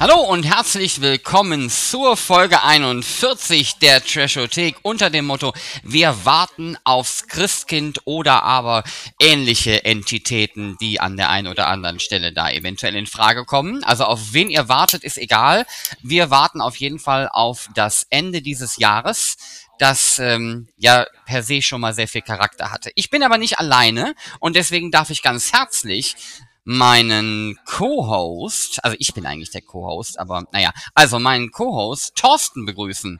Hallo und herzlich willkommen zur Folge 41 der Trashothek unter dem Motto Wir warten aufs Christkind oder aber ähnliche Entitäten, die an der einen oder anderen Stelle da eventuell in Frage kommen. Also auf wen ihr wartet, ist egal. Wir warten auf jeden Fall auf das Ende dieses Jahres das ähm, ja per se schon mal sehr viel Charakter hatte. Ich bin aber nicht alleine und deswegen darf ich ganz herzlich meinen Co-Host, also ich bin eigentlich der Co-Host, aber naja, also meinen Co-Host Thorsten begrüßen.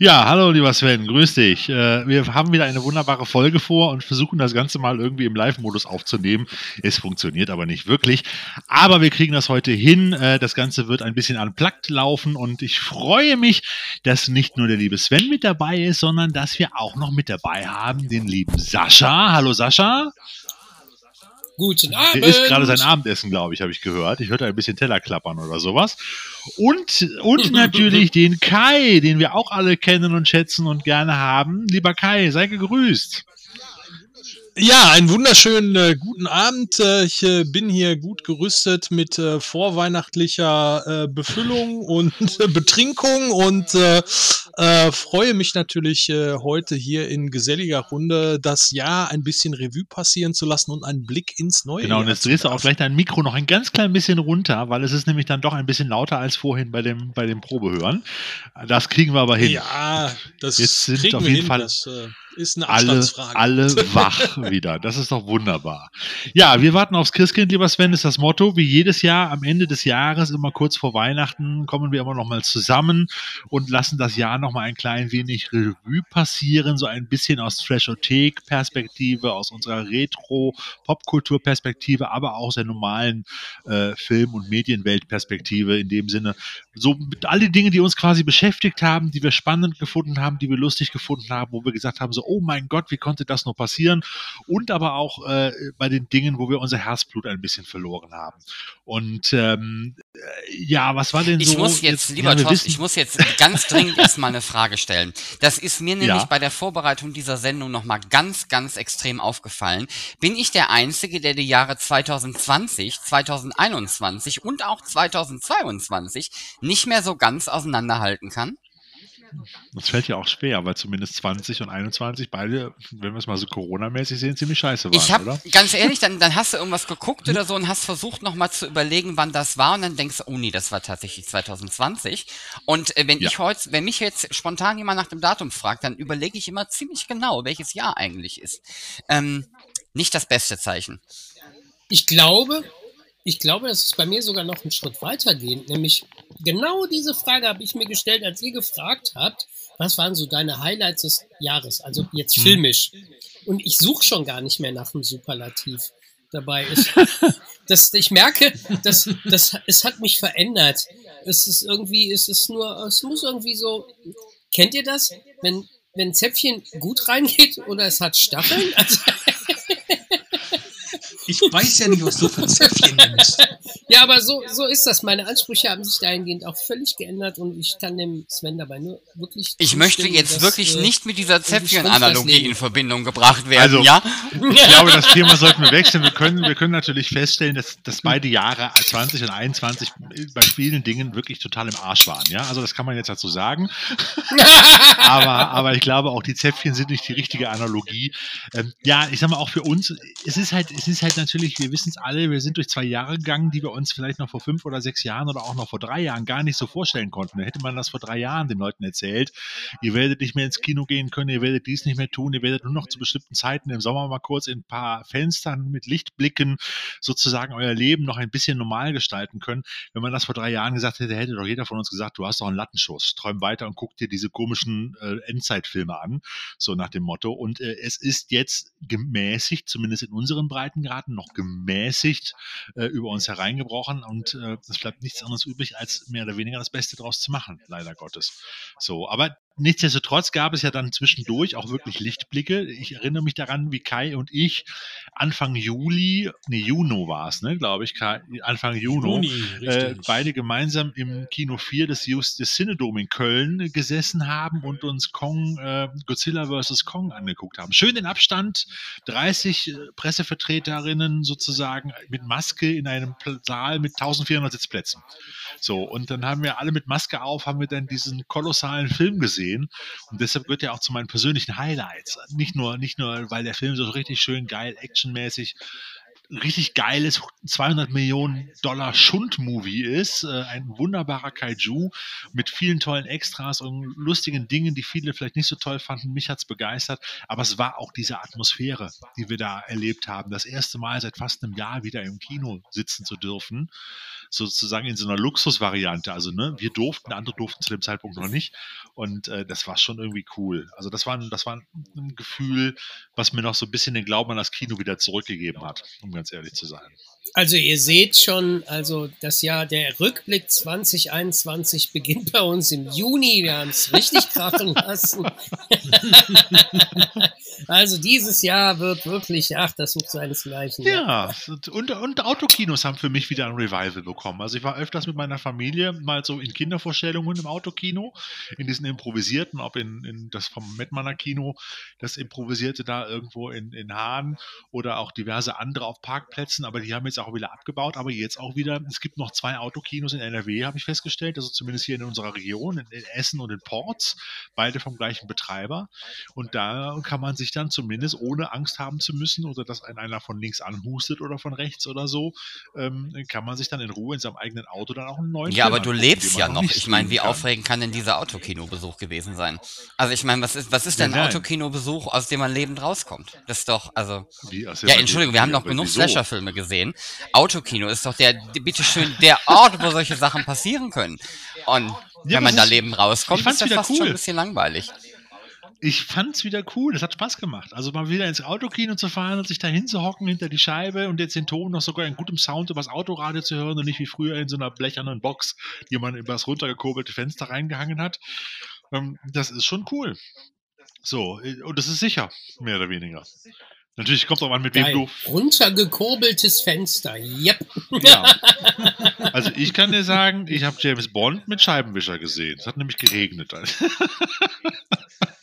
Ja, hallo lieber Sven, grüß dich. Äh, wir haben wieder eine wunderbare Folge vor und versuchen das Ganze mal irgendwie im Live-Modus aufzunehmen. Es funktioniert aber nicht wirklich. Aber wir kriegen das heute hin. Äh, das Ganze wird ein bisschen unplugged laufen und ich freue mich, dass nicht nur der liebe Sven mit dabei ist, sondern dass wir auch noch mit dabei haben den lieben Sascha. Hallo Sascha. Guten Abend. Der isst gerade sein Abendessen, glaube ich, habe ich gehört. Ich hörte ein bisschen Teller klappern oder sowas. Und, und natürlich den Kai, den wir auch alle kennen und schätzen und gerne haben. Lieber Kai, sei gegrüßt. Ja, einen wunderschönen äh, guten Abend. Äh, ich äh, bin hier gut gerüstet mit äh, vorweihnachtlicher äh, Befüllung und Betrinkung und äh, freue mich natürlich heute hier in geselliger Runde das Jahr ein bisschen Revue passieren zu lassen und einen Blick ins neue Genau, Jahr und jetzt drehst du auch gleich dein Mikro noch ein ganz klein bisschen runter, weil es ist nämlich dann doch ein bisschen lauter als vorhin bei dem, bei dem Probehören. Das kriegen wir aber hin. Ja, das Jetzt sind kriegen auf jeden hin. Fall Das, ist eine alle, Abstandsfrage. alle wach wieder. Das ist doch wunderbar. Ja, wir warten aufs Christkind, lieber Sven, ist das Motto. Wie jedes Jahr am Ende des Jahres, immer kurz vor Weihnachten, kommen wir immer noch mal zusammen und lassen das Jahr noch mal ein klein wenig Revue passieren, so ein bisschen aus Trashothek-Perspektive, aus unserer Retro-Popkultur-Perspektive, aber auch aus der normalen äh, Film- und Medienwelt-Perspektive in dem Sinne. So mit all die Dinge, die uns quasi beschäftigt haben, die wir spannend gefunden haben, die wir lustig gefunden haben, wo wir gesagt haben, so, oh mein Gott, wie konnte das nur passieren? Und aber auch äh, bei den Dingen, wo wir unser Herzblut ein bisschen verloren haben. Und ähm, äh, ja, was war denn Ich so? muss jetzt, lieber ja, Thorsten, ich muss jetzt ganz dringend erstmal eine Frage stellen. Das ist mir nämlich Ja. bei der Vorbereitung dieser Sendung nochmal ganz, ganz extrem aufgefallen. Bin ich der Einzige, der die Jahre 2020, 2021 und auch 2022 nicht mehr so ganz auseinanderhalten kann? Das fällt ja auch schwer, weil zumindest 20 und 21 beide, wenn wir es mal so Corona-mäßig sehen, ziemlich scheiße waren, Ich habe, oder? ganz ehrlich, dann, dann hast du irgendwas geguckt oder so und hast versucht nochmal zu überlegen, wann das war und dann denkst du, oh nee, das war tatsächlich 2020. Und äh, wenn Ja. ich heute, wenn mich jetzt spontan jemand nach dem Datum fragt, dann überlege ich immer ziemlich genau, welches Jahr eigentlich ist. Ähm, nicht das beste Zeichen. Ich glaube, ich glaube, dass es bei mir sogar noch einen Schritt weiter geht. Nämlich genau diese Frage habe ich mir gestellt, als ihr gefragt habt, was waren so deine Highlights des Jahres? Also jetzt Hm. filmisch. Und ich suche schon gar nicht mehr nach einem Superlativ. Dabei ist, dass ich merke, dass, dass es hat mich verändert. Es ist irgendwie, es ist nur, es muss irgendwie so. Kennt ihr das, wenn wenn Zäpfchen gut reingeht oder es hat Stacheln? Also, Ich weiß ja nicht, was du für Zäpfchen nimmst. Ja, aber so, so ist das. Meine Ansprüche haben sich dahingehend auch völlig geändert und ich kann dem Sven dabei nur wirklich. Ich möchte jetzt dass, wirklich äh, nicht mit dieser Zäpfchen-Analogie in Verbindung gebracht werden, Also- ja? Ich glaube, das Thema sollten wir wechseln. Wir können, wir können natürlich feststellen, dass, dass beide Jahre 20 und 21 bei vielen Dingen wirklich total im Arsch waren. Ja, also das kann man jetzt dazu sagen. aber, aber ich glaube auch die Zäpfchen sind nicht die richtige Analogie. Ähm, ja, ich sag mal auch für uns, es ist halt, es ist halt natürlich, wir wissen es alle, wir sind durch zwei Jahre gegangen, die wir uns vielleicht noch vor fünf oder sechs Jahren oder auch noch vor drei Jahren gar nicht so vorstellen konnten. Da hätte man das vor drei Jahren den Leuten erzählt. Ihr werdet nicht mehr ins Kino gehen können, ihr werdet dies nicht mehr tun, ihr werdet nur noch zu bestimmten Zeiten im Sommer mal kurz in ein paar Fenstern mit Lichtblicken sozusagen euer Leben noch ein bisschen normal gestalten können. Wenn man das vor drei Jahren gesagt hätte, hätte doch jeder von uns gesagt, du hast doch einen Lattenschuss, träum weiter und guck dir diese komischen äh, Endzeitfilme an, so nach dem Motto. Und äh, es ist jetzt gemäßigt, zumindest in unseren Breitengraden, noch gemäßigt äh, über uns hereingebrochen und äh, es bleibt nichts anderes übrig, als mehr oder weniger das Beste draus zu machen, leider Gottes. So, aber nichtsdestotrotz gab es ja dann zwischendurch auch wirklich Lichtblicke. Ich erinnere mich daran, wie Kai und ich Anfang Juli, nee, Juno war es, ne, glaube ich, Kai, Anfang Juno, Juni, äh, beide gemeinsam im Kino 4 des, Just, des in Köln gesessen haben und uns Kong, äh, Godzilla vs. Kong angeguckt haben. Schön in Abstand, 30 äh, Pressevertreterinnen sozusagen mit Maske in einem Saal mit 1400 Sitzplätzen. So, und dann haben wir alle mit Maske auf, haben wir dann diesen kolossalen Film gesehen. Und deshalb gehört er auch zu meinen persönlichen Highlights. Nicht nur, nicht nur, weil der Film so richtig schön geil, actionmäßig, richtig geiles 200 Millionen Dollar Schund-Movie ist. Äh, ein wunderbarer Kaiju mit vielen tollen Extras und lustigen Dingen, die viele vielleicht nicht so toll fanden. Mich hat's begeistert. Aber es war auch diese Atmosphäre, die wir da erlebt haben. Das erste Mal seit fast einem Jahr wieder im Kino sitzen zu dürfen sozusagen in so einer Luxusvariante. Also, ne, wir durften, andere durften zu dem Zeitpunkt noch nicht. Und äh, das war schon irgendwie cool. Also, das war, ein- das war ein, ein Gefühl, was mir noch so ein bisschen den Glauben an das Kino wieder zurückgegeben hat, um ganz ehrlich zu sein. Also ihr seht schon, also das Jahr, der Rückblick 2021 beginnt bei uns im Juni. Wir haben es richtig krachen lassen. also dieses Jahr wird wirklich, ach, das sucht seinesgleichen. Ja, und, und Autokinos haben für mich wieder ein Revival bekommen. Also ich war öfters mit meiner Familie mal so in Kindervorstellungen im Autokino, in diesen improvisierten, ob in, in das vom Mettmanner Kino, das improvisierte da irgendwo in, in Hahn oder auch diverse andere auf Parkplätzen, aber die haben jetzt auch wieder abgebaut, aber jetzt auch wieder, es gibt noch zwei Autokinos in NRW, habe ich festgestellt, also zumindest hier in unserer Region, in, in Essen und in Ports, beide vom gleichen Betreiber. Und da kann man sich dann zumindest ohne Angst haben zu müssen oder dass ein einer von links anhustet oder von rechts oder so, ähm, kann man sich dann in Ruhe in seinem eigenen Auto dann auch einen neuen Ja, Film aber du angucken, lebst ja noch. Ich meine, wie kann. aufregend kann denn dieser Autokinobesuch gewesen sein? Also ich meine, was ist, was ist denn ein. Autokinobesuch, aus dem man lebend rauskommt? Das ist doch, also. Wie, aus Ja, Entschuldigung, wir haben noch aber genug? Slasher-Filme gesehen. Autokino ist doch der, bitteschön, der Ort, wo solche Sachen passieren können. Und wenn aber man da lebend rauskommt, ist das wieder fast schon cool. ein bisschen langweilig. Ich fand's wieder cool. Es hat Spaß gemacht. Also mal wieder ins Autokino zu fahren und sich da hinzuhocken hinter die Scheibe und jetzt den Ton noch sogar in gutem Sound übers Autoradio zu hören und nicht wie früher in so einer blechernen Box, die man übers runtergekurbelte Fenster reingehangen hat. Ähm, das ist schon cool. So, äh, und das ist sicher, mehr oder weniger. Natürlich kommt auch an, mit wem Geil. du. Runtergekurbeltes Fenster. Yep. Ja. Also ich kann dir sagen, ich habe James Bond mit Scheibenwischer gesehen. Es hat nämlich geregnet.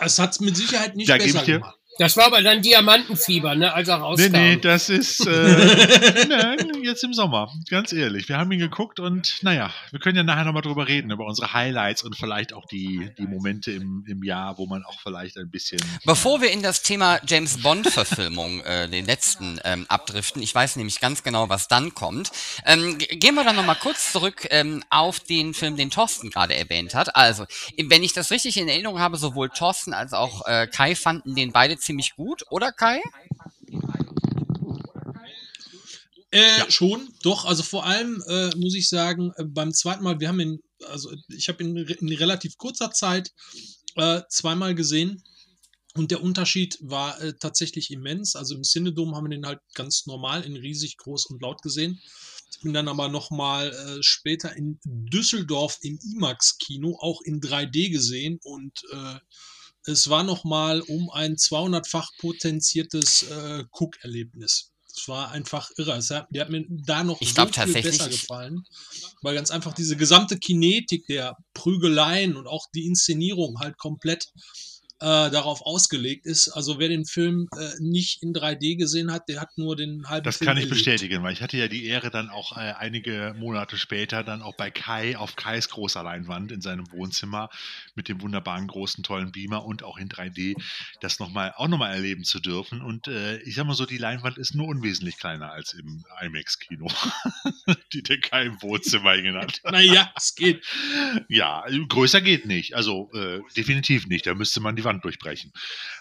Es hat mit Sicherheit nicht Da besser gemacht. Das war aber dann Diamantenfieber, ne, als er Nee, rauskam. nee, das ist äh, nein, jetzt im Sommer. Ganz ehrlich. Wir haben ihn geguckt und naja, wir können ja nachher nochmal drüber reden, über unsere Highlights und vielleicht auch die, die Momente im, im Jahr, wo man auch vielleicht ein bisschen. Bevor wir in das Thema James Bond-Verfilmung, äh, den letzten, ähm, abdriften, ich weiß nämlich ganz genau, was dann kommt, ähm, gehen wir dann nochmal kurz zurück ähm, auf den Film, den Thorsten gerade erwähnt hat. Also, wenn ich das richtig in Erinnerung habe, sowohl Thorsten als auch äh, Kai fanden den beide ziemlich gut, oder Kai? Äh, Schon, doch. Also vor allem äh, muss ich sagen, äh, beim zweiten Mal, wir haben ihn, also ich habe ihn in relativ kurzer Zeit äh, zweimal gesehen. Und der Unterschied war äh, tatsächlich immens. Also im Cinedom haben wir den halt ganz normal in riesig groß und laut gesehen. Ich bin dann aber noch mal äh, später in Düsseldorf im IMAX-Kino auch in 3D gesehen und äh, es war noch mal um ein 200-fach potenziertes äh, Cook-Erlebnis. Das war einfach irre. Es hat, der hat mir da noch Ich so glaub viel besser gefallen, weil ganz einfach diese gesamte Kinetik der Prügeleien und auch die Inszenierung halt komplett äh, darauf ausgelegt ist. Also wer den Film äh, nicht in 3D gesehen hat, der hat nur den halben Das Film kann ich erlebt. bestätigen, weil ich hatte ja die Ehre, dann auch äh, einige Monate später dann auch bei Kai auf Kais großer Leinwand in seinem Wohnzimmer mit dem wunderbaren großen tollen Beamer und auch in 3D das noch mal, auch nochmal erleben zu dürfen. Und äh, ich sag mal so, die Leinwand ist nur unwesentlich kleiner als im IMAX-Kino, die der Kai im Wohnzimmer hängen hat. Naja, es geht. Ja, größer geht nicht. Also äh, definitiv nicht. Da müsste man die Wand durchbrechen.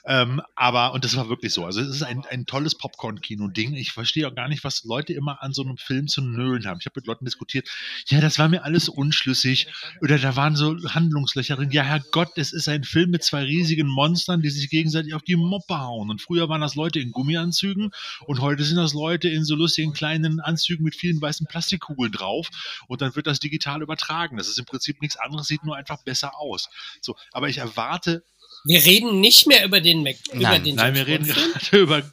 Ähm, aber, und das war wirklich so. Also es ist ein, ein tolles Popcorn-Kino-Ding. Ich verstehe auch gar nicht, was Leute immer an so einem Film zu nölen haben. Ich habe mit Leuten diskutiert, ja, das war mir alles unschlüssig. Oder da waren so Handlungslöcher drin. Ja, Herrgott, es ist ein Film mit zwei riesigen Monstern, die sich gegenseitig auf die Moppe hauen. Und früher waren das Leute in Gummianzügen und heute sind das Leute in so lustigen kleinen Anzügen mit vielen weißen Plastikkugeln drauf. Und dann wird das digital übertragen. Das ist im Prinzip nichts anderes, sieht nur einfach besser aus. So, aber ich erwarte Wir reden nicht mehr über den Mac. über Nein, den Nein, wir reden gerade über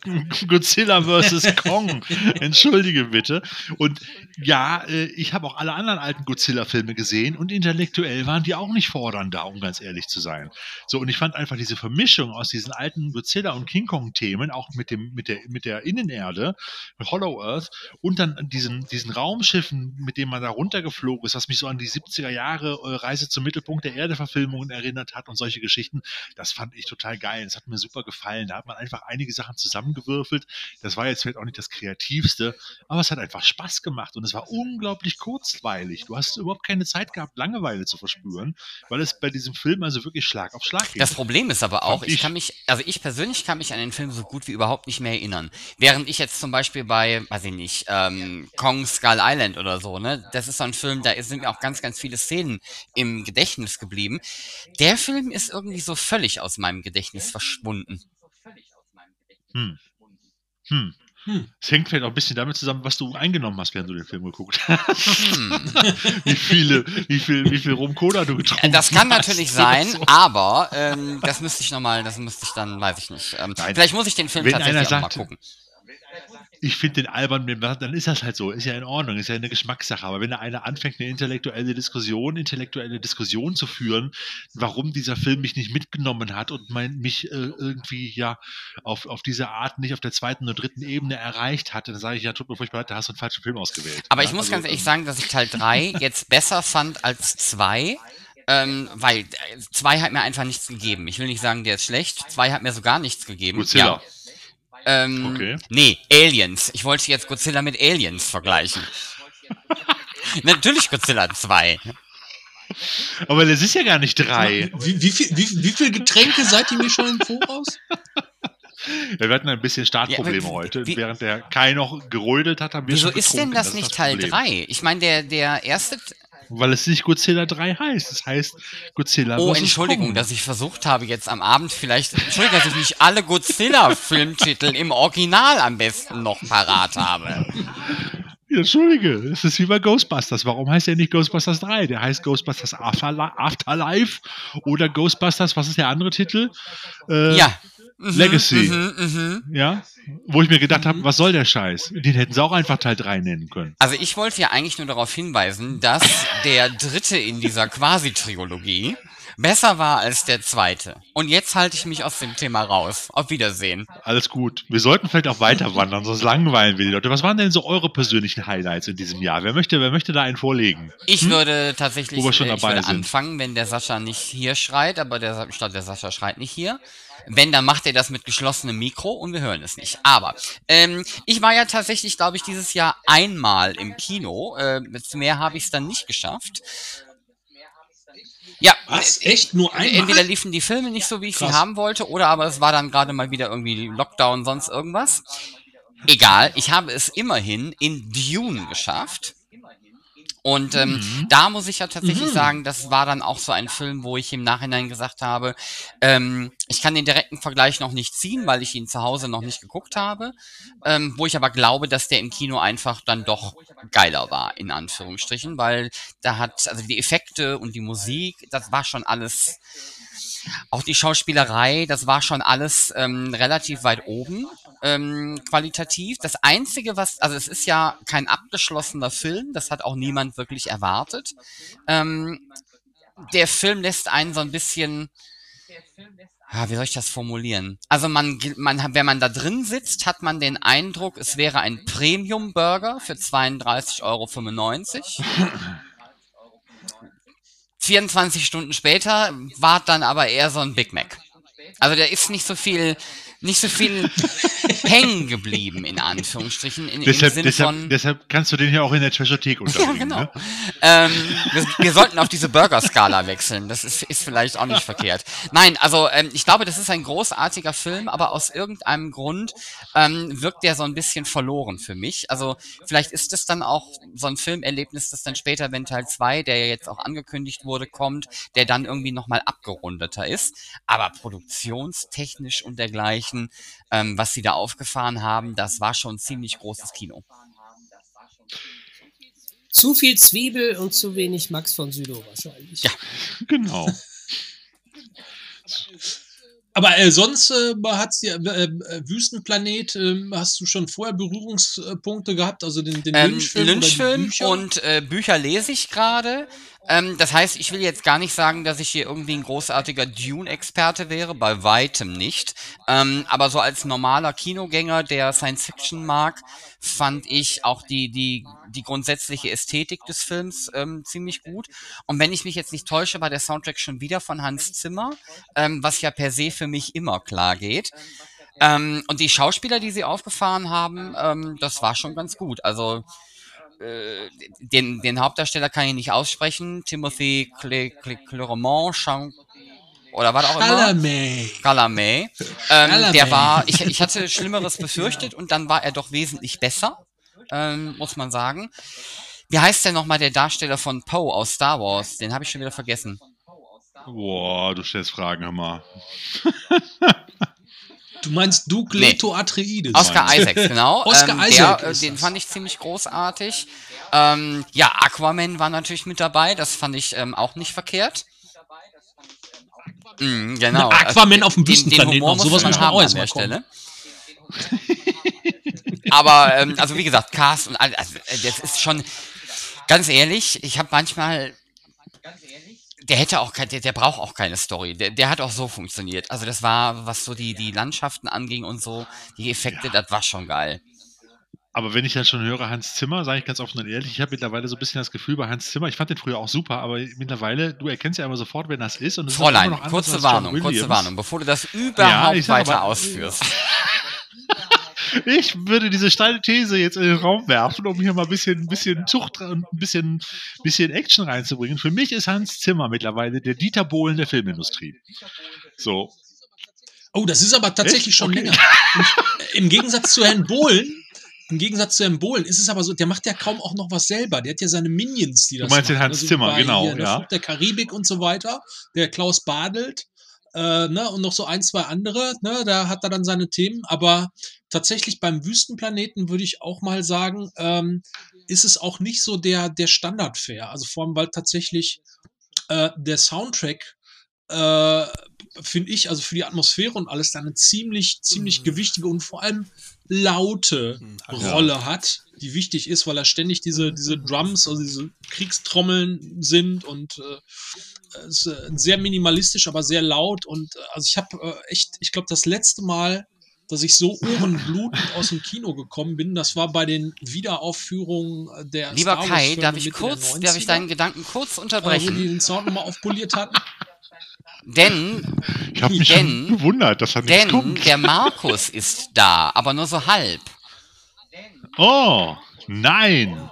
Godzilla vs. Kong. Entschuldige bitte. Und ja, äh, ich habe auch alle anderen alten Godzilla-Filme gesehen und intellektuell waren die auch nicht fordernd da, um ganz ehrlich zu sein. So, und ich fand einfach diese Vermischung aus diesen alten Godzilla- und King Kong-Themen, auch mit, dem, mit, der, mit der Innenerde, Hollow Earth, und dann diesen, diesen Raumschiffen, mit denen man da runtergeflogen ist, was mich so an die 70er Jahre äh, Reise zum Mittelpunkt der Erde-Verfilmungen erinnert hat und solche Geschichten. Das fand ich total geil. Das hat mir super gefallen. Da hat man einfach einige Sachen zusammengewürfelt. Das war jetzt vielleicht auch nicht das Kreativste, aber es hat einfach Spaß gemacht und es war unglaublich kurzweilig. Du hast überhaupt keine Zeit gehabt, Langeweile zu verspüren, weil es bei diesem Film also wirklich Schlag auf Schlag ging. Das Problem ist aber auch, ich ich. kann mich, also ich persönlich kann mich an den Film so gut wie überhaupt nicht mehr erinnern. Während ich jetzt zum Beispiel bei, weiß ich nicht, ähm, Kong Skull Island oder so, ne, das ist so ein Film, da sind mir auch ganz, ganz viele Szenen im Gedächtnis geblieben. Der Film ist irgendwie so völlig aus meinem Gedächtnis verschwunden. Hm. Hm. Hm. Es hängt vielleicht auch ein bisschen damit zusammen, was du eingenommen hast, während du den Film geguckt hast. Hm. wie viele, wie viel, wie viel Rum Cola du Äh, getrunken Das kann hast. natürlich sein, so. aber ähm, das müsste ich nochmal, das müsste ich dann, weiß ich nicht. Ähm, vielleicht muss ich den Film Wenn tatsächlich auch mal sagt, gucken. Ich finde den albern, dann ist das halt so, ist ja in Ordnung, ist ja eine Geschmackssache. Aber wenn da einer anfängt, eine intellektuelle Diskussion, intellektuelle Diskussion zu führen, warum dieser Film mich nicht mitgenommen hat und mein, mich äh, irgendwie ja auf, auf diese Art nicht auf der zweiten oder dritten Ebene erreicht hat, dann sage ich, ja, tut mir furchtbar leid, da hast du einen falschen Film ausgewählt. Aber ja, ich muss also, ganz ehrlich ähm, sagen, dass ich Teil 3 jetzt besser fand als 2. Ähm, weil 2 hat mir einfach nichts gegeben. Ich will nicht sagen, der ist schlecht. 2 hat mir sogar nichts gegeben. Godzilla. Ja. Ähm, Okay. Nee, Aliens. Ich wollte jetzt Godzilla mit Aliens vergleichen. Natürlich Godzilla 2. Aber das ist ja gar nicht drei. Wie, wie, viel, wie, wie viel Getränke seid ihr mir schon im Voraus? Wir hatten ein bisschen Startprobleme Ja, heute. wie- Während der Kai noch gerödelt hat, haben wir Wieso schon ist denn getrunken. das nicht Teil Problem. 3? Ich meine, der, der erste. Weil es nicht Godzilla 3 heißt. Es heißt Godzilla Oh. Entschuldigung, Kong. dass ich versucht habe, jetzt am Abend vielleicht. Entschuldigung, dass ich nicht alle Godzilla-Filmtitel im Original am besten noch parat habe. Entschuldige, es ist wie bei Ghostbusters. Warum heißt der nicht Ghostbusters 3? Der heißt Ghostbusters Afterli- Afterlife oder Ghostbusters, was ist der andere Titel? Äh, Ja. Mhm, Legacy. Mhm, mhm. Ja, wo ich mir gedacht habe, was soll der Scheiß? Den hätten sie auch einfach Teil 3 nennen können. Also ich wollte ja eigentlich nur darauf hinweisen, dass der dritte in dieser Quasi-Trilogie besser war als der zweite. Und jetzt halte ich mich aus dem Thema raus. Auf Wiedersehen. Alles gut. Wir sollten vielleicht auch weiter wandern, sonst langweilen wir die Leute. Was waren denn so eure persönlichen Highlights in diesem Jahr? Wer möchte, wer möchte da einen vorlegen? Ich würde tatsächlich Hm? Wo wir schon äh, ich dabei würde sind. anfangen, wenn der Sascha nicht hier schreit, aber der, ich glaube, der Sascha schreit nicht hier. Wenn, dann macht er das mit geschlossenem Mikro und wir hören es nicht. Aber ähm, ich war ja tatsächlich, glaube ich, dieses Jahr einmal im Kino. Äh, mehr habe ich es dann nicht geschafft. Ja, Was? äh, Echt? Nur einmal? Entweder liefen die Filme nicht so, wie ich sie Krass. haben wollte, oder aber es war dann gerade mal wieder irgendwie Lockdown, sonst irgendwas. Egal, ich habe es immerhin in Dune geschafft. Und ähm, da muss ich ja tatsächlich sagen, das war dann auch so ein Film, wo ich im Nachhinein gesagt habe, ähm, ich kann den direkten Vergleich noch nicht ziehen, weil ich ihn zu Hause noch nicht geguckt habe, ähm, wo ich aber glaube, dass der im Kino einfach dann doch geiler war, in Anführungsstrichen, weil da hat, also die Effekte und die Musik, das war schon alles, auch die Schauspielerei, das war schon alles ähm, relativ weit oben ähm, qualitativ. Das Einzige, was, also es ist ja kein abgeschlossener Film, das hat auch niemand wirklich erwartet. Ähm, der Film lässt einen so ein bisschen, ah, wie soll ich das formulieren? Also man, man, wenn man da drin sitzt, hat man den Eindruck, es wäre ein Premium-Burger für 32,95 Euro. 24 Stunden später war dann aber eher so ein Big Mac. Also der ist nicht so viel nicht so viel hängen geblieben, in Anführungsstrichen. In, Deshalb, deshalb, von, deshalb kannst du den ja auch in der Treasure-Thek ja, unterbringen. genau. Ne? Ähm, wir, wir sollten auf diese Burger-Skala wechseln. Das ist, ist vielleicht auch nicht verkehrt. Nein, also ähm, ich glaube, das ist ein großartiger Film, aber aus irgendeinem Grund ähm, wirkt der so ein bisschen verloren für mich. Also vielleicht ist es dann auch so ein Filmerlebnis, das dann später, wenn Teil 2, der ja jetzt auch angekündigt wurde, kommt, der dann irgendwie nochmal abgerundeter ist. Aber produktionstechnisch und dergleichen, ähm, was sie da aufgefahren haben, das war schon ein ziemlich großes Kino. Zu viel Zwiebel und zu wenig Max von Südow wahrscheinlich. Ja. Genau. Aber äh, sonst äh, hat's ja äh, äh, Wüstenplanet, äh, hast du schon vorher Berührungspunkte gehabt, also den, den Ähm, Lynchfilm, oder die Lynchfilm Bücher? und äh, Bücher lese ich gerade. Ähm, das heißt, ich will jetzt gar nicht sagen, dass ich hier irgendwie ein großartiger Dune-Experte wäre, bei weitem nicht. Ähm, aber so als normaler Kinogänger, der Science Fiction mag, fand ich auch die, die, die grundsätzliche Ästhetik des Films ähm, ziemlich gut. Und wenn ich mich jetzt nicht täusche, war der Soundtrack schon wieder von Hans Zimmer, ähm, was ja per se für mich immer klar geht. Ähm, und die Schauspieler, die sie aufgefahren haben, ähm, das war schon ganz gut. Also äh, den, den Hauptdarsteller kann ich nicht aussprechen. Timothy Cle Cle Clermont, Chang oder was auch immer. Chalamet. Chalamet. Ähm, Chalamet. der war, ich, ich hatte Schlimmeres befürchtet und dann war er doch wesentlich besser, ähm, muss man sagen. Wie heißt denn nochmal der Darsteller von Poe aus Star Wars? Den habe ich schon wieder vergessen. Boah, du stellst Fragen, hör mal. Du meinst Duke Nee. Leto Atreides. Oscar? Isaacs, genau. Oscar ähm, Isaac der, äh, den das. fand ich ziemlich großartig. Ähm, ja, Aquaman war natürlich mit dabei. Das fand ich ähm, auch nicht verkehrt. Mhm, genau. Na, Aquaman auf dem Wüstenplaneten, Humor auf sowas muss man haben auch an erst der mal kommen. Stelle. Aber, ähm, also wie gesagt, Cast und all, also, äh, das ist schon, ganz ehrlich, ich habe manchmal, der hätte auch kein, der, der braucht auch keine Story. Der, der hat auch so funktioniert. Also das war, was so die, die Landschaften anging und so, die Effekte, das war schon geil. Aber wenn ich dann schon höre, Hans Zimmer, sage ich ganz offen und ehrlich, ich habe mittlerweile so ein bisschen das Gefühl bei Hans Zimmer, ich fand den früher auch super, aber mittlerweile, du erkennst ja immer sofort, wenn das ist. Und ist auch Fräulein, noch anders kurze Warnung, kurze. Warnung, bevor du das überhaupt sag weiter aber- ausführst. Ich würde diese steile These jetzt in den Raum werfen, um hier mal ein bisschen, ein bisschen Zucht und ein bisschen, bisschen Action reinzubringen. Für mich ist Hans Zimmer mittlerweile der Dieter Bohlen der Filmindustrie. So. Oh, das ist aber tatsächlich Echt? schon Okay. länger. Im Gegensatz zu Herrn Bohlen, im Gegensatz zu Herrn Bohlen ist es aber so, der macht ja kaum auch noch was selber. Der hat ja seine Minions, die das meinst den machen. Hans Zimmer, bei genau, Hier, der ja. Flug der Karibik und so weiter. Der Klaus Badelt. Äh, ne, und noch so ein, zwei andere, ne, da hat er dann seine Themen, aber tatsächlich beim Wüstenplaneten würde ich auch mal sagen, ähm, ist es auch nicht so der, der Standardfare. Also vor allem, weil tatsächlich äh, der Soundtrack äh, finde ich, also für die Atmosphäre und alles, da eine ziemlich, ziemlich gewichtige und vor allem laute Rolle hat, die wichtig ist, weil da ständig diese, diese Drums, also diese Kriegstrommeln sind und äh, äh, sehr minimalistisch, aber sehr laut und äh, also ich habe äh, echt, ich glaube, das letzte Mal, dass ich so ohrenblutend aus dem Kino gekommen bin, das war bei den Wiederaufführungen der Lieber Star Wars Kai, Filme darf ich Mitte kurz, der darf ich 90er, deinen Gedanken kurz äh, wo die unterbrechen? den Sound nochmal aufpoliert hatten. Denn, Ich habe mich Denn- gewundert, dass er denn kommt. der Markus ist da, aber nur so halb. Oh, nein.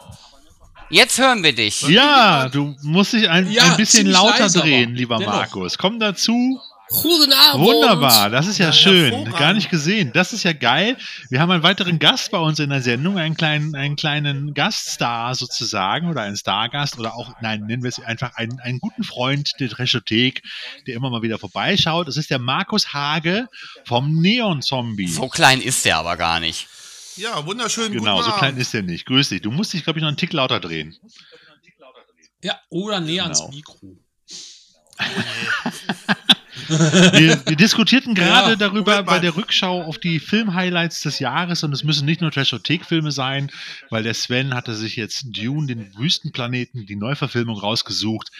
Jetzt hören wir dich. Ja, du musst dich ein, Ja, ein bisschen lauter drehen, lieber Dennoch. Markus. Komm dazu. Guten Abend. Wunderbar, das ist ja, Ja, schön. Gar nicht gesehen. Das ist ja geil. Wir haben einen weiteren Gast bei uns in der Sendung, einen kleinen, einen kleinen Gaststar sozusagen oder einen Stargast oder auch, nein, nennen wir es einfach einen, einen guten Freund der Treschothek, der immer mal wieder vorbeischaut. Das ist der Markus Hage vom Neon Zombie. So klein ist der aber gar nicht. Ja, wunderschön. genau, guten so klein Abend. ist der nicht. Grüß dich. Du musst dich, glaube ich, noch einen Tick lauter drehen. Ja, oder näher ans Genau. Mikro. Wir, wir diskutierten gerade Ja, darüber bei der Rückschau auf die Film-Highlights des Jahres und es müssen nicht nur Trashothek-Filme sein, weil der Sven hatte sich jetzt Dune, den Wüstenplaneten, die Neuverfilmung rausgesucht.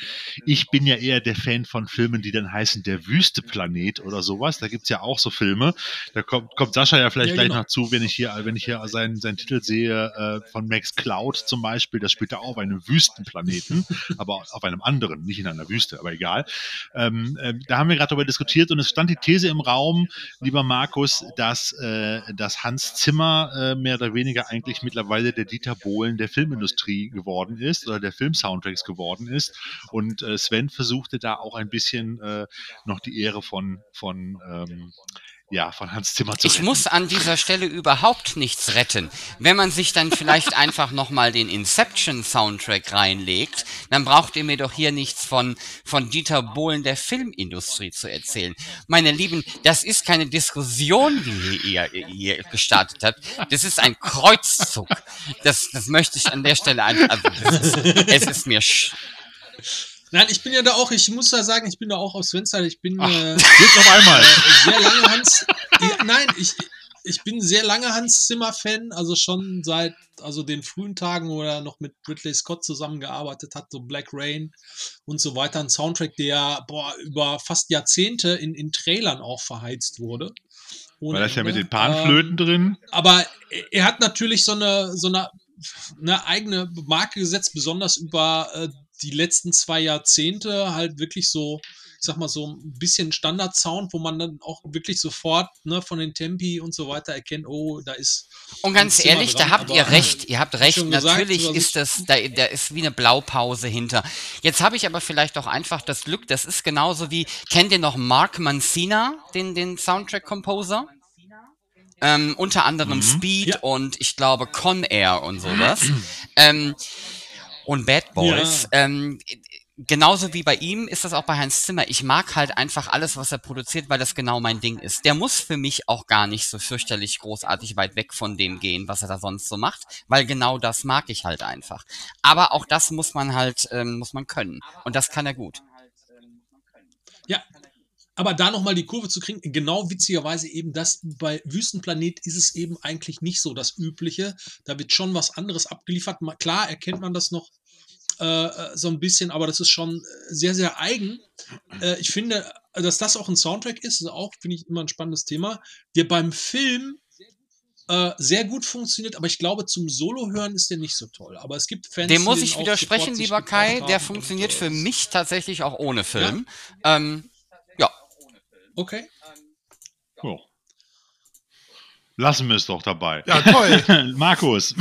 Ich bin ja eher der Fan von Filmen, die dann heißen Der Wüsteplanet oder sowas. Da gibt's ja auch so Filme. Da kommt, kommt Sascha ja vielleicht Ja, gleich genau. noch zu, wenn ich hier, wenn ich hier seinen, seinen Titel sehe äh, von Max Cloud zum Beispiel. Das spielt er auch auf einem Wüstenplaneten, aber auf einem anderen, nicht in einer Wüste, aber egal. Ähm, ähm, da haben wir gerade darüber diskutiert und es stand die These im Raum, lieber Markus, dass, äh, dass Hans Zimmer äh, mehr oder weniger eigentlich mittlerweile der Dieter Bohlen der Filmindustrie geworden ist oder der Filmsoundtracks geworden ist. Und äh, Sven versuchte da auch ein bisschen äh, noch die Ehre von, von ähm, ja, von Hans Zimmer zu Ich retten. muss an dieser Stelle überhaupt nichts retten. Wenn man sich dann vielleicht einfach nochmal den Inception-Soundtrack reinlegt, dann braucht ihr mir doch hier nichts von, von Dieter Bohlen der Filmindustrie zu erzählen. Meine Lieben, das ist keine Diskussion, die ihr, ihr gestartet habt. Das ist ein Kreuzzug. Das, das möchte ich an der Stelle einfach, also ist, es ist mir sch Nein, ich bin ja da auch, ich muss da sagen, ich bin da auch auf Svens Seite. Ich bin äh, Jetzt auf einmal. sehr lange Hans. Ja, nein, ich, ich bin sehr lange Hans Zimmer-Fan, also schon seit also den frühen Tagen, wo er noch mit Ridley Scott zusammengearbeitet hat, so Black Rain und so weiter. Ein Soundtrack, der boah, über fast Jahrzehnte in, in Trailern auch verheizt wurde. Ohne Weil das ja mit Ende. den Panflöten drin. aber er- er hat natürlich so eine, so eine, eine eigene Marke gesetzt, besonders über äh, die letzten zwei Jahrzehnte halt wirklich so, ich sag mal so ein bisschen Standard-Sound, wo man dann auch wirklich sofort ne, von den Tempi und so weiter erkennt, oh, da ist Und ganz ehrlich, dran, da habt aber- ihr recht, ihr habt recht. gesagt, Natürlich über ist das, da, da ist wie eine Blaupause hinter. Jetzt habe ich aber vielleicht auch einfach das Glück, das ist genauso wie, kennt ihr noch Mark Mancina, den, den Soundtrack-Composer? Ähm, unter anderem Mhm. Speed Ja. und ich glaube Con Air und sowas. ähm, und Bad Boys. Ähm, genauso wie bei ihm ist das auch bei Hans Zimmer. Ich mag halt einfach alles, was er produziert, weil das genau mein Ding ist. Der muss für mich auch gar nicht so fürchterlich großartig weit weg von dem gehen, was er da sonst so macht, weil genau das mag ich halt einfach. Aber auch das muss man halt, ähm, muss man können. Und das kann er gut. Ja, aber da nochmal die Kurve zu kriegen, genau witzigerweise eben das, bei Wüstenplanet ist es eben eigentlich nicht so das Übliche. Da wird schon was anderes abgeliefert. Klar erkennt man das noch äh, äh, so ein bisschen, aber das ist schon äh, sehr, sehr eigen. Äh, ich finde, dass das auch ein Soundtrack ist, ist auch, finde ich, immer ein spannendes Thema, der beim Film äh, sehr gut funktioniert, aber ich glaube, zum Solo-Hören ist der nicht so toll. Aber es gibt Fans, Dem muss ich widersprechen, lieber Kai. Der funktioniert für mich tatsächlich auch ohne Film. Ähm, ja. Okay. Oh. Lassen wir es doch dabei. Ja, toll. Markus,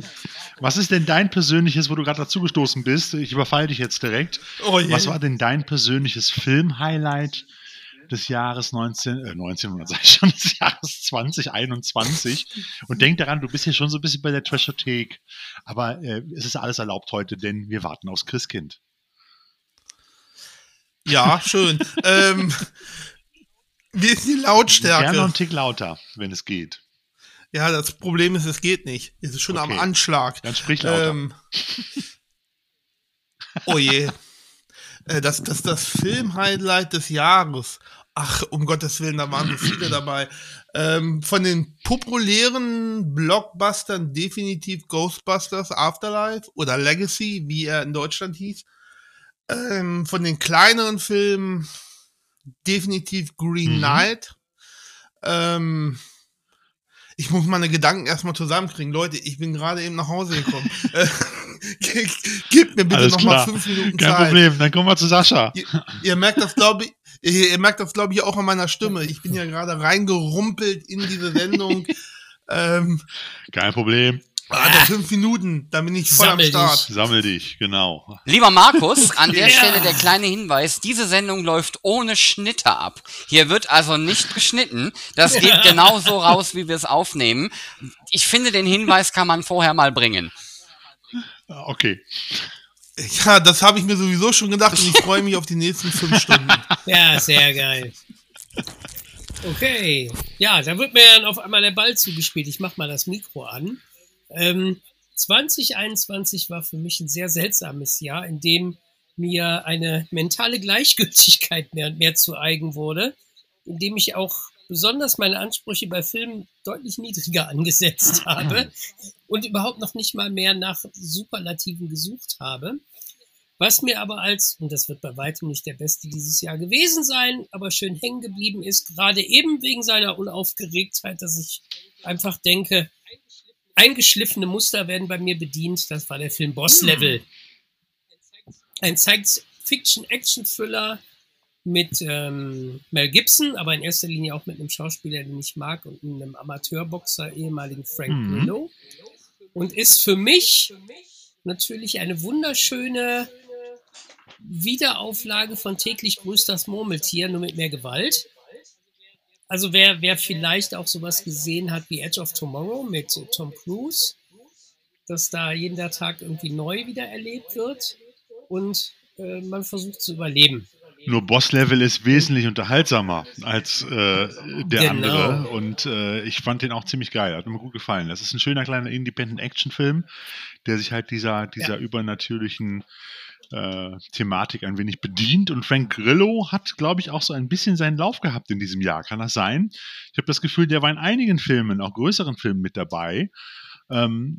was ist denn dein persönliches, wo du gerade dazugestoßen bist? Ich überfalle dich jetzt direkt. Oh je. Was war denn dein persönliches Film-Highlight des Jahres 19, äh, 1900, sag ich schon, des Jahres 2021? Und denk daran, du bist ja schon so ein bisschen bei der Trashothek. Aber äh, es ist alles erlaubt heute, denn wir warten aufs Christkind. Ja, schön. ähm, wie ist die Gerne Lautstärke? noch einen Tick lauter, wenn es geht. Ja, das Problem ist, es geht nicht. Es ist schon am Okay. Anschlag. Dann sprich lauter. Ähm, oh je. Äh, Das, das, das Film-Highlight des Jahres. Ach, um Gottes Willen, da waren so viele dabei. Ähm, von den populären Blockbustern definitiv Ghostbusters Afterlife oder Legacy, wie er in Deutschland hieß. Ähm, von den kleineren Filmen definitiv Green Mhm. Knight. Ähm, ich muss meine Gedanken erstmal zusammenkriegen. Leute, ich bin gerade eben nach Hause gekommen. Äh, Gib mir bitte Alles noch mal klar. fünf Minuten Kein Zeit. Problem, dann kommen wir zu Sascha. Ihr, ihr merkt das, glaube ich, ihr, ihr merkt das, glaube ich, auch an meiner Stimme. Ich bin ja gerade reingerumpelt in diese Sendung. ähm, Kein Problem. Also fünf Minuten, dann bin ich voll Sammel am Start. Sammel dich, genau. Lieber Markus, an der Stelle der kleine Hinweis, diese Sendung läuft ohne Schnitte ab. Hier wird also nicht geschnitten. Das geht genauso raus, wie wir es aufnehmen. Ich finde, den Hinweis kann man vorher mal bringen. Okay. Ja, das habe ich mir sowieso schon gedacht und ich freue mich auf die nächsten fünf Stunden. Ja, sehr geil. Okay. Ja, da wird mir dann auf einmal der Ball zugespielt. Ich mach mal das Mikro an. Ähm, 2021 war für mich ein sehr seltsames Jahr, in dem mir eine mentale Gleichgültigkeit mehr und mehr zu eigen wurde, in dem ich auch besonders meine Ansprüche bei Filmen deutlich niedriger angesetzt habe und überhaupt noch nicht mal mehr nach Superlativen gesucht habe. Was mir aber als, und das wird bei weitem nicht der beste dieses Jahr gewesen sein, aber schön hängen geblieben ist, gerade eben wegen seiner Unaufgeregtheit, dass ich einfach denke, eingeschliffene Muster werden bei mir bedient. Das war der Film Boss Level. Ein Science-Fiction-Action-Thriller mit ähm, Mel Gibson, aber in erster Linie auch mit einem Schauspieler, den ich mag und einem Amateurboxer, ehemaligen Frank Mhm. Grillo. Und ist für mich natürlich eine wunderschöne Wiederauflage von täglich grüßt das Murmeltier, nur mit mehr Gewalt. Also wer, wer vielleicht auch sowas gesehen hat wie Edge of Tomorrow mit Tom Cruise, dass da jeden Tag irgendwie neu wieder erlebt wird und äh, man versucht zu überleben. Nur Boss-Level ist wesentlich unterhaltsamer als äh, der Genau. andere. Und äh, ich fand den auch ziemlich geil. Hat mir gut gefallen. Das ist ein schöner kleiner Independent-Action-Film, der sich halt dieser, dieser übernatürlichen äh, Thematik ein wenig bedient. Und Frank Grillo hat, glaube ich, auch so ein bisschen seinen Lauf gehabt in diesem Jahr. Kann das sein? Ich habe das Gefühl, der war in einigen Filmen, auch größeren Filmen mit dabei. Ähm,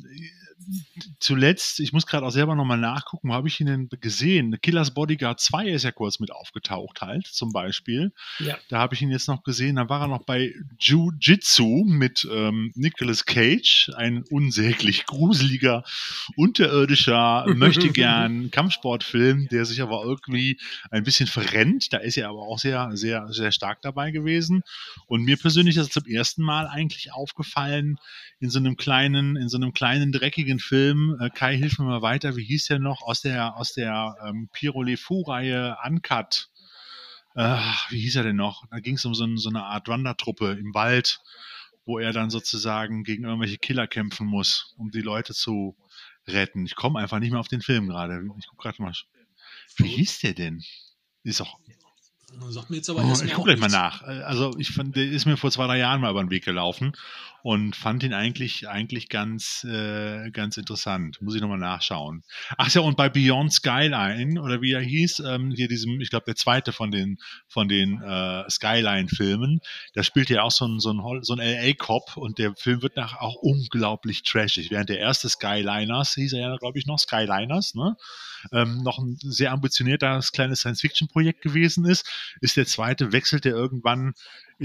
zuletzt, ich muss gerade auch selber nochmal nachgucken, wo habe ich ihn denn gesehen? Killers Bodyguard 2 ist ja kurz mit aufgetaucht halt, zum Beispiel. Ja. Da habe ich ihn jetzt noch gesehen, da war er noch bei Jiu-Jitsu mit ähm, Nicolas Cage, ein unsäglich gruseliger, unterirdischer, möchte gern Kampfsportfilm, der sich aber irgendwie ein bisschen verrennt. Da ist er aber auch sehr, sehr, sehr stark dabei gewesen. Und mir persönlich ist es zum ersten Mal eigentlich aufgefallen, in so einem kleinen, in so einem kleinen dreckigen Film. Äh, Kai, hilf mir mal weiter. Wie hieß der noch aus der aus der ähm, Piero Le Fou-Reihe Uncut? Äh, wie hieß er denn noch? Da ging es um so, so eine Art Wandertruppe im Wald, wo er dann sozusagen gegen irgendwelche Killer kämpfen muss, um die Leute zu retten. Ich komme einfach nicht mehr auf den Film gerade. Ich gucke gerade mal. Wie hieß der denn? Ist auch Sagt mir jetzt aber Oh, erstmal ich gucke gleich mal nach. Äh, Also ich fand, der ist mir vor zwei, drei Jahren mal über den Weg gelaufen und fand ihn eigentlich, eigentlich ganz, äh, ganz interessant. Muss ich nochmal nachschauen. Ach ja, und bei Beyond Skyline, oder wie er hieß, ähm, hier diesem, ich glaube, der zweite von den, von den äh, Skyline-Filmen, da spielt ja auch so ein, so ein, so ein LA-Cop und der Film wird nach auch unglaublich trashig. Während der erste Skyliners, hieß er ja, glaube ich, noch Skyliners, ne? Ähm, noch ein sehr ambitioniertes kleines Science-Fiction-Projekt gewesen ist, ist der zweite, wechselt er irgendwann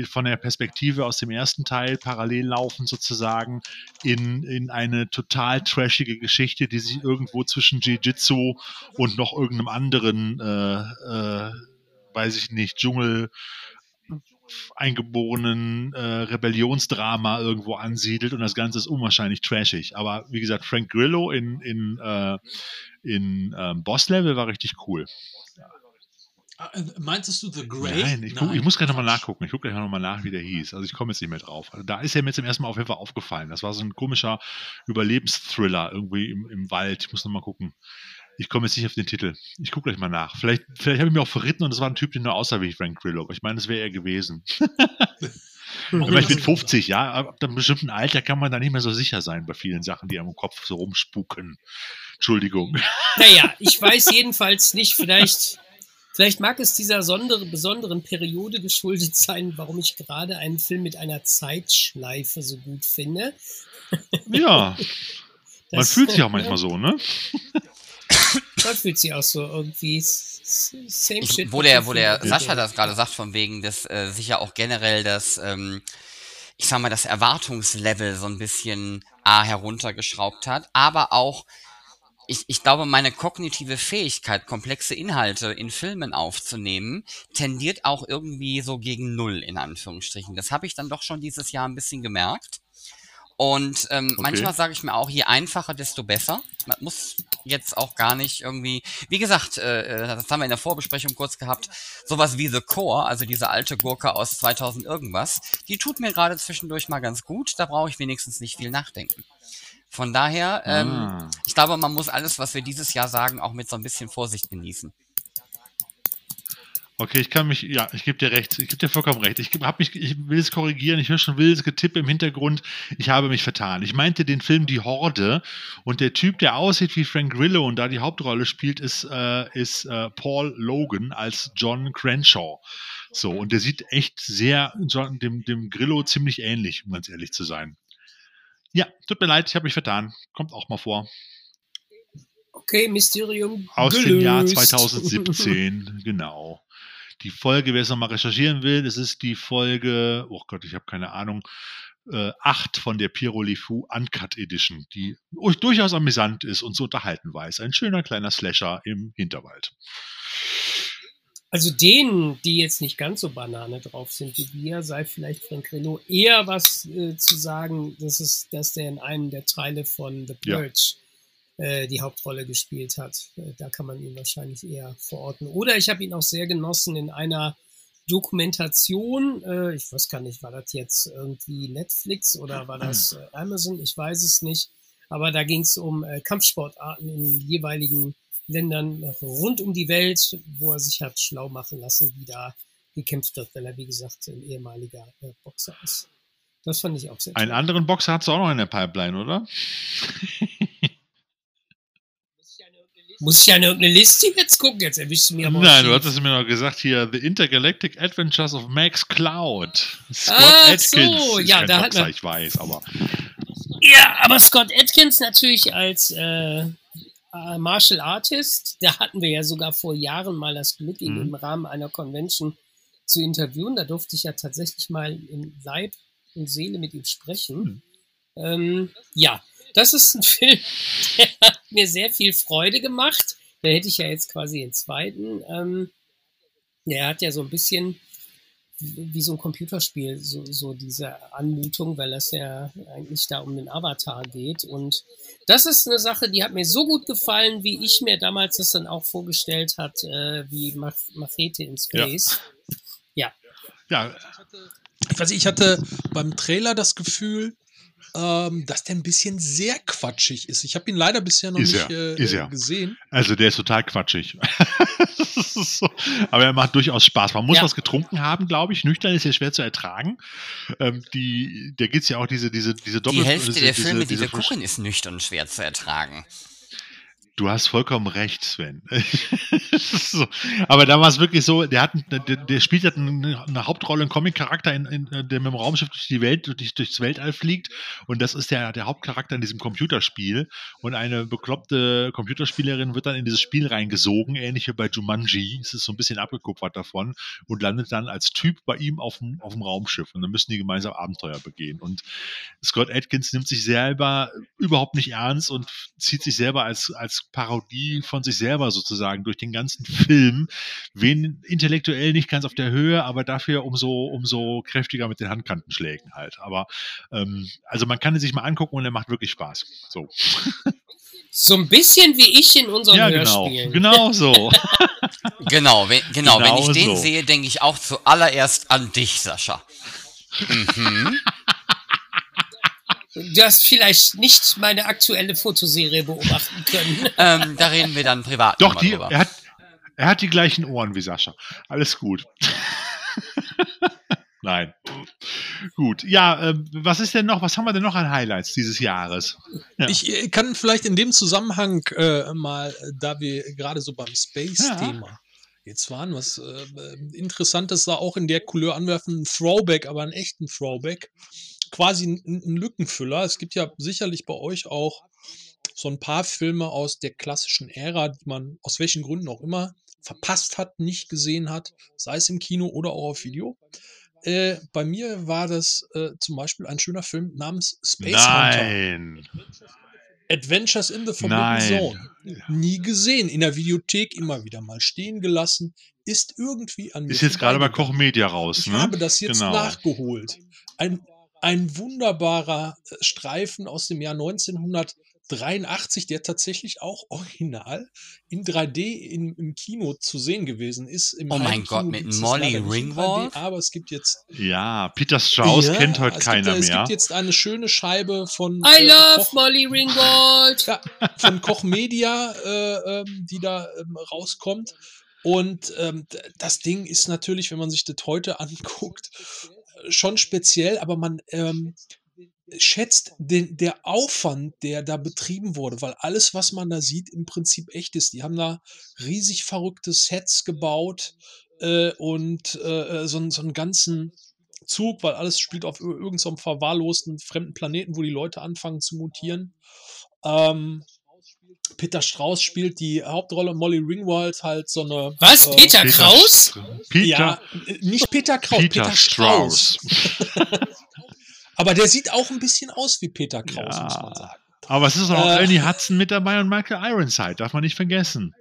von der Perspektive aus dem ersten Teil parallel laufend sozusagen in, in eine total trashige Geschichte, die sich irgendwo zwischen Jiu-Jitsu und noch irgendeinem anderen, äh, äh, weiß ich nicht, Dschungel eingeborenen äh, Rebellionsdrama irgendwo ansiedelt und das Ganze ist unwahrscheinlich trashig. Aber wie gesagt, Frank Grillo in, in, äh, in ähm, Boss Level war richtig cool. Äh, Meintest du The Grey? Nein, ich, guck, ich muss gleich nochmal nachgucken. Ich gucke gleich nochmal nach, wie der hieß. Also ich komme jetzt nicht mehr drauf. Also da ist er mir zum ersten Mal auf jeden Fall aufgefallen. Das war so ein komischer Überlebensthriller irgendwie im, im Wald. Ich muss nochmal gucken. Ich komme jetzt nicht auf den Titel. Ich gucke gleich mal nach. Vielleicht, vielleicht habe ich mir auch verritten und es war ein Typ, der nur aussah wie Frank Grillo. Aber ich meine, das wäre er gewesen. Aber ich bin 50, ja. Ab einem bestimmten Alter kann man da nicht mehr so sicher sein bei vielen Sachen, die einem im Kopf so rumspuken. Entschuldigung. Naja, ich weiß jedenfalls nicht, vielleicht, vielleicht mag es dieser sondere, besonderen Periode geschuldet sein, warum ich gerade einen Film mit einer Zeitschleife so gut finde. Ja, man Das- fühlt sich auch manchmal so, ne? Man fühlt sich auch so irgendwie same Ich, shit. wo der, wo der Sascha das gerade sagt, von wegen, dass äh, sich ja auch generell das, ähm, ich sag mal, das Erwartungslevel so ein bisschen A heruntergeschraubt hat, aber auch, ich, ich glaube, meine kognitive Fähigkeit, komplexe Inhalte in Filmen aufzunehmen, tendiert auch irgendwie so gegen Null, in Anführungsstrichen. Das habe ich dann doch schon dieses Jahr ein bisschen gemerkt. Und ähm, Okay. manchmal sage ich mir auch, je einfacher, desto besser. Man muss jetzt auch gar nicht irgendwie, wie gesagt, äh, äh, das haben wir in der Vorbesprechung kurz gehabt, sowas wie The Core, also diese alte Gurke aus 2000 irgendwas, die tut mir gerade zwischendurch mal ganz gut, da brauche ich wenigstens nicht viel nachdenken. Von daher, ähm, Ah. ich glaube, man muss alles, was wir dieses Jahr sagen, auch mit so ein bisschen Vorsicht genießen. Okay, ich kann mich, ja, ich gebe dir recht, ich gebe dir vollkommen recht. Ich, hab mich, ich will es korrigieren, ich höre schon wildes Getippe im Hintergrund. Ich habe mich vertan. Ich meinte den Film Die Horde und der Typ, der aussieht wie Frank Grillo und da die Hauptrolle spielt, ist, äh, ist äh, Paul Logan als John Crenshaw. So, und der sieht echt sehr John, dem, dem Grillo ziemlich ähnlich, um ganz ehrlich zu sein. Ja, tut mir leid, ich habe mich vertan. Kommt auch mal vor. Okay, Mysterium. Aus dem Jahr gelöst. 2017, genau. Die Folge, wer es nochmal recherchieren will, das ist die Folge, oh Gott, ich habe keine Ahnung, äh, 8 von der Piero Lifu Uncut Edition, die ur- durchaus amüsant ist und zu unterhalten weiß. Ein schöner kleiner Slasher im Hinterwald. Also denen, die jetzt nicht ganz so Banane drauf sind wie wir, sei vielleicht Frank Reno eher was äh, zu sagen, dass, es, dass der in einem der Teile von The Ja. Purge äh, die Hauptrolle gespielt hat. Äh, da kann man ihn wahrscheinlich eher verorten. Oder ich habe ihn auch sehr genossen in einer Dokumentation. Äh, ich weiß gar nicht, war das jetzt irgendwie Netflix oder war das äh, Amazon? Ich weiß es nicht. Aber da ging es um äh, Kampfsportarten in jeweiligen Ländern rund um die Welt, wo er sich hat schlau machen lassen, wie da gekämpft wird, weil er, wie gesagt, ein ehemaliger äh, Boxer ist. Das fand ich auch sehr Einen toll. anderen Boxer hast du auch noch in der Pipeline, oder? Muss ich ja in irgendeine Liste jetzt gucken? Jetzt erwischst du mir aber Nein, du hattest mir noch gesagt hier The Intergalactic Adventures of Max Cloud. Scott Ach Atkins. so, ja, da hat man- ich weiß, aber Ja, aber Scott Atkins natürlich als äh, äh, Martial Artist, da hatten wir ja sogar vor Jahren mal das Glück, ihn Mhm. im Rahmen einer Convention zu interviewen. Da durfte ich ja tatsächlich mal in Leib und Seele mit ihm sprechen. Ähm, ja, das ist ein Film, der hat mir sehr viel Freude gemacht. Da hätte ich ja jetzt quasi den zweiten. Ähm, der hat ja so ein bisschen wie so ein Computerspiel, so, so diese Anmutung, weil das ja eigentlich da um den Avatar geht. Und das ist eine Sache, die hat mir so gut gefallen, wie ich mir damals das dann auch vorgestellt hat, äh, wie Mach Machete in Space. ja, Ich weiß nicht, ich hatte beim Trailer das Gefühl, ähm, dass der ein bisschen sehr quatschig ist. Ich habe ihn leider bisher noch Ist nicht er, äh, ist er. gesehen. also der ist total quatschig. Ist so. Aber er macht durchaus Spaß. Man muss Ja. was getrunken haben, glaube ich. Nüchtern ist ja schwer zu ertragen. Ähm, die, da gibt es ja auch diese, diese, diese Die Doppel- Hälfte diese, der Filme, die diese wir Versch- gucken, ist nüchtern schwer zu ertragen. Du hast vollkommen recht, Sven. so. Aber da war es wirklich so, der, hat, der, der spielt halt eine, eine Hauptrolle, einen Comic-Charakter, in, in, der mit dem Raumschiff durch die Welt, durch, durchs Weltall fliegt. Und das ist der, der Hauptcharakter in diesem Computerspiel. Und eine bekloppte Computerspielerin wird dann in dieses Spiel reingesogen, ähnlich wie bei Jumanji. Es ist so ein bisschen abgekupfert davon und landet dann als Typ bei ihm auf dem, auf dem Raumschiff. Und dann müssen die gemeinsam Abenteuer begehen. Und Scott Atkins nimmt sich selber überhaupt nicht ernst und zieht sich selber als, als Parodie von sich selber sozusagen durch den ganzen Film. Wen intellektuell nicht ganz auf der Höhe, aber dafür umso, umso kräftiger mit den Handkantenschlägen halt. Aber ähm, also man kann es sich mal angucken und er macht wirklich Spaß. So. So ein bisschen wie ich in unseren Ja, genau. Hörspielen. Genau so. Genau, wenn, genau, wenn Genau ich den so. sehe, denke ich auch zuallererst an dich, Sascha. Mhm. Du hast vielleicht nicht meine aktuelle Fotoserie beobachten können. ähm, da reden wir dann privat Doch, die, drüber. er, hat, er hat die gleichen Ohren wie Sascha. Alles gut. Nein. Gut. Ja, ähm, was ist denn noch, was haben wir denn noch an Highlights dieses Jahres? Ja. Ich äh, kann vielleicht in dem Zusammenhang äh, mal, äh, da wir gerade so beim Space-Thema jetzt waren, was äh, äh, Interessantes da auch in der Couleur anwerfen, ein Throwback, aber einen echten Throwback, quasi ein, ein Lückenfüller. Es gibt ja sicherlich bei euch auch so ein paar Filme aus der klassischen Ära, die man aus welchen Gründen auch immer verpasst hat, nicht gesehen hat, sei es im Kino oder auch auf Video. Äh, bei mir war das äh, zum Beispiel ein schöner Film namens Space Hunter. Nein. Adventures in the Forbidden Nein. Zone. Nie gesehen. In der Videothek immer wieder mal stehen gelassen. Ist irgendwie an mir Ist jetzt gerade bei. Koch Media raus, Ich ne? habe das jetzt Genau. nachgeholt. Ein, ein wunderbarer äh, Streifen aus dem Jahr 1983, der tatsächlich auch original in 3D in, im Kino zu sehen gewesen ist. Im Oh mein Gott, mit es Molly Ringwald? 3D, Aber es gibt jetzt Ja, Peter Strauss Ja, kennt heute es keiner gibt, Es mehr. gibt jetzt eine schöne Scheibe von I äh, love Koch- Molly Ringwald. ja, von Koch Media, äh, ähm, die da ähm, rauskommt. Und ähm, das Ding ist natürlich, wenn man sich das heute anguckt, schon speziell, aber man ähm, schätzt den, der Aufwand, der da betrieben wurde, weil alles, was man da sieht, im Prinzip echt ist. Die haben da riesig verrückte Sets gebaut äh, und äh, so, einen- so einen ganzen Zug, weil alles spielt auf ir- irgendeinem so verwahrlosten fremden Planeten, wo die Leute anfangen zu mutieren. Ähm, Peter Strauß spielt die Hauptrolle, Molly Ringwald halt so eine. Was? äh, Peter Kraus? Peter, Ja, äh, nicht Peter Kraus, Peter, Peter, Strauß. Strauss. Aber der sieht auch ein bisschen aus wie Peter Kraus, Ja. muss man sagen. Aber es ist auch Äh, Ernie Hudson mit dabei und Michael Ironside, darf man nicht vergessen.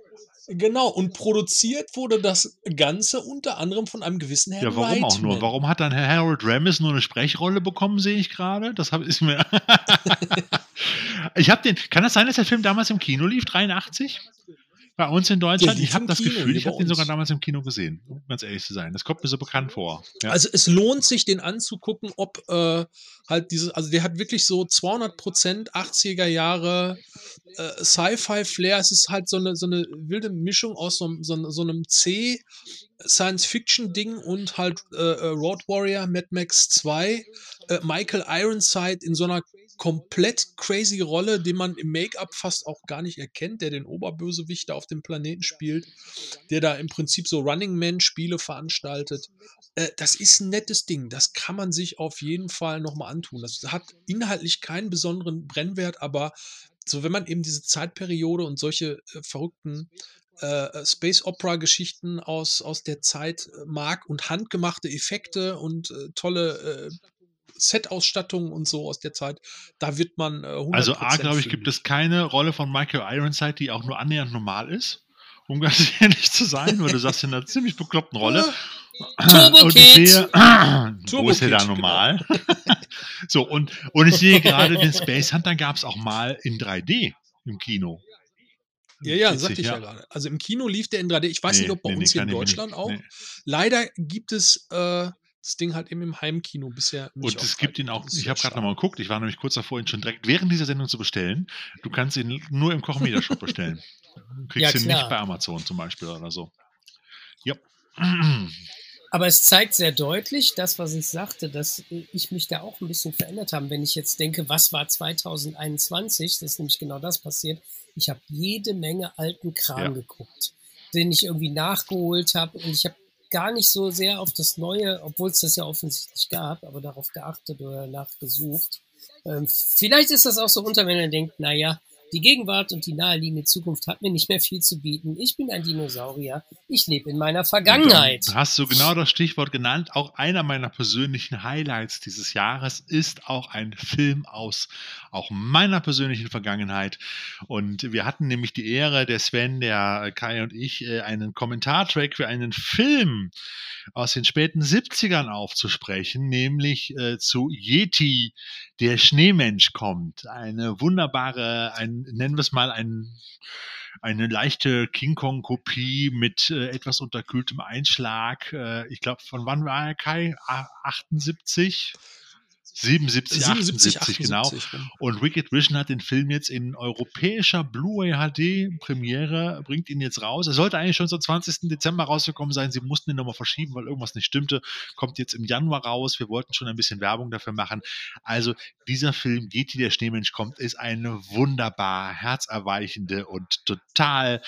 Genau, und produziert wurde das Ganze unter anderem von einem gewissen Herrn Ja, warum auch nur? Reitman. Warum hat dann Herr Harold Ramis nur eine Sprechrolle bekommen, sehe ich gerade? Das hab, ist mir. ich habe den. Kann das sein, dass der Film damals im Kino lief, 83? Bei uns in Deutschland? Ich habe das Kino, Gefühl, ich habe den sogar damals im Kino gesehen, um ganz ehrlich zu sein. Das kommt mir so bekannt vor. Ja. Also es lohnt sich, den anzugucken, ob äh, halt dieses, also der hat wirklich so 200% 80er Jahre äh, Sci-Fi-Flair. Es ist halt so eine, so eine wilde Mischung aus so, einem- so, so einem C Science-Fiction-Ding und halt äh, äh, Road Warrior, Mad Max 2, äh, Michael Ironside in so einer komplett crazy Rolle, den man im Make-up fast auch gar nicht erkennt, der den Oberbösewicht da auf dem Planeten spielt, der da im Prinzip so Running Man-Spiele veranstaltet. Äh, das ist ein nettes Ding. Das kann man sich auf jeden Fall nochmal antun. Das hat inhaltlich keinen besonderen Brennwert, aber so wenn man eben diese Zeitperiode und solche äh, verrückten äh, Space Opera Geschichten aus, aus der Zeit äh, mag und handgemachte Effekte und äh, tolle äh, Set-Ausstattung und so aus der Zeit, da wird man äh, 100% Also A, glaube ich, gibt es keine Rolle von Michael Ironside, die auch nur annähernd normal ist. Um ganz ehrlich zu sein, weil du sagst in einer ziemlich bekloppten Rolle. Turbo und ich Kid. sehe, wo Turbo ist er da Kid, normal? so, und, und ich sehe gerade, den Space Hunter gab es auch mal in 3D im Kino. Ja, ja, Witzig, sagte ich ja. gerade. Also im Kino lief der in 3D. Ich weiß Nee, nicht, ob bei nee, nee, uns hier in Deutschland nicht- auch. nee. Leider gibt es äh, das Ding halt eben im Heimkino bisher nicht. Und es gibt 3D. ihn auch, ich habe gerade nochmal geguckt, ich war nämlich kurz davor, ihn schon direkt während dieser Sendung zu bestellen. Du kannst ihn nur im Kochmedia Shop bestellen. Du kriegst Ja, ihn nicht bei Amazon zum Beispiel oder so. Ja. Aber es zeigt sehr deutlich, das, was ich sagte, dass ich mich da auch ein bisschen verändert habe. Wenn ich jetzt denke, was war 2021, das ist nämlich genau das passiert. Ich habe jede Menge alten Kram Ja. geguckt, den ich irgendwie nachgeholt habe. Und ich habe gar nicht so sehr auf das Neue, obwohl es das ja offensichtlich gab, aber darauf geachtet oder nachgesucht. Ähm, vielleicht ist das auch so unter, wenn er denkt, naja, die Gegenwart und die naheliegende Zukunft hat mir nicht mehr viel zu bieten. Ich bin ein Dinosaurier. Ich lebe in meiner Vergangenheit. Da hast du genau das Stichwort genannt. Auch einer meiner persönlichen Highlights dieses Jahres ist auch ein Film aus auch meiner persönlichen Vergangenheit. Und wir hatten nämlich die Ehre, der Sven, der Kai und ich, äh, einen Kommentartrack für einen Film aus den späten 70ern aufzusprechen, nämlich äh, zu Yeti, der Schneemensch kommt. Eine wunderbare, ein, nennen wir es mal ein eine leichte King Kong-Kopie mit äh, etwas unterkühltem Einschlag. Äh, ich glaube, von wann war er Kai? A 78? 77, 77, 78, genau. 78 rum. Und Wicked Vision hat den Film jetzt in europäischer Blu-ray HD Premiere, bringt ihn jetzt raus. Er sollte eigentlich schon zum 20. Dezember rausgekommen sein. Sie mussten ihn nochmal verschieben, weil irgendwas nicht stimmte. Kommt jetzt im Januar raus. Wir wollten schon ein bisschen Werbung dafür machen. Also dieser Film, Getty, der Schneemensch kommt, ist eine wunderbar herzerweichende und total,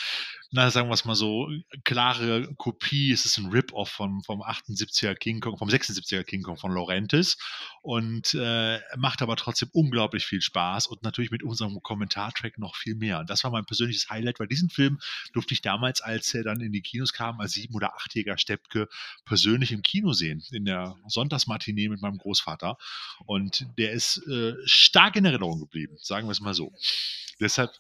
na, sagen wir es mal so, klare Kopie. Es ist ein Rip-Off vom, vom 78er King Kong, vom 76er King Kong von Laurentis und äh, macht aber trotzdem unglaublich viel Spaß und natürlich mit unserem Kommentartrack noch viel mehr. Und das war mein persönliches Highlight, weil diesen Film durfte ich damals, als er dann in die Kinos kam, als sieben- oder achtjähriger Steppke, persönlich im Kino sehen, in der Sonntagsmatinee mit meinem Großvater. Und der ist äh, stark in Erinnerung geblieben, sagen wir es mal so. Deshalb,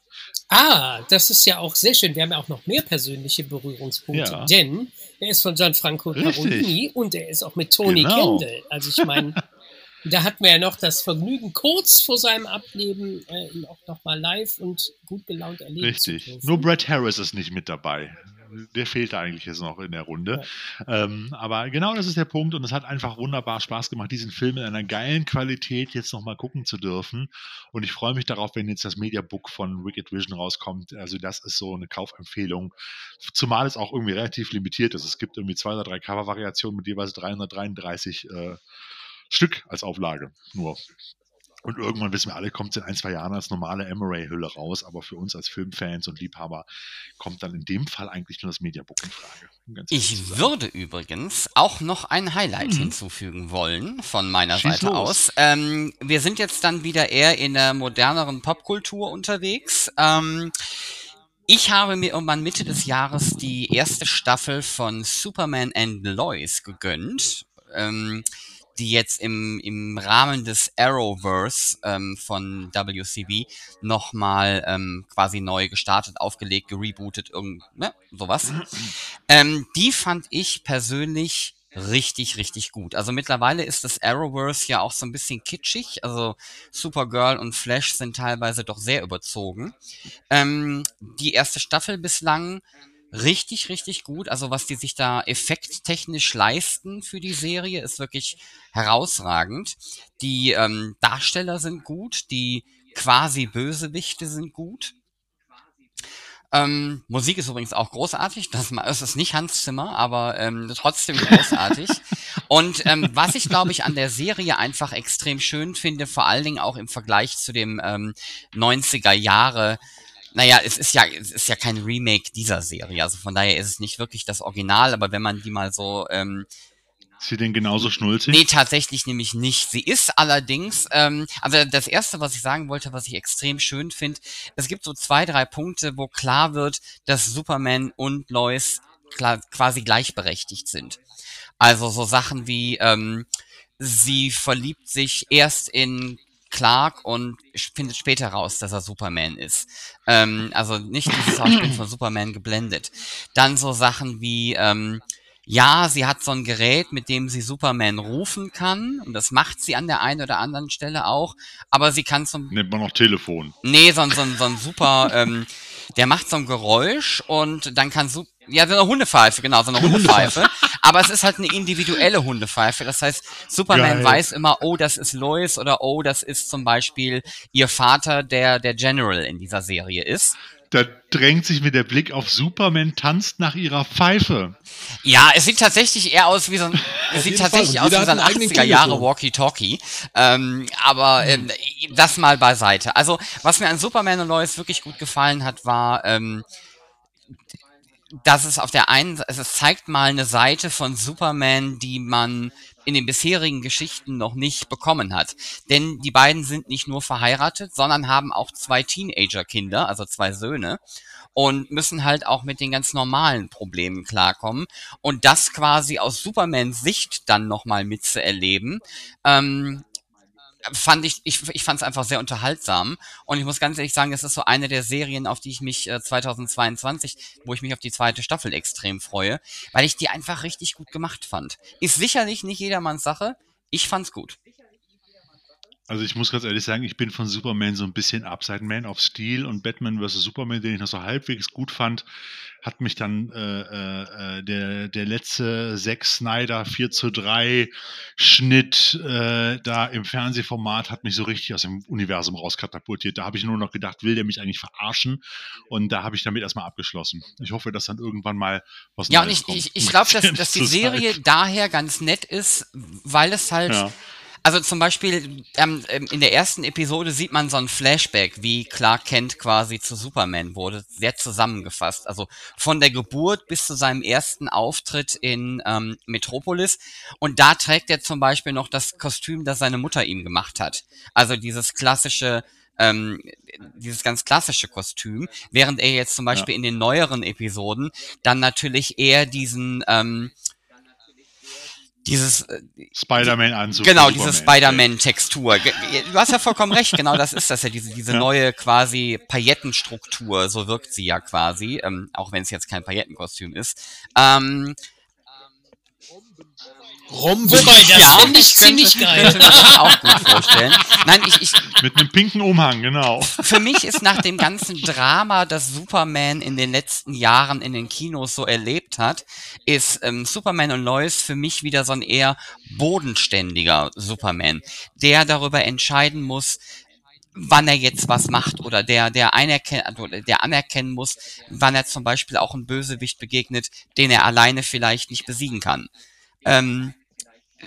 Ah, das ist ja auch sehr schön. Wir haben ja auch noch mehr persönliche Berührungspunkte, Ja. denn er ist von Gianfranco. Carolini und er ist auch mit Tony Genau. Kendall. Also ich meine, da hatten wir ja noch das Vergnügen, kurz vor seinem Ableben äh, ihn auch nochmal live und gut gelaunt erleben richtig. Nur Brad Harris ist nicht mit dabei. Der fehlt eigentlich jetzt noch in der Runde. Ähm, aber genau das ist der Punkt und es hat einfach wunderbar Spaß gemacht, diesen Film in einer geilen Qualität jetzt nochmal gucken zu dürfen. Und ich freue mich darauf, wenn jetzt das Mediabook von Wicked Vision rauskommt. Also das ist so eine Kaufempfehlung. Zumal es auch irgendwie relativ limitiert ist. Es gibt irgendwie zwei oder drei Cover-Variationen mit jeweils 333 äh, Stück als Auflage nur. Und irgendwann wissen wir alle, kommt es in ein, zwei Jahren als normale Emery-Hülle raus, aber für uns als Filmfans und Liebhaber kommt dann in dem Fall eigentlich nur das Mediabook in Frage. Ich würde übrigens auch noch ein Highlight Mhm. hinzufügen wollen von meiner Schieß Seite los. aus. Ähm, wir sind jetzt dann wieder eher in der moderneren Popkultur unterwegs. Ähm, ich habe mir irgendwann Mitte des Jahres die erste Staffel von Superman and Lois gegönnt. Ähm, die jetzt im, im Rahmen des Arrowverse ähm, von WCB nochmal ähm, quasi neu gestartet, aufgelegt, gerebootet, irgend, ne, sowas. Ähm, die fand ich persönlich richtig, richtig gut. Also mittlerweile ist das Arrowverse ja auch so ein bisschen kitschig. Also Supergirl und Flash sind teilweise doch sehr überzogen. Ähm, die erste Staffel bislang richtig, richtig gut. Also was die sich da effekttechnisch leisten für die Serie, ist wirklich herausragend. Die ähm, Darsteller sind gut, die quasi Bösewichte sind gut. Ähm, Musik ist übrigens auch großartig. Das ist nicht Hans Zimmer, aber ähm, trotzdem großartig. Und ähm, was ich glaube ich an der Serie einfach extrem schön finde, vor allen Dingen auch im Vergleich zu dem ähm, 90er Jahre naja, es ist ja, es ist ja kein Remake dieser Serie. Also von daher ist es nicht wirklich das Original, aber wenn man die mal so ähm, ist sie denn genauso schnulzig? Nee, tatsächlich nämlich nicht. Sie ist allerdings, ähm, also das Erste, was ich sagen wollte, was ich extrem schön finde, es gibt so zwei, drei Punkte, wo klar wird, dass Superman und Lois klar, quasi gleichberechtigt sind. Also so Sachen wie, ähm, sie verliebt sich erst in Clark und findet später raus, dass er Superman ist. Ähm, also nicht dieses Schauspiel von Superman geblendet. Dann so Sachen wie, ähm, ja, sie hat so ein Gerät, mit dem sie Superman rufen kann. Und das macht sie an der einen oder anderen Stelle auch. Aber sie kann zum. Nennt man noch Telefon. Nee, so, so, so ein super. ähm, der macht so ein Geräusch und dann kann Su ja, so eine Hundepfeife, genau, so eine Hundepfeife. Aber es ist halt eine individuelle Hundepfeife. Das heißt, Superman Geil. weiß immer, oh, das ist Lois oder oh, das ist zum Beispiel ihr Vater, der der General in dieser Serie ist. Da drängt sich mir der Blick auf Superman tanzt nach ihrer Pfeife. Ja, es sieht tatsächlich eher aus wie so ein, es sieht tatsächlich aus wie so ein hat einen eigenen 80er Jahre. Walkie-Talkie. Ähm, aber ähm, das mal beiseite. Also, was mir an Superman und Lois wirklich gut gefallen hat, war, ähm, dass es auf der einen, also es zeigt mal eine Seite von Superman, die man in den bisherigen Geschichten noch nicht bekommen hat. Denn die beiden sind nicht nur verheiratet, sondern haben auch zwei Teenager-Kinder, also zwei Söhne und müssen halt auch mit den ganz normalen Problemen klarkommen. Und das quasi aus Supermans Sicht dann nochmal mitzuerleben, ähm, fand ich, ich, ich fand es einfach sehr unterhaltsam. Und ich muss ganz ehrlich sagen, das ist so eine der Serien, auf die ich mich äh, 2022, wo ich mich auf die zweite Staffel extrem freue, weil ich die einfach richtig gut gemacht fand. Ist sicherlich nicht jedermanns Sache. Ich fand's gut. Also ich muss ganz ehrlich sagen, ich bin von Superman so ein bisschen. Seit Man of Steel und Batman vs. Superman, den ich noch so halbwegs gut fand, hat mich dann äh, äh, der, der letzte Zack Snyder 4 zu 3 Schnitt äh, da im Fernsehformat hat mich so richtig aus dem Universum rauskatapultiert. Da habe ich nur noch gedacht, will der mich eigentlich verarschen? Und da habe ich damit erstmal abgeschlossen. Ich hoffe, dass dann irgendwann mal was Ja, und Neues ich, kommt. ich, ich glaube, dass, dass die. Serie daher ganz nett ist, weil es halt. Ja. Also zum Beispiel ähm, ähm, in der ersten Episode sieht man so ein Flashback, wie Clark Kent quasi zu Superman wurde, sehr zusammengefasst. Also von der Geburt bis zu seinem ersten Auftritt in ähm, Metropolis. Und da trägt er zum Beispiel noch das Kostüm, das seine Mutter ihm gemacht hat. Also dieses klassische ähm, dieses ganz klassische Kostüm, während er jetzt zum Beispiel in den neueren Episoden dann natürlich eher diesen ähm, dieses äh, Spider-Man-Anzug. Genau, diese. Spider-Man-Textur. Du hast ja vollkommen recht, genau das ist das ja, diese, diese Ja. neue quasi Paillettenstruktur, so wirkt sie ja quasi, ähm, auch wenn es jetzt kein Paillettenkostüm ist. Ähm, Romben. Wobei, das Ja, finde ich ich könnte- ziemlich geil. könnte das auch gut vorstellen. Nein, ich, ich, Mit einem pinken Umhang, genau. für mich ist nach dem ganzen Drama, das Superman in den letzten Jahren in den Kinos so erlebt hat, ist ähm, Superman und Lois für mich wieder so ein eher bodenständiger Superman, der darüber entscheiden muss, wann er jetzt was macht oder der, der, einerken oder der anerkennen muss, wann er zum Beispiel auch einem Bösewicht begegnet, den er alleine vielleicht nicht besiegen kann. Ähm,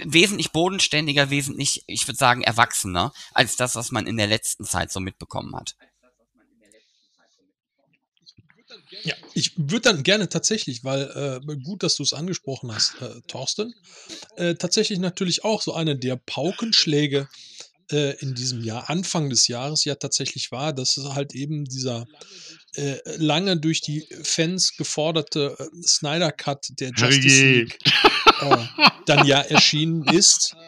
wesentlich bodenständiger, wesentlich, ich würde sagen, erwachsener, als das, was man in der letzten Zeit so mitbekommen hat. Ja, ich würde dann gerne tatsächlich, weil äh, gut, dass du es angesprochen hast, äh, Thorsten, äh, tatsächlich natürlich auch so eine der Paukenschläge äh, in diesem Jahr, Anfang des Jahres ja tatsächlich war, dass es halt eben dieser äh, lange durch die Fans geforderte äh, Snyder Cut der Justice. League dann ja erschienen ist.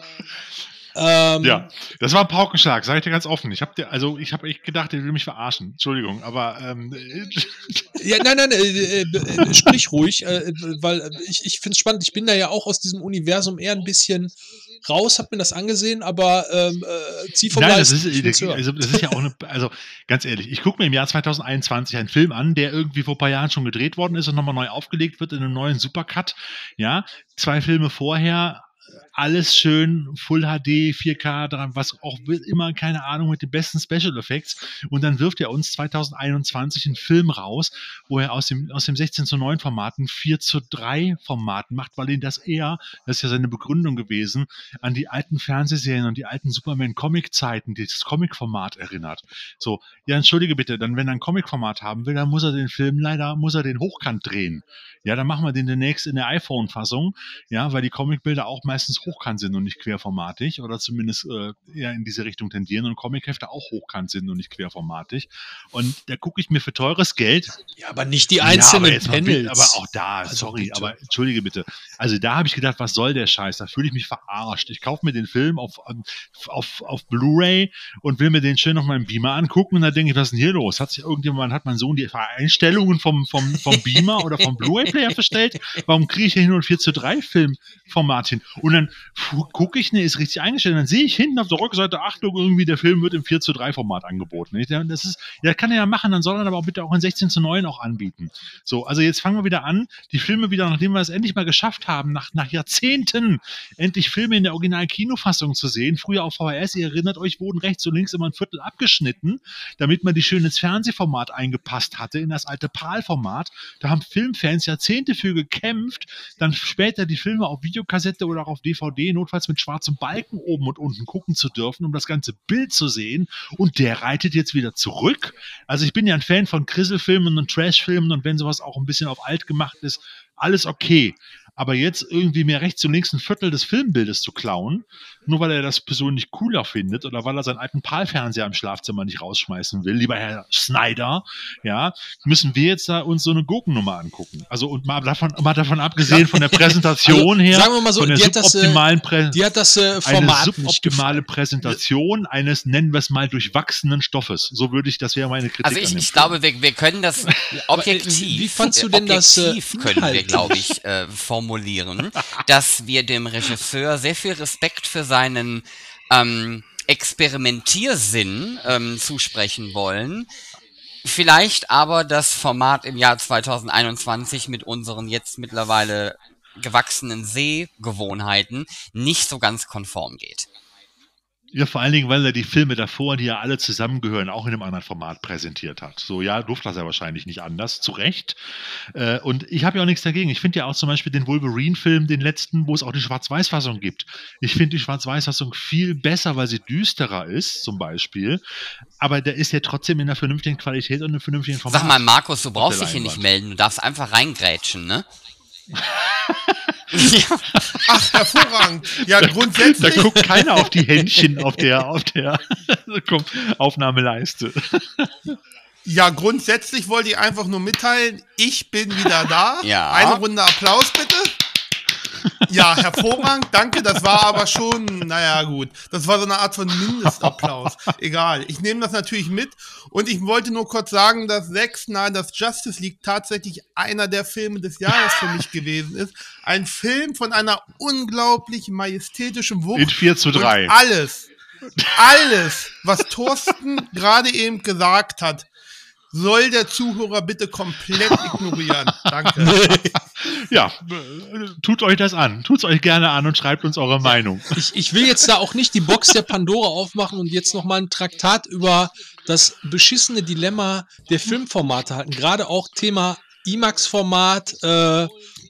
Ähm, Ja, das war ein Paukenschlag, sage ich dir ganz offen. Ich habe also ich habe echt gedacht, der will mich verarschen. Entschuldigung, aber ähm, Ja, nein, nein, äh, äh, äh, sprich ruhig, äh, weil äh, ich, ich finde es spannend. Ich bin da ja auch aus diesem Universum eher ein bisschen raus, hab mir das angesehen, aber ähm, äh, zieh vom Nein, das ist, hören. also das ist ja auch eine, also ganz ehrlich, ich gucke mir im Jahr 2021 einen Film an, der irgendwie vor ein paar Jahren schon gedreht worden ist und nochmal neu aufgelegt wird in einem neuen Supercut. Ja, zwei Filme vorher, alles schön, Full HD, 4K, dran, was auch immer, keine Ahnung, mit den besten Special Effects. Und dann wirft er uns 2021 einen Film raus, wo er aus dem, aus dem 16 zu 9 Format ein 4 zu 3 Format macht, weil ihn das eher, das ist ja seine Begründung gewesen, an die alten Fernsehserien und die alten Superman-Comic-Zeiten, dieses Comic-Format erinnert. So, ja, entschuldige bitte, dann wenn er ein Comic-Format haben will, dann muss er den Film leider, muss er den hochkant drehen. Ja, dann machen wir den demnächst in der iPhone-Fassung, ja, weil die Comicbilder auch meistens hochkant sind und nicht querformatig oder zumindest äh, eher in diese Richtung tendieren und Comichefte auch hochkant sind und nicht querformatig. Und da gucke ich mir für teures Geld Ja, aber nicht die ja, einzelnen aber, jetzt mal Panels. aber auch da, Also sorry, bitte. aber entschuldige bitte. Also da habe ich gedacht, was soll der Scheiß? Da fühle ich mich verarscht. Ich kaufe mir den Film auf, auf, auf Blu-ray und will mir den schön auf meinem Beamer angucken und da denke ich, was ist denn hier los? Hat sich irgendjemand, hat mein Sohn die Einstellungen vom, vom, vom Beamer oder vom Blu-ray-Player verstellt? Warum kriege ich hier nur ein 4 zu 3 Filmformat hin? Und dann gucke ich, ne, ist richtig eingestellt, dann sehe ich hinten auf der Rückseite, Achtung, irgendwie der Film wird im 4 zu 3 Format angeboten. Ich, das ist, ja, kann er ja machen, dann soll er aber auch bitte auch in 16 zu 9 auch anbieten. So, also jetzt fangen wir wieder an, die Filme wieder, nachdem wir es endlich mal geschafft haben, nach, nach Jahrzehnten endlich Filme in der Original-Kinofassung zu sehen. Früher auf VHS, ihr erinnert euch, wurden rechts und links immer ein Viertel abgeschnitten, damit man die schön ins Fernsehformat eingepasst hatte, in das alte PAL-Format. Da haben Filmfans Jahrzehnte für gekämpft, dann später die Filme auf Videokassette oder auch auf DVD, notfalls mit schwarzem Balken oben und unten gucken zu dürfen, um das ganze Bild zu sehen. Und der reitet jetzt wieder zurück. Also ich bin ja ein Fan von Krisselfilmen und Trashfilmen und wenn sowas auch ein bisschen auf alt gemacht ist, alles okay. Aber jetzt irgendwie mir rechts und links ein Viertel des Filmbildes zu klauen, nur weil er das persönlich cooler findet oder weil er seinen alten PAL-Fernseher im Schlafzimmer nicht rausschmeißen will, lieber Herr Snyder, ja, müssen wir jetzt da uns so eine Gurkennummer angucken. Also und mal davon, mal davon abgesehen von der Präsentation Also, her, sagen wir mal so, von der die hat das, äh, suboptimalen Die hat das äh, eine Format nicht suboptimale Präsentation eines, nennen wir es mal, durchwachsenen Stoffes. So würde ich, das wäre meine Kritik Also an ich, dem ich glaube, wir, wir können das objektiv. wie- fandst du denn das, äh, objektiv können wir, glaube ich, äh, formulieren, dass wir dem Regisseur sehr viel Respekt für seinen ähm, Experimentiersinn ähm, zusprechen wollen. Vielleicht aber das Format im Jahr 2021 mit unseren jetzt mittlerweile gewachsenen Sehgewohnheiten nicht so ganz konform geht. Ja, vor allen Dingen, weil er die Filme davor, die ja alle zusammengehören, auch in einem anderen Format präsentiert hat. So, ja, durfte das ja wahrscheinlich nicht anders, zu Recht. Äh, und ich habe ja auch nichts dagegen. Ich finde ja auch zum Beispiel den Wolverine-Film, den letzten, wo es auch die Schwarz-Weiß-Fassung gibt. Ich finde die Schwarz-Weiß-Fassung viel besser, weil sie düsterer ist, zum Beispiel. Aber der ist ja trotzdem in einer vernünftigen Qualität und einem vernünftigen Format. Sag mal, Markus, du brauchst dich hier nicht melden, du darfst einfach reingrätschen, ne? ja. Ach, hervorragend. Ja, Da grundsätzlich. guckt keiner auf die Händchen auf der, auf der komm, Aufnahmeleiste. Ja, grundsätzlich wollte ich einfach nur mitteilen, ich bin wieder da. Ja. Eine Runde Applaus bitte. Ja, hervorragend, danke. Das war aber schon, naja, gut. Das war so eine Art von Mindestapplaus. Egal. Ich nehme das natürlich mit. Und ich wollte nur kurz sagen, dass Zack Snyder's Justice League tatsächlich einer der Filme des Jahres für mich gewesen ist. Ein Film von einer unglaublich majestätischen Wucht. In 4 zu 3. Und alles, alles, was Thorsten gerade eben gesagt hat, soll der Zuhörer bitte komplett ignorieren. Danke. Ja, tut euch das an. Tut's euch gerne an und schreibt uns eure Meinung. Ich, ich will jetzt da auch nicht die Box der Pandora aufmachen und jetzt noch mal ein Traktat über das beschissene Dilemma der Filmformate halten. Gerade auch Thema IMAX-Format, äh,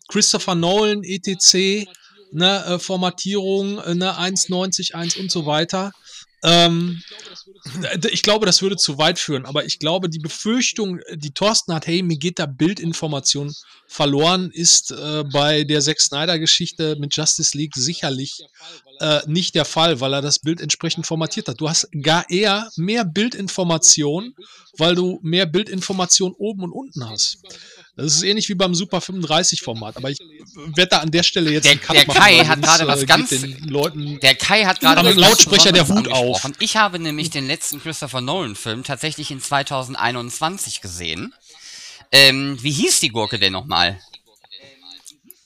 Christopher Nolan, etc., ne, äh, Formatierung, äh, ne, 1,90, 1 und so weiter. Ähm, ich glaube, das würde zu weit führen, aber ich glaube, die Befürchtung, die Thorsten hat, hey, mir geht da Bildinformation verloren, ist äh, bei der Zack Snyder-Geschichte mit Justice League sicherlich äh, nicht der Fall, weil er das Bild entsprechend formatiert hat. Du hast gar eher mehr Bildinformation, weil du mehr Bildinformation oben und unten hast. Das ist ähnlich wie beim Super 35 Format, aber ich werde da an der Stelle jetzt Der, einen der machen, Kai weil hat gerade äh, was geht ganz. den Leuten Der Kai hat gerade im Lautsprecher der Hut auf. Ich habe nämlich den letzten Christopher Nolan-Film tatsächlich in 2021 gesehen. Ähm, wie hieß die Gurke denn nochmal?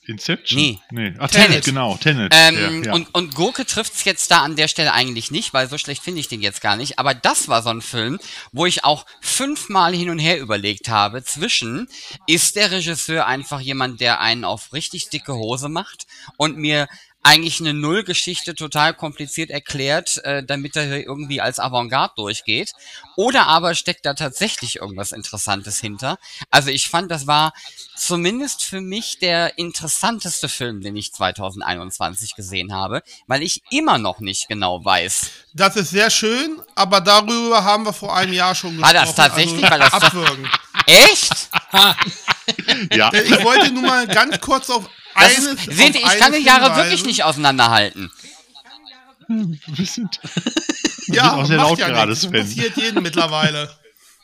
Inception? Nee. nee. Ah, Tenet. Tenet, genau, Tenet. Ähm, ja, ja. Und, und Gurke trifft's jetzt da an der Stelle eigentlich nicht, weil so schlecht finde ich den jetzt gar nicht. Aber das war so ein Film, wo ich auch fünfmal hin und her überlegt habe zwischen, ist der Regisseur einfach jemand, der einen auf richtig dicke Hose macht und mir eigentlich eine Nullgeschichte total kompliziert erklärt, äh, damit er hier irgendwie als Avantgarde durchgeht. Oder aber steckt da tatsächlich irgendwas Interessantes hinter. Also ich fand, das war zumindest für mich der interessanteste Film, den ich 2021 gesehen habe, weil ich immer noch nicht genau weiß. Das ist sehr schön, aber darüber haben wir vor einem Jahr schon Ah, gesprochen. das tatsächlich? Also Weil das- abwürgen. Echt? ja. Ich wollte nur mal ganz kurz auf. Ist, seht ihr, ich kann die Jahre wirklich nicht auseinanderhalten. Wir sind, wir Ja, sind auch sehr macht laut ja gerade, nichts. Sven. Passiert jedem mittlerweile.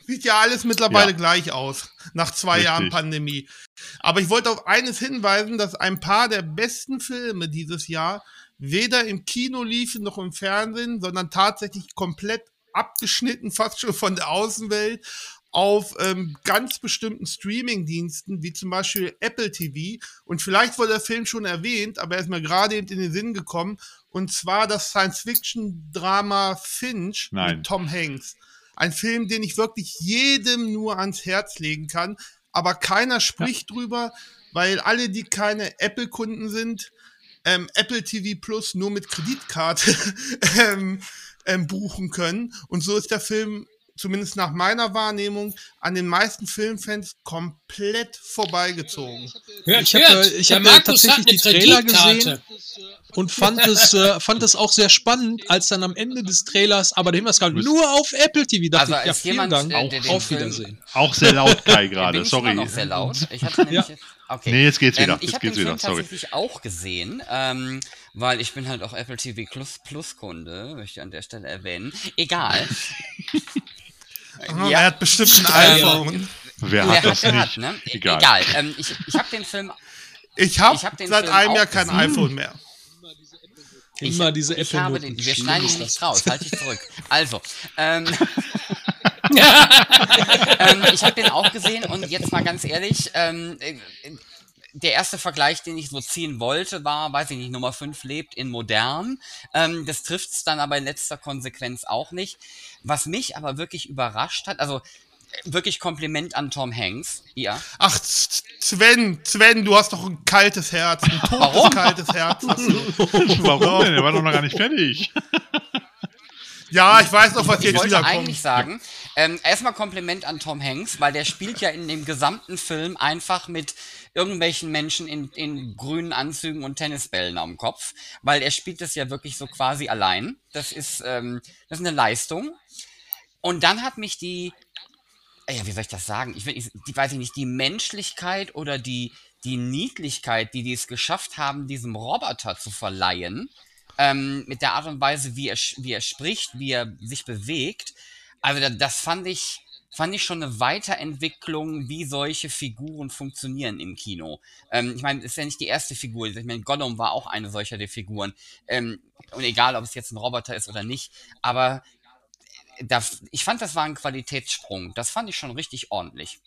Sieht ja alles mittlerweile Ja. gleich aus. Nach zwei Richtig. Jahren Pandemie. Aber ich wollte auf eines hinweisen, dass ein paar der besten Filme dieses Jahr weder im Kino liefen noch im Fernsehen, sondern tatsächlich komplett abgeschnitten, fast schon von der Außenwelt, auf ähm, ganz bestimmten Streaming-Diensten, wie zum Beispiel Apple TV. Und vielleicht wurde der Film schon erwähnt, aber er ist mir gerade eben in den Sinn gekommen. Und zwar das Science-Fiction-Drama Finch Nein. mit Tom Hanks. Ein Film, den ich wirklich jedem nur ans Herz legen kann. Aber keiner spricht drüber, weil alle, die keine Apple-Kunden sind, ähm, Apple TV Plus nur mit Kreditkarte ähm, ähm, buchen können. Und so ist der Film, zumindest nach meiner Wahrnehmung, an den meisten Filmfans komplett vorbeigezogen. Hört, Ich habe äh, ich hab, äh, Markus hat tatsächlich die Trailer gesehen und fand es, äh, fand es auch sehr spannend, als dann am Ende des Trailers, aber der Hinweis kam, nur auf Apple TV. Dachte Also ich, ja, vielen jemand, Dank, äh, der den auf Film- Wiedersehen. Auch sehr laut, Kai gerade. ich Sorry. immer noch sehr laut. Ich hatte nämlich, okay. Nee, jetzt geht's wieder. Ähm, ich habe den geht's wieder. Film Sorry. tatsächlich auch gesehen, ähm, weil ich bin halt auch Apple TV Plus, Plus Kunde, möchte ich an der Stelle erwähnen. Egal. Aha, Er hat bestimmt ein iPhone. Wer hat das nicht? hat, ne? Egal. Egal. Ähm, ich ich habe den Film Ich habe Ich hab seit Film einem Jahr kein gesehen. iPhone mehr. Immer diese ich habe den, wir Schlimm schneiden ihn das. nicht raus, halte ich zurück. Also, ähm, ähm, ich habe den auch gesehen und jetzt mal ganz ehrlich, ähm, äh, der erste Vergleich, den ich so ziehen wollte, war, weiß ich nicht, Nummer 5 lebt in modern. Ähm, das trifft es dann aber in letzter Konsequenz auch nicht. Was mich aber wirklich überrascht hat, also äh, wirklich Kompliment an Tom Hanks, ja. Ach, Sven, Sven, du hast doch ein kaltes Herz. Ein totes, Warum? kaltes Herz. Warum denn? Er war doch noch gar nicht fertig. Ja, ich weiß noch, was Ich jetzt wollte wiederkommt. eigentlich sagen, ähm, erstmal Kompliment an Tom Hanks, weil der spielt ja in dem gesamten Film einfach mit irgendwelchen Menschen in, in grünen Anzügen und Tennisbällen am Kopf, weil er spielt das ja wirklich so quasi allein. Das ist, ähm, das ist eine Leistung. Und dann hat mich die, ja, wie soll ich das sagen? Ich, ich die, weiß ich nicht, die Menschlichkeit oder die, die Niedlichkeit, die die es geschafft haben, diesem Roboter zu verleihen, ähm, mit der Art und Weise, wie er, wie er spricht, wie er sich bewegt. Also da- das fand ich, fand ich schon eine Weiterentwicklung, wie solche Figuren funktionieren im Kino. Ähm, ich meine, ist ja nicht die erste Figur. Ich meine, Gollum war auch eine solcher der Figuren. Ähm, und egal, ob es jetzt ein Roboter ist oder nicht. Aber da, ich fand, das war ein Qualitätssprung. Das fand ich schon richtig ordentlich.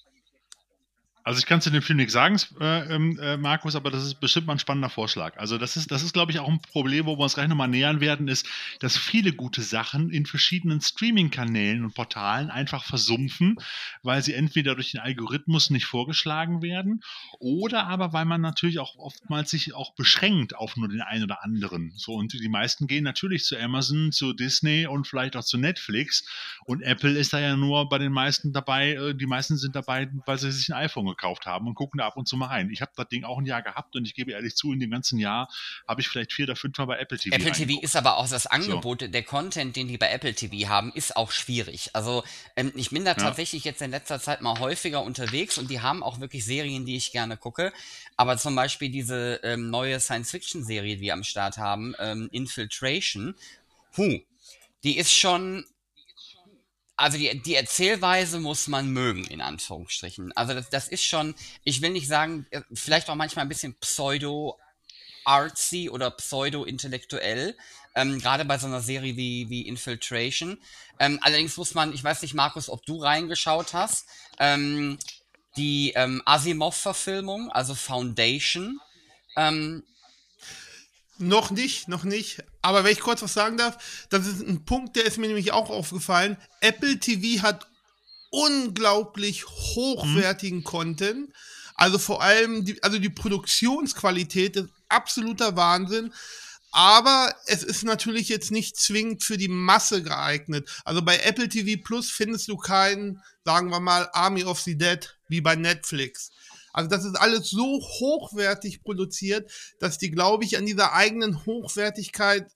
Also ich kann zu dem Film nichts sagen, äh, ähm, äh, Markus, aber das ist bestimmt mal ein spannender Vorschlag. Also das ist, das ist, glaube ich, auch ein Problem, wo wir uns gleich nochmal nähern werden, ist, dass viele gute Sachen in verschiedenen Streaming-Kanälen und Portalen einfach versumpfen, weil sie entweder durch den Algorithmus nicht vorgeschlagen werden oder aber weil man natürlich auch oftmals sich auch beschränkt auf nur den einen oder anderen. So und die meisten gehen natürlich zu Amazon, zu Disney und vielleicht auch zu Netflix und Apple ist da ja nur bei den meisten dabei, äh, die meisten sind dabei, weil sie sich ein iPhone gekauft haben und gucken da ab und zu mal rein. Ich habe das Ding auch ein Jahr gehabt und ich gebe ehrlich zu, in dem ganzen Jahr habe ich vielleicht vier oder fünf Mal bei Apple TV. Apple TV ist aber auch das Angebot, der Content, den die bei Apple TV haben, ist auch schwierig. Also ähm, ich bin da tatsächlich jetzt in letzter Zeit mal häufiger unterwegs und die haben auch wirklich Serien, die ich gerne gucke. Aber zum Beispiel diese ähm, neue Science-Fiction-Serie, die wir am Start haben, ähm, Infiltration, hu, die ist schon also die, die Erzählweise muss man mögen, in Anführungsstrichen. Also das, das ist schon, ich will nicht sagen, äh, vielleicht auch manchmal ein bisschen pseudo-artsy oder pseudo-intellektuell, ähm, gerade bei so einer Serie wie, wie Infiltration. Ähm, allerdings muss man, ich weiß nicht, Markus, ob du reingeschaut hast, ähm, die ähm, Asimov-Verfilmung, also Foundation, ähm, Noch nicht, noch nicht. Aber wenn ich kurz was sagen darf, das ist ein Punkt, der ist mir nämlich auch aufgefallen. Apple TV hat unglaublich hochwertigen Content. Also vor allem, die, also die Produktionsqualität ist absoluter Wahnsinn. Aber es ist natürlich jetzt nicht zwingend für die Masse geeignet. Also bei Apple TV Plus findest du keinen, sagen wir mal, Army of the Dead wie bei Netflix. Also das ist alles so hochwertig produziert, dass die, glaube ich, an dieser eigenen Hochwertigkeit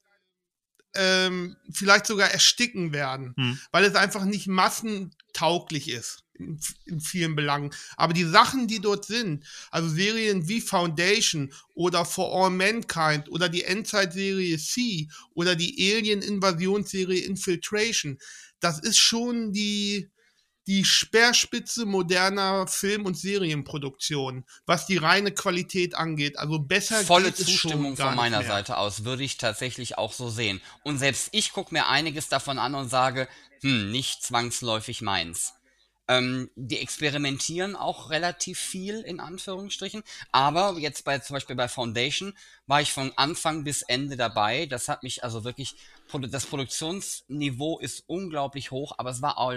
ähm, vielleicht sogar ersticken werden, Hm. weil es einfach nicht massentauglich ist in, in vielen Belangen. Aber die Sachen, die dort sind, also Serien wie Foundation oder For All Mankind oder die Endzeitserie C oder die Alien-Invasionsserie Infiltration, das ist schon die, die Speerspitze moderner Film- und Serienproduktion, was die reine Qualität angeht. Also besser Volle geht es schon Zustimmung von meiner. Seite aus, würde ich tatsächlich auch so sehen. Und selbst ich gucke mir einiges davon an und sage, hm, nicht zwangsläufig meins. Ähm, die experimentieren auch relativ viel, in Anführungsstrichen. Aber jetzt bei, zum Beispiel bei Foundation war ich von Anfang bis Ende dabei. Das hat mich also wirklich, das Produktionsniveau ist unglaublich hoch, aber es war auch,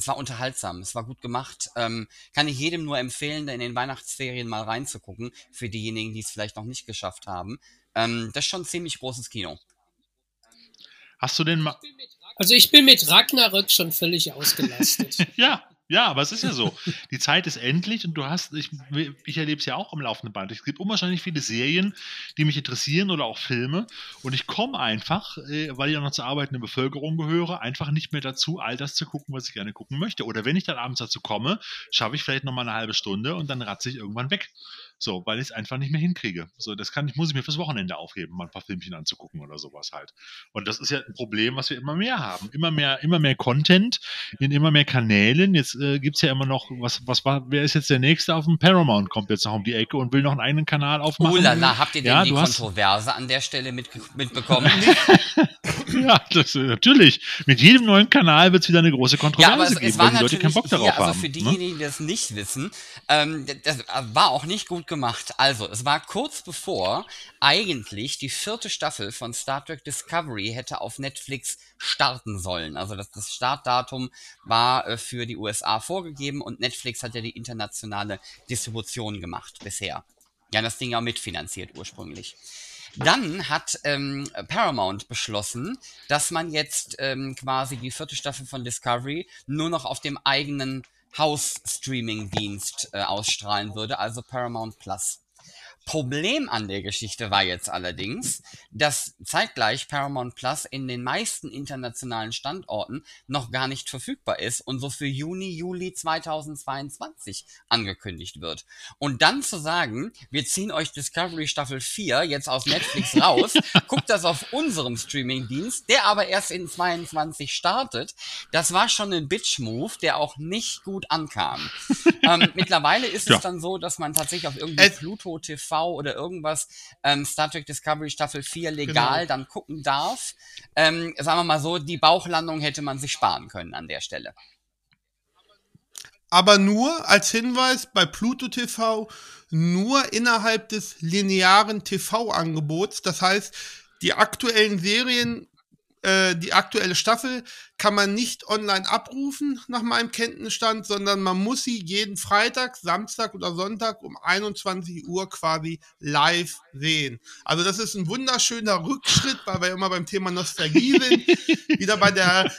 es war unterhaltsam, es war gut gemacht. Ähm, kann ich jedem nur empfehlen, da in den Weihnachtsferien mal reinzugucken, für diejenigen, die es vielleicht noch nicht geschafft haben. Ähm, das ist schon ein ziemlich großes Kino. Hast du denn mal. Also ich bin mit Ragnarök schon völlig ausgelastet. Ja, ja, aber es ist ja so. Die Zeit ist endlich und du hast, ich, ich erlebe es ja auch am laufenden Band. Es gibt unwahrscheinlich viele Serien, die mich interessieren oder auch Filme. Und ich komme einfach, äh, weil ich auch noch zur arbeitenden Bevölkerung gehöre, einfach nicht mehr dazu, all das zu gucken, was ich gerne gucken möchte. Oder wenn ich dann abends dazu komme, schaffe ich vielleicht noch mal eine halbe Stunde und dann ratze ich irgendwann weg. So, weil ich es einfach nicht mehr hinkriege. So, das kann ich, muss ich mir fürs Wochenende aufheben, mal ein paar Filmchen anzugucken oder sowas halt. Und das ist ja ein Problem, was wir immer mehr haben. Immer mehr, immer mehr Content in immer mehr Kanälen. Jetzt äh, gibt es ja immer noch, was, was war, wer ist jetzt der nächste auf dem Paramount, kommt jetzt noch um die Ecke und will noch einen eigenen Kanal aufmachen. Oh la la, habt ihr denn Ja, die hast- Kontroverse an der Stelle mit, mitbekommen? Ja, das, äh, natürlich. Mit jedem neuen Kanal wird es wieder eine große Kontroverse Ja, aber es, geben, es weil die Leute keinen Bock darauf hier, also haben. für ne? diejenigen, die das nicht wissen, ähm, das war auch nicht gut gemacht. Also, es war kurz bevor eigentlich die vierte Staffel von Star Trek Discovery hätte auf Netflix starten sollen. Also das, das Startdatum war äh, für die USA vorgegeben und Netflix hat ja die internationale Distribution gemacht bisher. Ja, das Ding ja mitfinanziert ursprünglich. Dann hat ähm, Paramount beschlossen, dass man jetzt ähm, quasi die vierte Staffel von Discovery nur noch auf dem eigenen Haus-Streaming-Dienst äh, ausstrahlen würde, also Paramount Plus. Problem an der Geschichte war jetzt allerdings, dass zeitgleich Paramount Plus in den meisten internationalen Standorten noch gar nicht verfügbar ist und so für Juni, Juli 2022 angekündigt wird. Und dann zu sagen, wir ziehen euch Discovery Staffel 4 jetzt aus Netflix raus, guckt das auf unserem Streamingdienst, der aber erst in 22 startet, das war schon ein Bitch-Move, der auch nicht gut ankam. ähm, mittlerweile ist Ja. es dann so, dass man tatsächlich auf irgendwie Es- Pluto TV oder irgendwas ähm, Star Trek Discovery Staffel 4 legal Genau. dann gucken darf. Ähm, sagen wir mal so, die Bauchlandung hätte man sich sparen können an der Stelle. aber nur als Hinweis bei Pluto TV nur innerhalb des linearen TV-Angebots. Das heißt, die aktuellen Serien, äh, die aktuelle Staffel kann man nicht online abrufen nach meinem Kenntnisstand, sondern man muss sie jeden Freitag, Samstag oder Sonntag um 21 Uhr quasi live sehen. Also das ist ein wunderschöner Rückschritt, weil wir immer beim Thema Nostalgie sind. Wieder bei der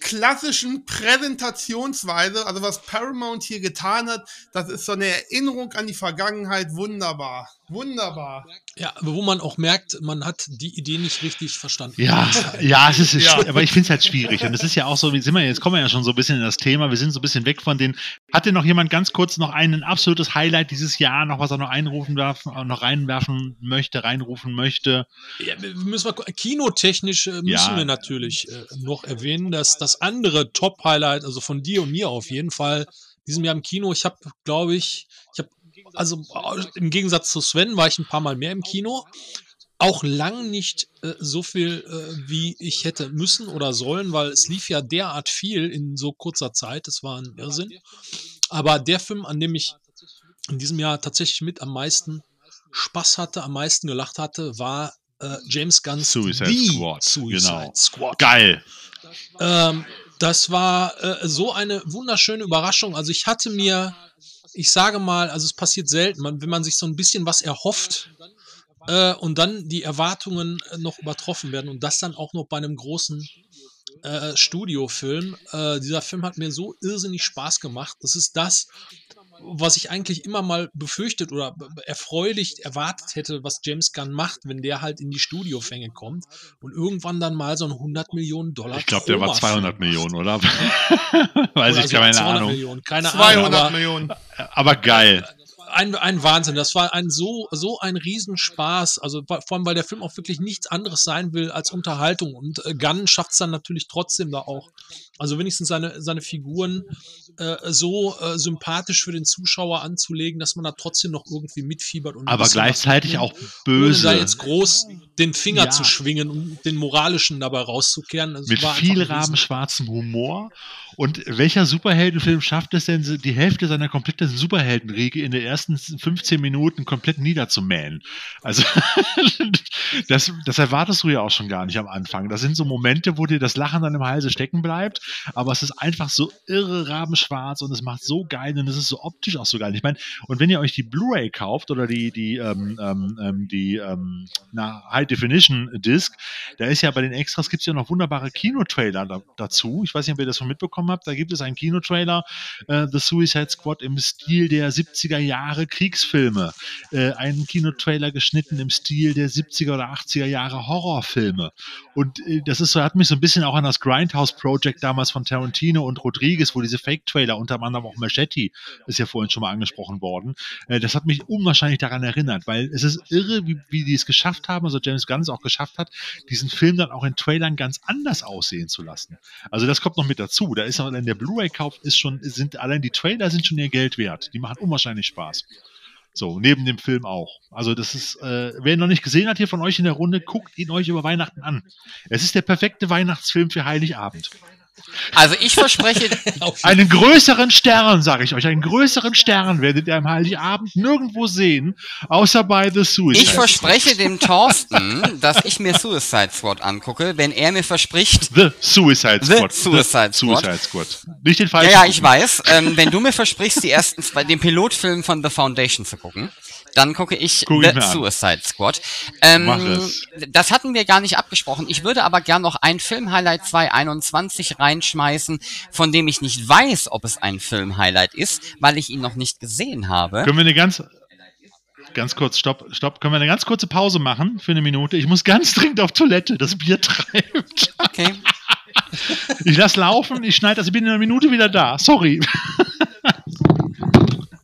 klassischen Präsentationsweise, also was Paramount hier getan hat, das ist so eine Erinnerung an die Vergangenheit, wunderbar. Wunderbar. Ja, wo man auch merkt, man hat die Idee nicht richtig verstanden. Ja, ja, es ist, Ja. aber ich finde es halt schwierig. Und es ist ja auch so, wie sind wir jetzt, kommen wir ja schon so ein bisschen in das Thema. Wir sind so ein bisschen weg von den. Hatte noch jemand ganz kurz noch ein absolutes Highlight dieses Jahr, noch was er noch einrufen darf, noch reinwerfen möchte, reinrufen möchte? Ja, wir müssen mal, gu- kinotechnisch äh, müssen Ja. wir natürlich äh, noch erwähnen, dass das andere Top-Highlight, also von dir und mir auf jeden Fall, diesem Jahr im Kino, ich habe, glaube ich, ich habe, also äh, im Gegensatz zu Sven war ich ein paar Mal mehr im Kino. Auch lang nicht äh, so viel, äh, wie ich hätte müssen oder sollen, weil es lief ja derart viel in so kurzer Zeit. Es war ein Irrsinn. Aber der Film, an dem ich in diesem Jahr tatsächlich mit am meisten Spaß hatte, am meisten gelacht hatte, war äh, James Gunn's Suicide The Squad, Suicide genau. Squad. Geil. Ähm, das war äh, so eine wunderschöne Überraschung. Also ich hatte mir, ich sage mal, also es passiert selten, man, wenn man sich so ein bisschen was erhofft äh, und dann die Erwartungen äh, noch übertroffen werden und das dann auch noch bei einem großen äh, Studiofilm. Äh, dieser Film hat mir so irrsinnig Spaß gemacht. Das ist das, was ich eigentlich immer mal befürchtet oder erfreulich erwartet hätte, was James Gunn macht, wenn der halt in die Studiofänge kommt und irgendwann dann mal so ein 100 Millionen Dollar. Ich glaube, der war Troma-Film 200 Millionen, oder? Weiß oder ich, keine 200 Ahnung. Millionen, keine 200 Ahnung. Aber Millionen. Aber geil. ein, ein Wahnsinn. Das war ein so, so ein Riesenspaß. Also vor allem, weil der Film auch wirklich nichts anderes sein will als Unterhaltung. Und äh, Gunn schafft es dann natürlich trotzdem da auch. Also wenigstens seine, seine Figuren äh, so äh, sympathisch für den Zuschauer anzulegen, dass man da trotzdem noch irgendwie mitfiebert. Und Aber gleichzeitig auch Ohne da böse. jetzt groß den Finger Ja. zu schwingen und den moralischen dabei rauszukehren. Das Mit viel rabenschwarzem Humor. Und welcher Superheldenfilm schafft es denn, die Hälfte seiner kompletten Superheldenriege in den ersten 15 Minuten komplett niederzumähen? Also, das, das erwartest du ja auch schon gar nicht am Anfang. Das sind so Momente, wo dir das Lachen dann im Halse stecken bleibt, aber es ist einfach so irre rabenschwarz und es macht so geil und es ist so optisch auch so geil. Ich meine, und wenn ihr euch die Blu-ray kauft oder die, die, ähm, ähm, ähm, die ähm, na, High Definition Disc, da ist ja bei den Extras gibt es ja noch wunderbare Kinotrailer da, dazu. Ich weiß nicht, ob ihr das schon mitbekommen habt. Da gibt es einen Kinotrailer, äh, The Suicide Squad im Stil der 70er Jahre Kriegsfilme. Äh, einen Kinotrailer geschnitten im Stil der 70er oder 80er Jahre Horrorfilme. Und äh, das ist so, hat mich so ein bisschen auch an das Grindhouse Project damals von Tarantino und Rodriguez, wo diese Fake-Trailer, unter anderem auch Machete, ist ja vorhin schon mal angesprochen worden. Äh, das hat mich unwahrscheinlich daran erinnert, weil es ist irre, wie, wie die es geschafft haben, also James Gunn es auch geschafft hat, diesen Film dann auch in Trailern ganz anders aussehen zu lassen. Also das kommt noch mit dazu. Da ist allein der Blu-ray-Kauf ist schon, sind allein die Trailer sind schon ihr Geld wert. Die machen unwahrscheinlich Spaß. So, neben dem Film auch. Also das ist, äh, wer ihn noch nicht gesehen hat hier von euch in der Runde, guckt ihn euch über Weihnachten an. Es ist der perfekte Weihnachtsfilm für Heiligabend. Also ich verspreche, Einen größeren Stern, sage ich euch, einen größeren Stern werdet ihr am Heiligabend nirgendwo sehen, außer bei The Suicide. ich verspreche dem Thorsten, dass ich mir Suicide Squad angucke, wenn er mir verspricht, The Suicide The Squad. Suicide Squad. Suicide Squad. Nicht den ja, falschen. ja, ich weiß, ähm, wenn du mir versprichst, die ersten zwei, den Pilotfilm von The Foundation zu gucken, dann gucke ich Guck The. Suicide Squad. Ähm. Das hatten wir gar nicht abgesprochen. Ich würde aber gern noch ein Film-Highlight 2021 reinschmeißen, von dem ich nicht weiß, ob es ein Film-Highlight ist, weil ich ihn noch nicht gesehen habe. Können wir eine ganz, ganz kurz, stopp, stopp, können wir eine ganz kurze Pause machen für eine Minute? Ich muss ganz dringend auf Toilette, das Bier treibt. Okay. Ich lass laufen, ich schneide das, ich bin in einer Minute wieder da. Sorry.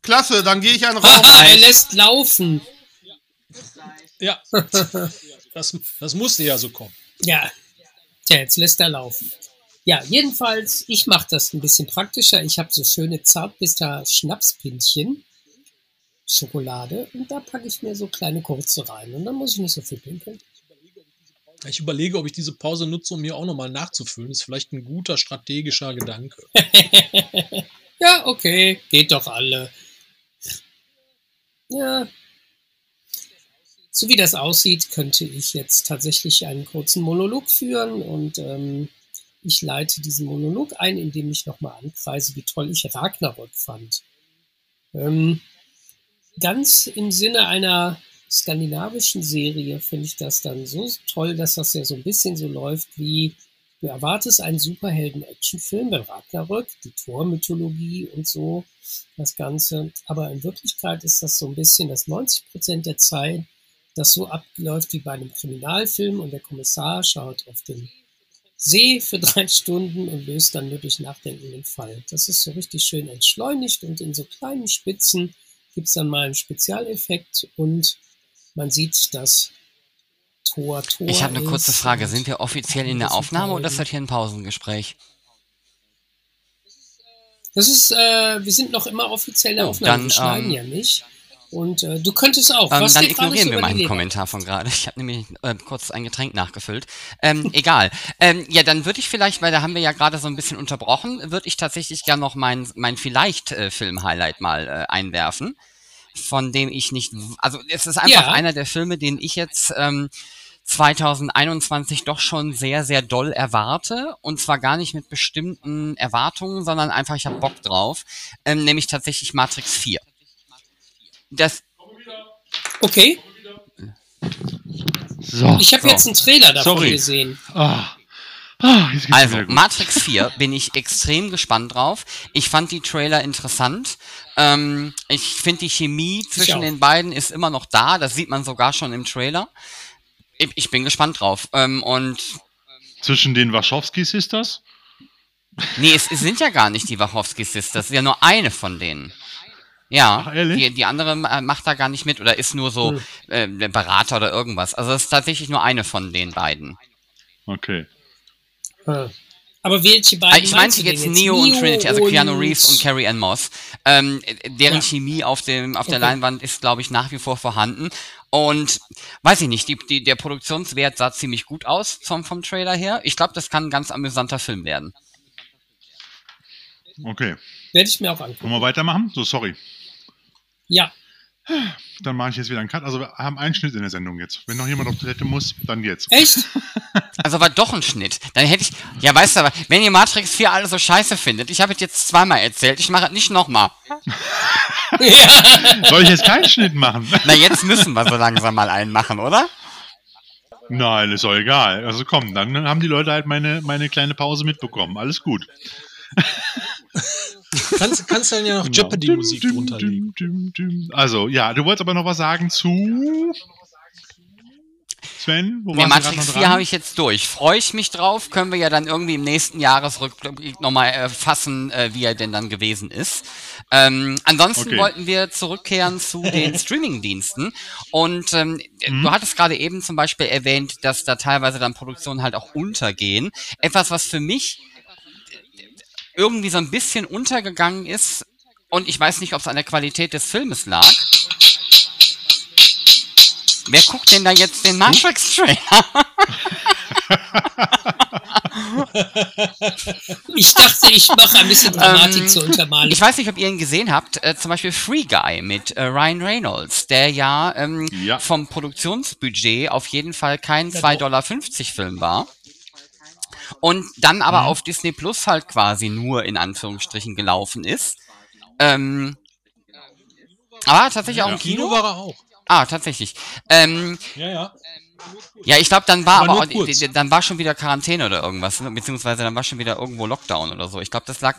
Klasse, dann gehe ich einen Raum. Ah, er lässt laufen. Ja, das, das musste ja so kommen. Ja. Tja, jetzt lässt er laufen. Ja, jedenfalls, ich mache das ein bisschen praktischer. Ich habe so schöne zartbister Schnapspinchen, Schokolade, und da packe ich mir so kleine kurze rein. Und dann muss ich nicht so viel pinkeln. Ich überlege, ob ich diese Pause nutze, um mir auch nochmal nachzufüllen. Das ist vielleicht ein guter strategischer Gedanke. Ja, okay, geht doch alle. Ja. So wie das aussieht, könnte ich jetzt tatsächlich einen kurzen Monolog führen und ähm, ich leite diesen Monolog ein, indem ich nochmal anpreise, wie toll ich Ragnarök fand. Ähm, ganz im Sinne einer skandinavischen Serie finde ich das dann so toll, dass das ja so ein bisschen so läuft wie Du erwartest einen Superhelden-Actionfilm, bei Ragnarök, die Thor-Mythologie und so, das Ganze. Aber in Wirklichkeit ist das so ein bisschen, dass 90 Prozent der Zeit das so abläuft wie bei einem Kriminalfilm und der Kommissar schaut auf den See für drei Stunden und löst dann nur durch Nachdenken den Fall. Das ist so richtig schön entschleunigt und in so kleinen Spitzen gibt's dann mal einen Spezialeffekt und man sieht, dass Tor Tor Ich habe eine kurze Frage. Sind wir offiziell in der Aufnahme oder ist das hier ein Pausengespräch? Das ist, äh, wir sind noch immer offiziell in der Oh, Aufnahme, dann, wir schneiden ähm, ja nicht. Und äh, du könntest auch. Ähm, dann ignorieren wir meinen Kommentar von gerade. Ich habe nämlich äh, kurz ein Getränk nachgefüllt. Ähm, egal. Ähm, ja, dann würde ich vielleicht, weil da haben wir ja gerade so ein bisschen unterbrochen, würde ich tatsächlich gern noch mein, mein vielleicht äh, Film-Highlight mal äh, einwerfen, von dem ich nicht, also es ist einfach Ja. einer der Filme, den ich jetzt ähm, 2021 doch schon sehr, sehr doll erwarte. Und zwar gar nicht mit bestimmten Erwartungen, sondern einfach, ich habe Bock drauf. Ähm, nämlich tatsächlich Matrix 4. Das, Okay, So. ich habe So. jetzt einen Trailer davon Sorry. gesehen. Geht's mir Also. Matrix 4 bin ich extrem gespannt drauf. Ich fand die Trailer interessant. Ähm, ich finde, die Chemie zwischen den beiden ist immer noch da. Das sieht man sogar schon im Trailer. Ich, ich bin gespannt drauf. Ähm, und Zwischen den Wachowski-Sisters? nee, es, es sind ja gar nicht die Wachowski-Sisters. Es ist ja nur eine von denen. Ja, Ach, ehrlich? die, die andere äh, macht da gar nicht mit oder ist nur so äh, der Berater oder irgendwas. Also es ist tatsächlich nur eine von den beiden. Okay. Äh, Aber welche beiden Ich meinst meinte jetzt denn Neo, und Trinity, also Keanu Reeves und Carrie Ann Moss. Ähm, deren Ja. Chemie auf, dem, auf der Okay. Leinwand ist, glaube ich, nach wie vor vorhanden. Und weiß ich nicht, die, die, der Produktionswert sah ziemlich gut aus vom, vom Trailer her. Ich glaube, das kann ein ganz amüsanter Film werden. Okay. Werde ich mir auch angucken. Wollen wir weitermachen? So, sorry. Ja, Dann mache ich jetzt wieder einen Cut. Also wir haben einen Schnitt in der Sendung jetzt. Wenn noch jemand auf Toilette muss, dann jetzt. echt? Also war doch ein Schnitt. Dann hätte ich, ja weißt du, aber, wenn ihr Matrix 4 alle so scheiße findet, ich habe es jetzt zweimal erzählt, ich mache es nicht nochmal. ja. Soll ich jetzt keinen Schnitt machen? Na, jetzt müssen wir so langsam mal einen machen, oder? Nein, ist doch egal. Also komm, dann haben die Leute halt meine, meine kleine Pause mitbekommen. Alles gut. Kannst, kannst dann ja noch Genau. Jeopardy-Musik Düm, drunter düm, legen. düm, düm. Also, ja, du wolltest aber noch was sagen zu Sven? Wo Nee, warst Matrix grad noch 4 dran? habe ich jetzt durch. Freue ich mich drauf. Können wir ja dann irgendwie im nächsten Jahresrückblick nochmal äh, fassen, äh, wie er denn dann gewesen ist. Ähm, ansonsten Okay. wollten wir zurückkehren zu den Streaming-Diensten. Und ähm, Mhm. du hattest gerade eben zum Beispiel erwähnt, dass da teilweise dann Produktionen halt auch untergehen. Etwas, was für mich irgendwie so ein bisschen untergegangen ist. Und ich weiß nicht, ob es an der Qualität des Filmes lag. Wer guckt denn da jetzt den Matrix-Trailer? Ich dachte, ich mache ein bisschen Dramatik Ähm, zur Untermalung. Ich weiß nicht, ob ihr ihn gesehen habt, äh, zum Beispiel Free Guy mit äh, Ryan Reynolds, der ja, ähm, Ja. vom Produktionsbudget auf jeden Fall kein 2,50 Dollar Film war. Und dann aber Mhm. auf Disney Plus halt quasi nur in Anführungsstrichen gelaufen ist. Ähm, aber tatsächlich auch Ja. im Kino. war er auch. Ah, tatsächlich. Ähm, Ja, ja. ja, ich glaube, dann war Aber aber, auch, dann war schon wieder Quarantäne oder irgendwas, ne? beziehungsweise dann war schon wieder irgendwo Lockdown oder so. Ich glaube, das lag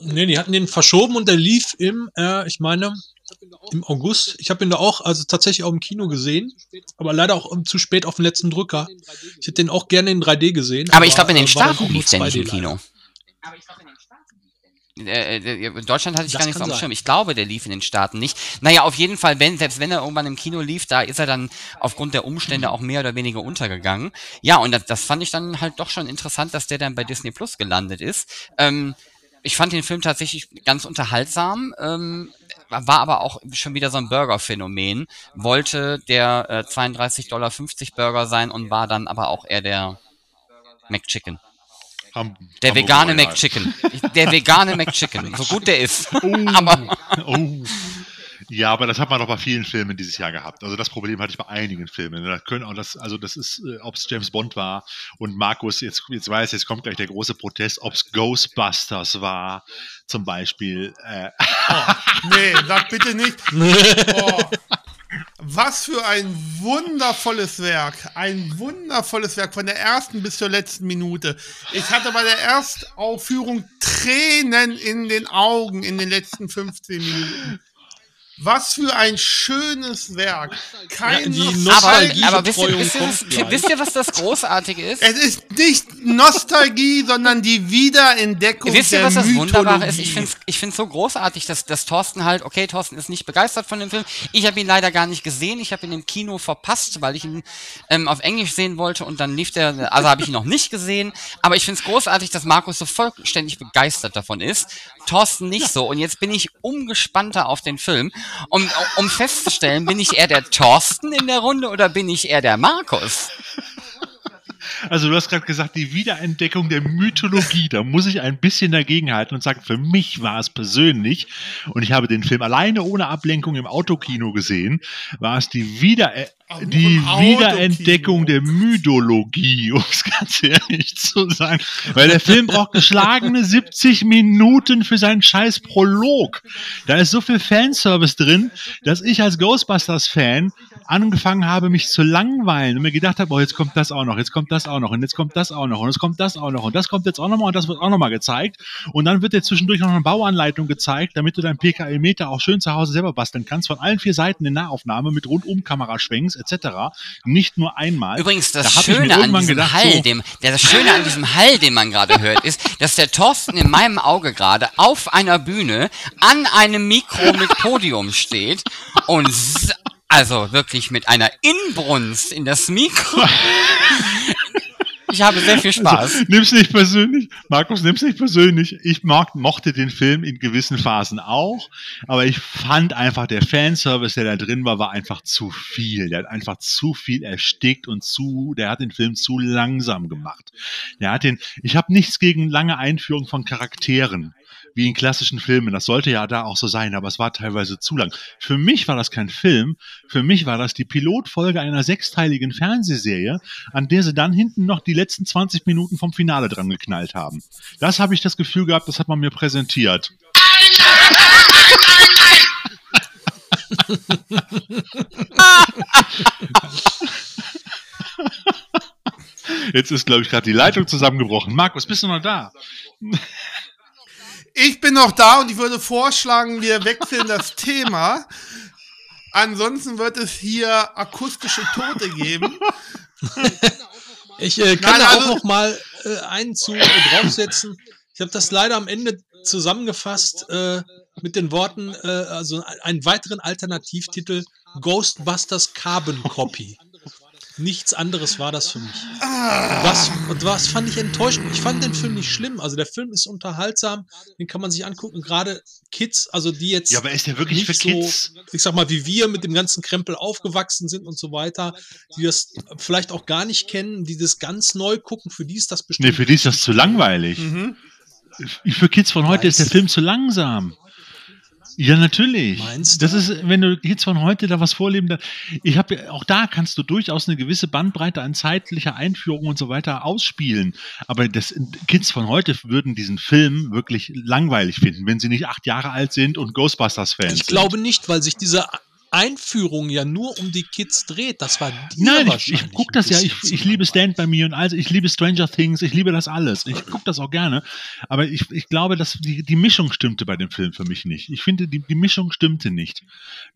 Nee, die hatten den verschoben und der lief im, äh, ich meine, im August. Ich habe ihn da auch, also tatsächlich auch im Kino gesehen, aber leider auch ähm, zu spät auf den letzten Drücker. Ich hätte den auch gerne in 3D gesehen. Aber ich glaube, in den äh, Staaten lief der nicht im 2D Kino. Äh, äh, in Deutschland hatte ich Das gar nicht so am. Schirm. Ich glaube, der lief in den Staaten nicht. Naja, auf jeden Fall, wenn, selbst wenn er irgendwann im Kino lief, da ist er dann aufgrund der Umstände auch mehr oder weniger untergegangen. Ja, und das, das fand ich dann halt doch schon interessant, dass der dann bei Disney Plus gelandet ist. Ähm, ich fand den Film tatsächlich ganz unterhaltsam, ähm, war aber auch schon wieder so ein Burger-Phänomen. Wollte der äh, 32,50 Dollar Burger sein und war dann aber auch eher der McChicken. Ham Der Hamburger vegane Royal. McChicken. Der vegane McChicken. So gut der ist. aber Oh. Ja, aber das hat man doch bei vielen Filmen dieses Jahr gehabt. Also das Problem hatte ich bei einigen Filmen. Da können auch das, also das ist, äh, ob es James Bond war und Markus jetzt, jetzt weiß, jetzt kommt gleich der große Protest, ob es Ghostbusters war, zum Beispiel. Äh, Nee, sag bitte nicht. Oh. Was für ein wundervolles Werk. Ein wundervolles Werk von der ersten bis zur letzten Minute. Ich hatte bei der Erstaufführung Tränen in den Augen in den letzten 15 Minuten. Was für ein schönes Werk. Kein Ja, Nostalgie- Aber, aber wisst, ihr, wisst, ihr, was, kommt gleich. wisst ihr, was das Großartige ist? Es ist nicht Nostalgie, sondern die Wiederentdeckung Wisst ihr, der was das Wunderbare Mythologie. ist? Ich finde es ich find's so großartig, dass, dass Thorsten halt, okay, Thorsten ist nicht begeistert von dem Film. Ich habe ihn leider gar nicht gesehen. Ich habe ihn im Kino verpasst, weil ich ihn ähm, auf Englisch sehen wollte und dann lief der, also habe ich ihn noch nicht gesehen. Aber ich finde es großartig, dass Markus so vollständig begeistert davon ist. Thorsten nicht so. Und jetzt bin ich umgespannter auf den Film, um, um festzustellen, bin ich eher der Thorsten in der Runde oder bin ich eher der Markus? Also du hast gerade gesagt, die Wiederentdeckung der Mythologie, da muss ich ein bisschen dagegenhalten und sagen, für mich war es persönlich, und ich habe den Film alleine ohne Ablenkung im Autokino gesehen, war es die Wieder die. Wiederentdeckung der Mythologie, um es ganz ehrlich zu sagen. Weil der Film braucht geschlagene 70 Minuten für seinen scheiß Prolog. Da ist so viel Fanservice drin, dass ich als Ghostbusters-Fan angefangen habe, mich zu langweilen und mir gedacht habe, oh, jetzt kommt das auch noch, jetzt kommt das auch noch und jetzt kommt das auch noch und jetzt kommt das auch noch und das kommt jetzt auch noch mal und das wird auch noch mal gezeigt und dann wird dir zwischendurch noch eine Bauanleitung gezeigt, damit du dein PKE-Meter auch schön zu Hause selber basteln kannst, von allen vier Seiten in Nahaufnahme mit Rundum-Kameraschwenks etc. Nicht nur einmal. Übrigens, das Da Schöne an diesem gedacht, Hall, so- dem, der, das Schöne an diesem Hall, den man gerade hört, ist, dass der Thorsten in meinem Auge gerade auf einer Bühne an einem Mikro mit Podium steht und also wirklich mit einer Inbrunst in das Mikro. Ich habe sehr viel Spaß. Nimm's nicht persönlich. Markus, nimm's nicht persönlich. Ich mag, mochte den Film in gewissen Phasen auch, aber ich fand einfach, der Fanservice, der da drin war, war einfach zu viel. Der hat einfach zu viel erstickt und zu, der hat den Film zu langsam gemacht. Der hat den, ich habe nichts gegen lange Einführung von Charakteren. Wie in klassischen Filmen. Das sollte ja da auch so sein, aber es war teilweise zu lang. Für mich war das kein Film. Für mich war das die Pilotfolge einer sechsteiligen Fernsehserie, an der sie dann hinten noch die letzten 20 Minuten vom Finale dran geknallt haben. Das habe ich das Gefühl gehabt, das hat man mir präsentiert. Jetzt ist, glaube ich, gerade die Leitung zusammengebrochen. Markus, bist du noch da? Ich bin noch da und ich würde vorschlagen, wir wechseln das Thema. Ansonsten wird es hier akustische Tote geben. Ich äh, kann Nein, da also- auch noch mal äh, einen zu äh, draufsetzen. Ich habe das leider am Ende zusammengefasst äh, mit den Worten, äh, also ein- einen weiteren Alternativtitel Ghostbusters Carbon Copy. Nichts anderes war das für mich. Was, und was fand ich enttäuschend? Ich fand den Film nicht schlimm. Also der Film ist unterhaltsam, den kann man sich angucken. Gerade Kids, also die jetzt Ja, aber ist der wirklich nicht für Kids? so, ich sag mal, wie wir mit dem ganzen Krempel aufgewachsen sind und so weiter, die das vielleicht auch gar nicht kennen, die das ganz neu gucken, für die ist das bestimmt. Nee, für die ist das zu langweilig. Mhm. Für Kids von heute ist der Film zu langsam. Ja, natürlich. Meinst du? Das ist, wenn du Kids von heute da was vorleben, dann, ich habe auch da kannst du durchaus eine gewisse Bandbreite an zeitlicher Einführung und so weiter ausspielen. Aber das Kids von heute würden diesen Film wirklich langweilig finden, wenn sie nicht acht Jahre alt sind und Ghostbusters-Fans ich glaube nicht, weil sich diese Einführung ja nur um die Kids dreht. Das war dir Nein, ich, ich gucke das ja, ich, ich liebe. Stand by Me und also ich liebe Stranger Things, ich liebe das alles. Ich gucke das auch gerne. Aber ich, ich glaube, dass die, die Mischung stimmte bei dem Film für mich nicht. Ich finde, die, die Mischung stimmte nicht.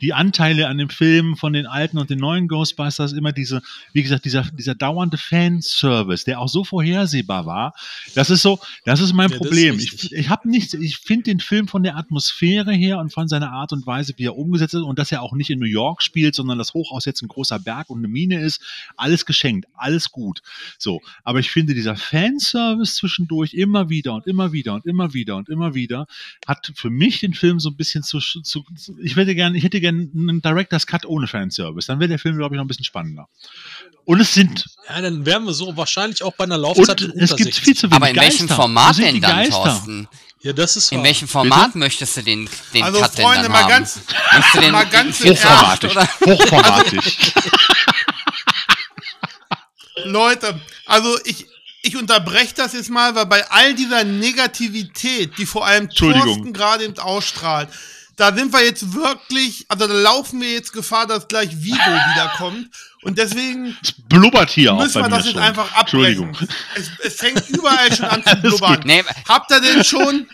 Die Anteile an dem Film von den alten und den neuen Ghostbusters, immer diese, wie gesagt, dieser, dieser dauernde Fanservice, der auch so vorhersehbar war, das ist so, das ist mein Ja, ist Problem. richtig. ich ich habe nichts, ich finde den Film von der Atmosphäre her und von seiner Art und Weise, wie er umgesetzt ist und dass er auch nicht in New York spielt, sondern das Hochhaus jetzt ein großer Berg und eine Mine ist, alles geschenkt, alles gut. So, aber ich finde dieser Fanservice zwischendurch immer wieder und immer wieder und immer wieder und immer wieder hat für mich den Film so ein bisschen zu, zu ich hätte gerne, ich hätte gerne einen Director's Cut ohne Fanservice, dann wäre der Film glaube ich noch ein bisschen spannender. Und es sind Ja, dann wären wir so wahrscheinlich auch bei einer Laufzeit und es gibt 60. viel zu wenig Aber in welchem Geister. Wo Format sind die denn dann, Geister? Thorsten? Ja, das ist In wahr. welchem Format möchtest du den, den Also, Cut denn Freunde, dann mal haben? ganz- Möchtest du den mal ganz Hochformatig. oder? Hochformatig. Leute, also ich, ich unterbreche das jetzt mal, weil bei all dieser Negativität, die vor allem. Thorsten gerade eben ausstrahlt, da sind wir jetzt wirklich, also da laufen wir jetzt Gefahr, dass gleich Vivo wiederkommt. Und deswegen Es blubbert hier auch müssen bei wir mir das jetzt schon. einfach abbrechen. Entschuldigung. Es, es fängt überall schon an zu blubbern. Nee, Habt ihr denn schon?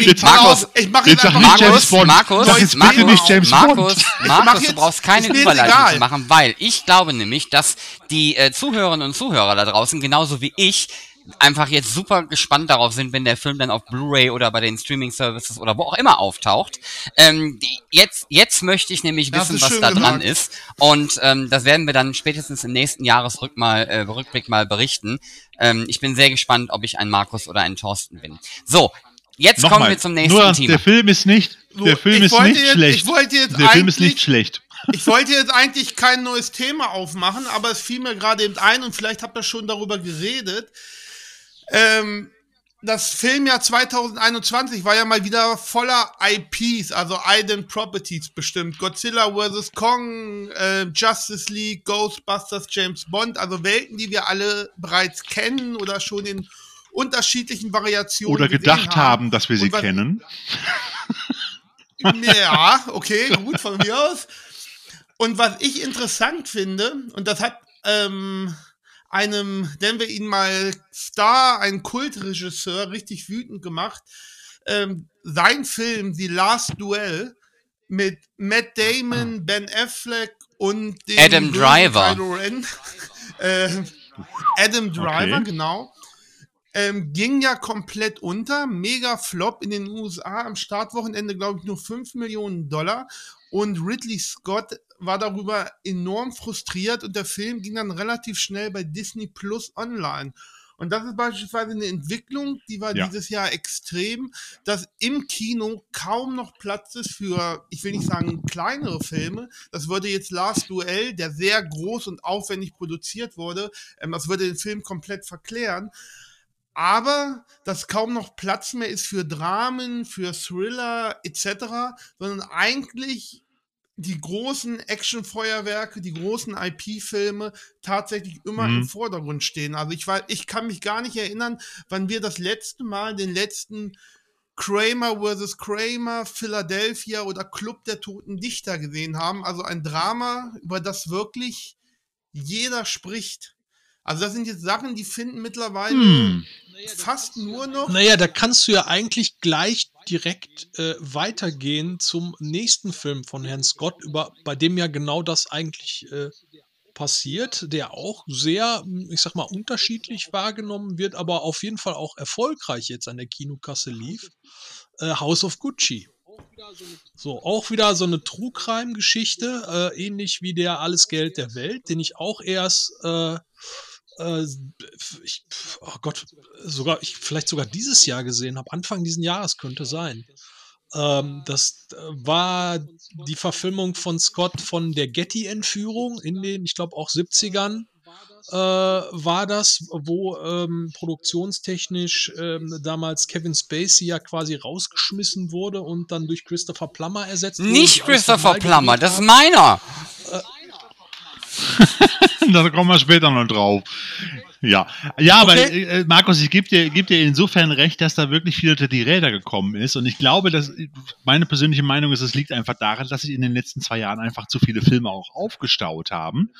Ich, Jetzt- Markus, auf, ich mache jetzt einfach nicht James Bond. Markus, Sag jetzt Markus, nicht James Markus, Bond. Markus, mach du brauchst keine Überleitung egal. zu machen, weil ich glaube nämlich, dass die äh, Zuhörerinnen und Zuhörer da draußen, genauso wie ich, einfach jetzt super gespannt darauf sind, wenn der Film dann auf Blu-ray oder bei den Streaming-Services oder wo auch immer auftaucht. Ähm, jetzt, jetzt möchte ich nämlich Das wissen, was da dran gesagt. ist. Und ähm, das werden wir dann spätestens im nächsten Jahresrück mal, äh, Rückblick mal berichten. Ähm, ich bin sehr gespannt, ob ich ein Markus oder ein Thorsten bin. So, jetzt kommen Nochmal, wir zum nächsten nur, Thema. Der Film ist nicht, der Film ist nicht jetzt- schlecht. ich wollte jetzt der Film ist eigentlich- nicht schlecht. Ich wollte jetzt eigentlich kein neues Thema aufmachen, aber es fiel mir gerade eben ein und vielleicht habt ihr schon darüber geredet. Ähm, das Filmjahr 2021 war ja mal wieder voller IPs, also Ident Properties bestimmt. Godzilla vs. Kong, äh, Justice League, Ghostbusters, James Bond, also Welten, die wir alle bereits kennen oder schon in unterschiedlichen Variationen Oder gedacht haben, dass wir sie kennen. Ja, okay, gut von mir aus. Und was ich interessant finde, und das hat ähm, einem, nennen wir ihn mal Star, einen Kultregisseur, richtig wütend gemacht, ähm, sein Film The Last Duel mit Matt Damon, Ben Affleck und dem Adam Driver. Äh, Adam Driver, Okay. genau. Ähm, ging ja komplett unter. Mega Flop in den USA am Startwochenende, glaube ich, nur 5 Millionen Dollar. Und Ridley Scott war darüber enorm frustriert und der Film ging dann relativ schnell bei Disney Plus online. Und das ist beispielsweise eine Entwicklung, die war Ja. dieses Jahr extrem, dass im Kino kaum noch Platz ist für, ich will nicht sagen kleinere Filme. Das würde jetzt Last Duel, der sehr groß und aufwendig produziert wurde, ähm, das würde den Film komplett verklären. Aber dass kaum noch Platz mehr ist für Dramen, für Thriller etc., sondern eigentlich die großen Actionfeuerwerke, die großen IP-Filme tatsächlich immer Mhm. im Vordergrund stehen. Also ich war, ich kann mich gar nicht erinnern, wann wir das letzte Mal den letzten Kramer vs. Kramer, Philadelphia oder Club der Toten Dichter gesehen haben. Also ein Drama, über das wirklich jeder spricht. Also das sind jetzt Sachen, die finden mittlerweile Hm. Fast nur noch. Naja, da kannst du ja eigentlich gleich direkt äh, weitergehen zum nächsten Film von Herrn Scott, über, bei dem ja genau das eigentlich äh, passiert, der auch sehr, ich sag mal, unterschiedlich wahrgenommen wird, aber auf jeden Fall auch erfolgreich jetzt an der Kinokasse lief. Äh, House of Gucci. So, auch wieder so eine True Crime-Geschichte, äh, ähnlich wie der Alles Geld der Welt, den ich auch erst, äh, äh, ich, oh Gott, sogar, ich vielleicht sogar dieses Jahr gesehen habe. Anfang diesen Jahres könnte sein. Ähm, das äh, war die Verfilmung von Scott von der Getty-Entführung in den, ich glaube, auch 70ern äh, war das, wo ähm, produktionstechnisch ähm, damals Kevin Spacey ja quasi rausgeschmissen wurde und dann durch Christopher Plummer ersetzt wurde. Nicht Christopher Plummer, das ist meiner. Da kommen wir später noch drauf. Ja, ja, aber Okay. äh, Markus, ich gebe dir, geb dir insofern recht, dass da wirklich viel unter die Räder gekommen ist. Und ich glaube, dass meine persönliche Meinung ist, es liegt einfach daran, dass sich in den letzten zwei Jahren einfach zu viele Filme auch aufgestaut haben.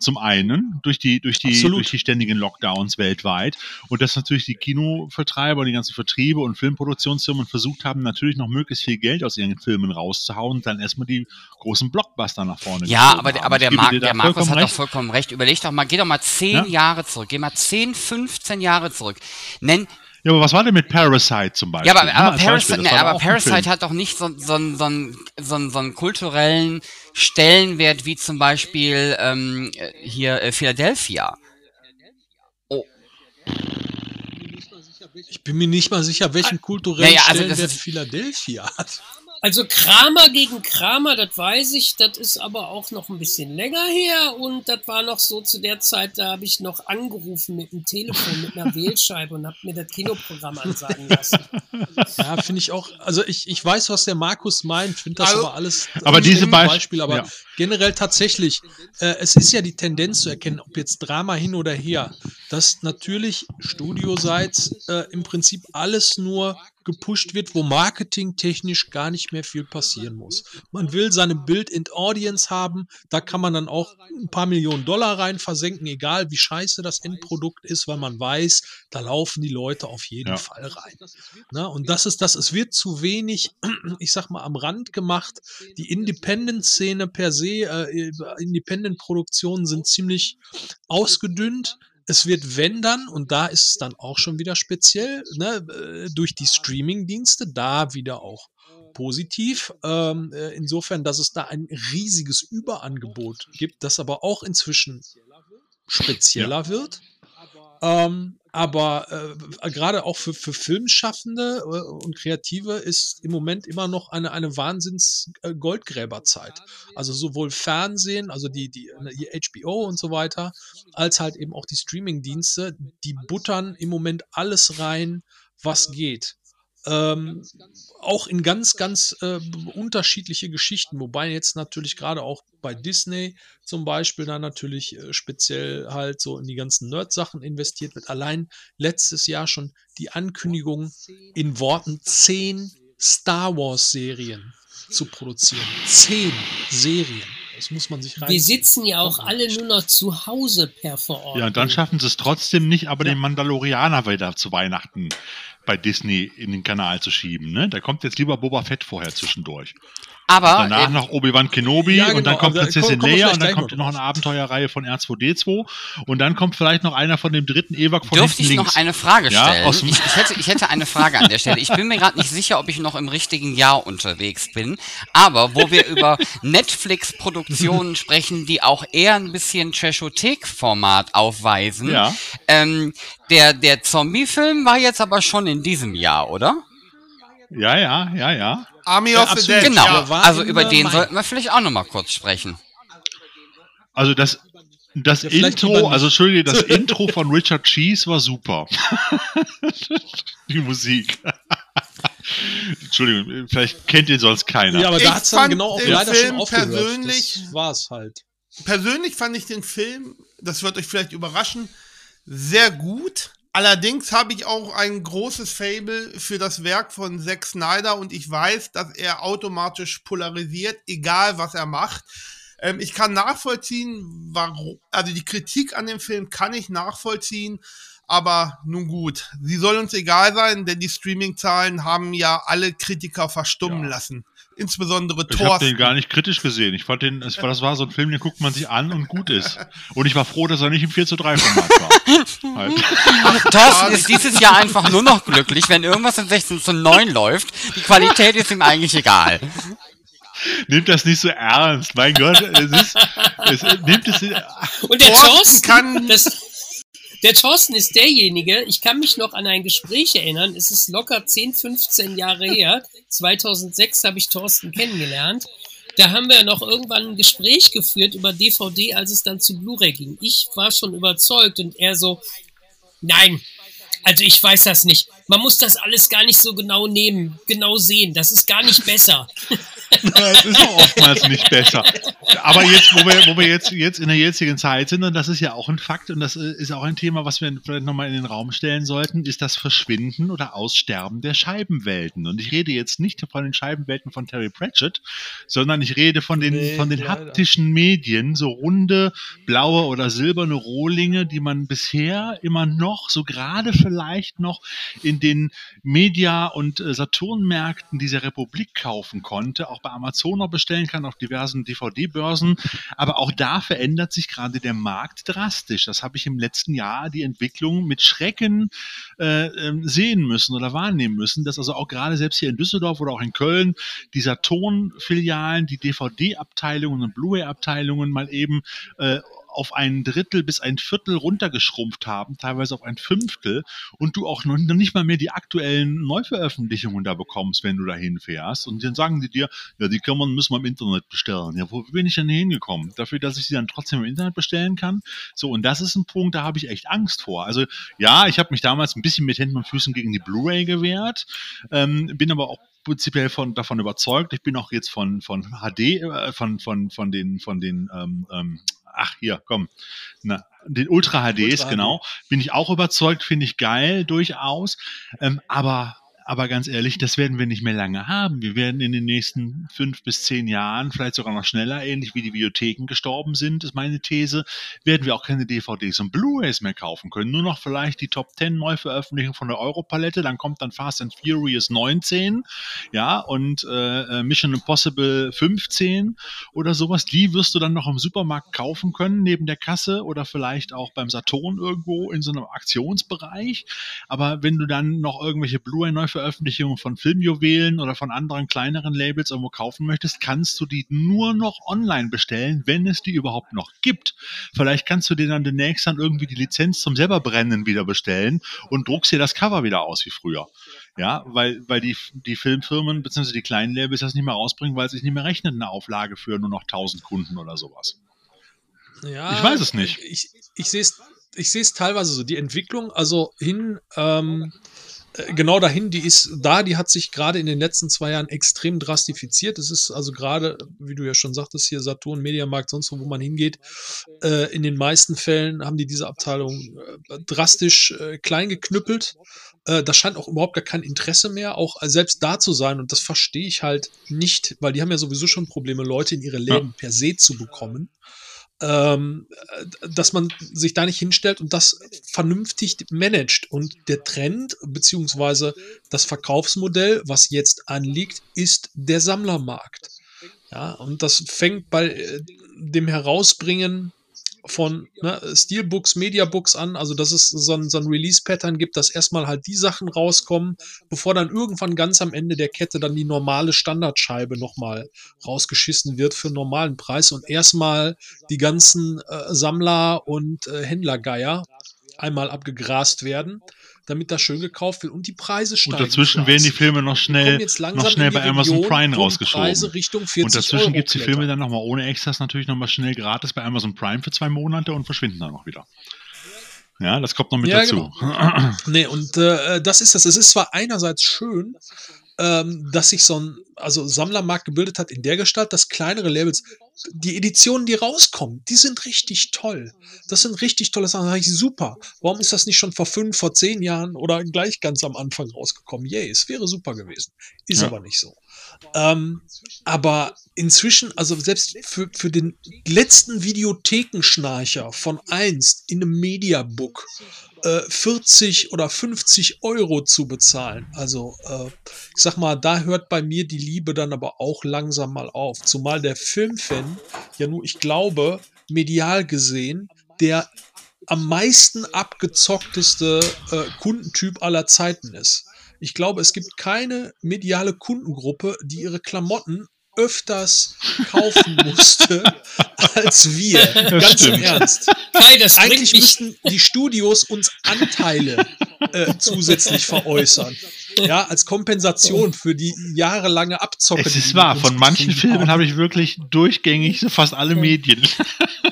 Zum einen durch die, durch die, Absolut. durch die ständigen Lockdowns weltweit und dass natürlich die Kinovertreiber und die ganzen Vertriebe und Filmproduktionsfirmen versucht haben, natürlich noch möglichst viel Geld aus ihren Filmen rauszuhauen und dann erstmal die großen Blockbuster nach vorne Ja, geschoben aber, der- aber der, Markus hat recht. doch vollkommen recht. Überleg doch mal, geh doch mal zehn Ja. Jahre zurück. Geh mal 10, 15 Jahre zurück. Nenn, Ja, aber was war denn mit Parasite zum Beispiel? ja, aber, aber, Parasite, Beispiel, ne, aber Parasite hat doch nicht so, so, so, so, so, so einen kulturellen Stellenwert wie zum Beispiel ähm, äh, hier äh, Philadelphia. Ich bin mir nicht mal sicher, welchen kulturellen Naja, also Stellenwert Philadelphia hat. Also Kramer gegen Kramer, das weiß ich, das ist aber auch noch ein bisschen länger her und das war noch so zu der Zeit, da habe ich noch angerufen mit dem Telefon, mit einer Wählscheibe und habe mir das Kinoprogramm ansagen lassen. Ja, finde ich auch. Also ich, ich weiß, was der Markus meint, finde das Also- aber alles. Aber diese Beispiel, aber ja. Generell tatsächlich, äh, es ist ja die Tendenz zu erkennen, ob jetzt Drama hin oder her, dass natürlich studioseits äh, im Prinzip alles nur gepusht wird, wo marketingtechnisch gar nicht mehr viel passieren muss. Man will seine Build-in-Audience haben, da kann man dann auch ein paar Millionen Dollar rein versenken, egal wie scheiße das Endprodukt ist, weil man weiß, da laufen die Leute auf jeden Ja. Fall rein. Na, und das ist das, es wird zu wenig, ich sag mal, am Rand gemacht. Die Independent-Szene per se, äh, Independent-Produktionen sind ziemlich ausgedünnt. Es wird, wenn dann, und da ist es dann auch schon wieder speziell, ne, äh, durch die Streaming-Dienste, da wieder auch positiv. Ähm, äh, insofern, dass es da ein riesiges Überangebot gibt, das aber auch inzwischen spezieller wird. Ähm, aber äh, gerade auch für, für Filmschaffende äh, und Kreative ist im Moment immer noch eine, eine Wahnsinns-Goldgräberzeit. Also sowohl Fernsehen, also die, die, die HBO und so weiter, als halt eben auch die Streaming-Dienste, die buttern im Moment alles rein, was geht. Ähm, auch in ganz, ganz äh, unterschiedliche Geschichten, wobei jetzt natürlich gerade auch bei Disney zum Beispiel da natürlich äh, speziell halt so in die ganzen Nerd-Sachen investiert wird. Allein letztes Jahr schon die Ankündigung in Worten zehn Star Wars-Serien zu produzieren. Zehn Serien. Das muss man sich rein. Wir sitzen ja auch alle nur noch zu Hause per Verordnung. Ja, und dann schaffen sie es trotzdem nicht, aber den Mandalorianer wieder zu Weihnachten bei Disney in den Kanal zu schieben. Ne? Da kommt jetzt lieber Boba Fett vorher zwischendurch. Aber Danach äh, noch Obi-Wan Kenobi Ja, und dann genau, kommt also, Prinzessin kommen wir Leia und dann kommt noch noch eine Abenteuerreihe von R2D2 und dann kommt vielleicht noch einer von dem dritten Ewok von Dürfte ich links. noch eine Frage Ja, stellen? dem- ich, ich, hätte, ich hätte eine Frage an der Stelle. Ich bin mir gerade nicht sicher, ob ich noch im richtigen Jahr unterwegs bin. Aber wo wir über Netflix-Produktionen sprechen, die auch eher ein bisschen Trashothek-Format aufweisen. Ja. Ähm, der der Zombie-Film war jetzt aber schon in diesem Jahr, oder? Ja, ja, ja, ja. Army Ja, of the. Dead. Genau. Ja. Also über den sollten wir vielleicht auch noch mal kurz sprechen. Also das, das Ja, Intro, also Entschuldige, das Intro von Richard Cheese war super. Die Musik. Entschuldigung, vielleicht kennt ihn sonst keiner. Ja, aber Ich da hat es dann genau auch den leider Film schon aufgehört. persönlich- Das war's halt. Persönlich fand ich den Film, das wird euch vielleicht überraschen, sehr gut. Allerdings habe ich auch ein großes Fable für das Werk von Zack Snyder und ich weiß, dass er automatisch polarisiert, egal was er macht. Ähm, ich kann nachvollziehen, warum, also die Kritik an dem Film kann ich nachvollziehen, aber nun gut, sie soll uns egal sein, denn die Streaming-Zahlen haben ja alle Kritiker verstummen Ja. lassen. Insbesondere Ich habe den gar nicht kritisch gesehen. Ich fand den, es war, das war so ein Film, den guckt man sich an und gut ist. Und ich war froh, dass er nicht im 4 zu 3 Format war. halt. Thorsten ist dieses Jahr einfach nur noch glücklich, wenn irgendwas in 16 zu 9 läuft. Die Qualität ist ihm eigentlich egal. Nimmt das nicht so ernst. Mein Gott, es ist, es nimmt es, Und der Thorsten Thorsten, kann- das, der Thorsten ist derjenige, ich kann mich noch an ein Gespräch erinnern, es ist locker 10, 15 Jahre her, 2006 habe ich Thorsten kennengelernt. Da haben wir noch irgendwann ein Gespräch geführt über DVD, als es dann zu Blu-ray ging. Ich war schon überzeugt und er so, nein, also ich weiß das nicht. Man muss das alles gar nicht so genau nehmen, genau sehen. Das ist gar nicht besser. es ist auch oftmals nicht besser. Aber jetzt, wo wir, wo wir jetzt, jetzt in der jetzigen Zeit sind, und das ist ja auch ein Fakt, und das ist auch ein Thema, was wir vielleicht nochmal in den Raum stellen sollten, ist das Verschwinden oder Aussterben der Scheibenwelten. Und ich rede jetzt nicht von den Scheibenwelten von Terry Pratchett, sondern ich rede von den, Nee, von den leider. haptischen Medien, so runde, blaue oder silberne Rohlinge, die man bisher immer noch, so gerade vielleicht noch in den Media- und äh, Saturnmärkten dieser Republik kaufen konnte, auch bei Amazon noch bestellen kann, auf diversen DVD-Börsen. Aber auch da verändert sich gerade der Markt drastisch. Das habe ich im letzten Jahr die Entwicklung mit Schrecken äh, ähm, sehen müssen oder wahrnehmen müssen, dass also auch gerade selbst hier in Düsseldorf oder auch in Köln die Saturn-Filialen, die DVD-Abteilungen und Blu-ray-Abteilungen mal eben äh, auf ein Drittel bis ein Viertel runtergeschrumpft haben, teilweise auf ein Fünftel, und du auch noch nicht mal mehr die aktuellen Neuveröffentlichungen da bekommst, wenn du da hinfährst. Und dann sagen die dir, ja, die kann man, müssen wir im Internet bestellen. Ja, wo bin ich denn hingekommen? Dafür, dass ich sie dann trotzdem im Internet bestellen kann? So, und das ist ein Punkt, da habe ich echt Angst vor. Also, ja, ich habe mich damals ein bisschen mit Händen und Füßen gegen die Blu-ray gewehrt, ähm, bin aber auch prinzipiell von, davon überzeugt. Ich bin auch jetzt von, von HD, äh, von, von, von den, von den ähm, ähm, ach hier, komm, na, den Ultra HDs, Ultra genau, bin ich auch überzeugt, finde ich geil, durchaus. Ähm, aber aber ganz ehrlich, das werden wir nicht mehr lange haben. Wir werden in den nächsten fünf bis zehn Jahren, vielleicht sogar noch schneller, ähnlich wie die Videotheken gestorben sind, ist meine These, werden wir auch keine DVDs und Blu-rays mehr kaufen können. Nur noch vielleicht die Top 10 Neuveröffentlichungen von der Europalette. Dann kommt dann Fast and Furious 19, ja, und äh, Mission Impossible 15 oder sowas. Die wirst du dann noch im Supermarkt kaufen können, neben der Kasse oder vielleicht auch beim Saturn irgendwo in so einem Aktionsbereich. Aber wenn du dann noch irgendwelche Blu-ray Neuveröffentlichungen von Filmjuwelen oder von anderen kleineren Labels irgendwo kaufen möchtest, kannst du die nur noch online bestellen, wenn es die überhaupt noch gibt. Vielleicht kannst du dir dann demnächst dann irgendwie die Lizenz zum selber brennen wieder bestellen und druckst dir das Cover wieder aus wie früher. Ja, weil, weil die, die Filmfirmen bzw. die kleinen Labels das nicht mehr rausbringen, weil es sich nicht mehr rechnet, eine Auflage für nur noch 1000 Kunden oder sowas. Ja, Ich weiß es nicht. Ich, ich sehe es ich sehe es teilweise so. Die Entwicklung, also hin, ähm, äh, genau dahin, die ist da, die hat sich gerade in den letzten zwei Jahren extrem drastifiziert. Es ist also gerade, wie du ja schon sagtest, hier Saturn, Mediamarkt, sonst wo, wo man hingeht, äh, in den meisten Fällen haben die diese Abteilung äh, drastisch äh, klein geknüppelt. Äh, da scheint auch überhaupt gar kein Interesse mehr, auch äh, selbst da zu sein. Und das verstehe ich halt nicht, weil die haben ja sowieso schon Probleme, Leute in ihre Läden per se zu bekommen ähm, äh, dass man sich da nicht hinstellt und das vernünftig managt. Und der Trend beziehungsweise das Verkaufsmodell, was jetzt anliegt, ist der Sammlermarkt. Ja, und das fängt bei äh, dem Herausbringen von ne, Steelbooks, Mediabooks an, also dass es so ein, so ein Release-Pattern gibt, dass erstmal halt die Sachen rauskommen, bevor dann irgendwann ganz am Ende der Kette dann die normale Standardscheibe nochmal rausgeschissen wird für einen normalen Preis und erstmal die ganzen äh, Sammler und äh, Händlergeier einmal abgegrast werden, damit das schön gekauft wird und die Preise steigen. Und dazwischen werden die. Filme noch schnell, noch schnell bei Amazon Region, Prime rausgeschoben. Preise Richtung 40 Und dazwischen gibt es die Filme dann nochmal ohne Extras natürlich nochmal schnell gratis bei Amazon Prime für zwei Monate und verschwinden dann auch wieder. Ja, das kommt noch mit Ja, dazu. Nee, und äh, das ist das. Es ist zwar einerseits schön, ähm, dass sich so ein also Sammlermarkt gebildet hat in der Gestalt, dass kleinere Labels, die Editionen, die rauskommen, die sind richtig toll. Das sind richtig tolle Sachen. Da sag ich, super. Warum ist das nicht schon vor fünf, vor zehn Jahren oder gleich ganz am Anfang rausgekommen? Yay, es wäre super gewesen. Ist Ja. aber nicht so. Ähm, aber inzwischen, also selbst für, für den letzten Videothekenschnarcher von einst in einem Mediabook äh, 40 oder 50 Euro zu bezahlen. Also, äh, ich sag mal, da hört bei mir die Liebe dann aber auch langsam mal auf. Zumal der Filmfan ja nur, ich glaube, medial gesehen, der am meisten abgezockteste äh, Kundentyp aller Zeiten ist. Ich glaube, es gibt keine mediale Kundengruppe, die ihre Klamotten öfters kaufen musste als wir. Ganz im stimmt. Ernst. Kai, das Eigentlich müssten die Studios uns Anteile äh, zusätzlich veräußern. Ja, als Kompensation für die jahrelange Abzocke. Es ist wahr, von manchen Filmen habe ich wirklich durchgängig so fast alle Medien.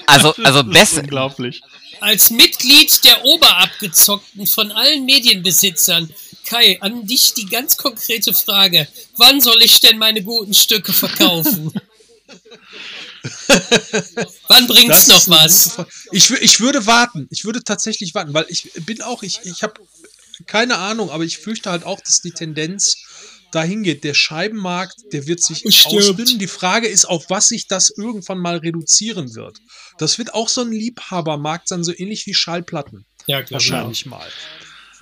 Also, also Das besser, unglaublich. als Mitglied der Oberabgezockten von allen Medienbesitzern, Kai, an dich die ganz konkrete Frage. Wann soll ich denn meine guten Stücke verkaufen? Wann bringt's Das noch was? Ich, ich würde warten. Ich würde tatsächlich warten, weil ich bin auch, ich, ich habe keine Ahnung, aber ich fürchte halt auch, dass die Tendenz dahin geht. Der Scheibenmarkt, der wird sich Es ausdünnen. Die Frage ist, auf was sich das irgendwann mal reduzieren wird. Das wird auch so ein Liebhabermarkt sein, so ähnlich wie Schallplatten. Ja, klar. Wahrscheinlich mal.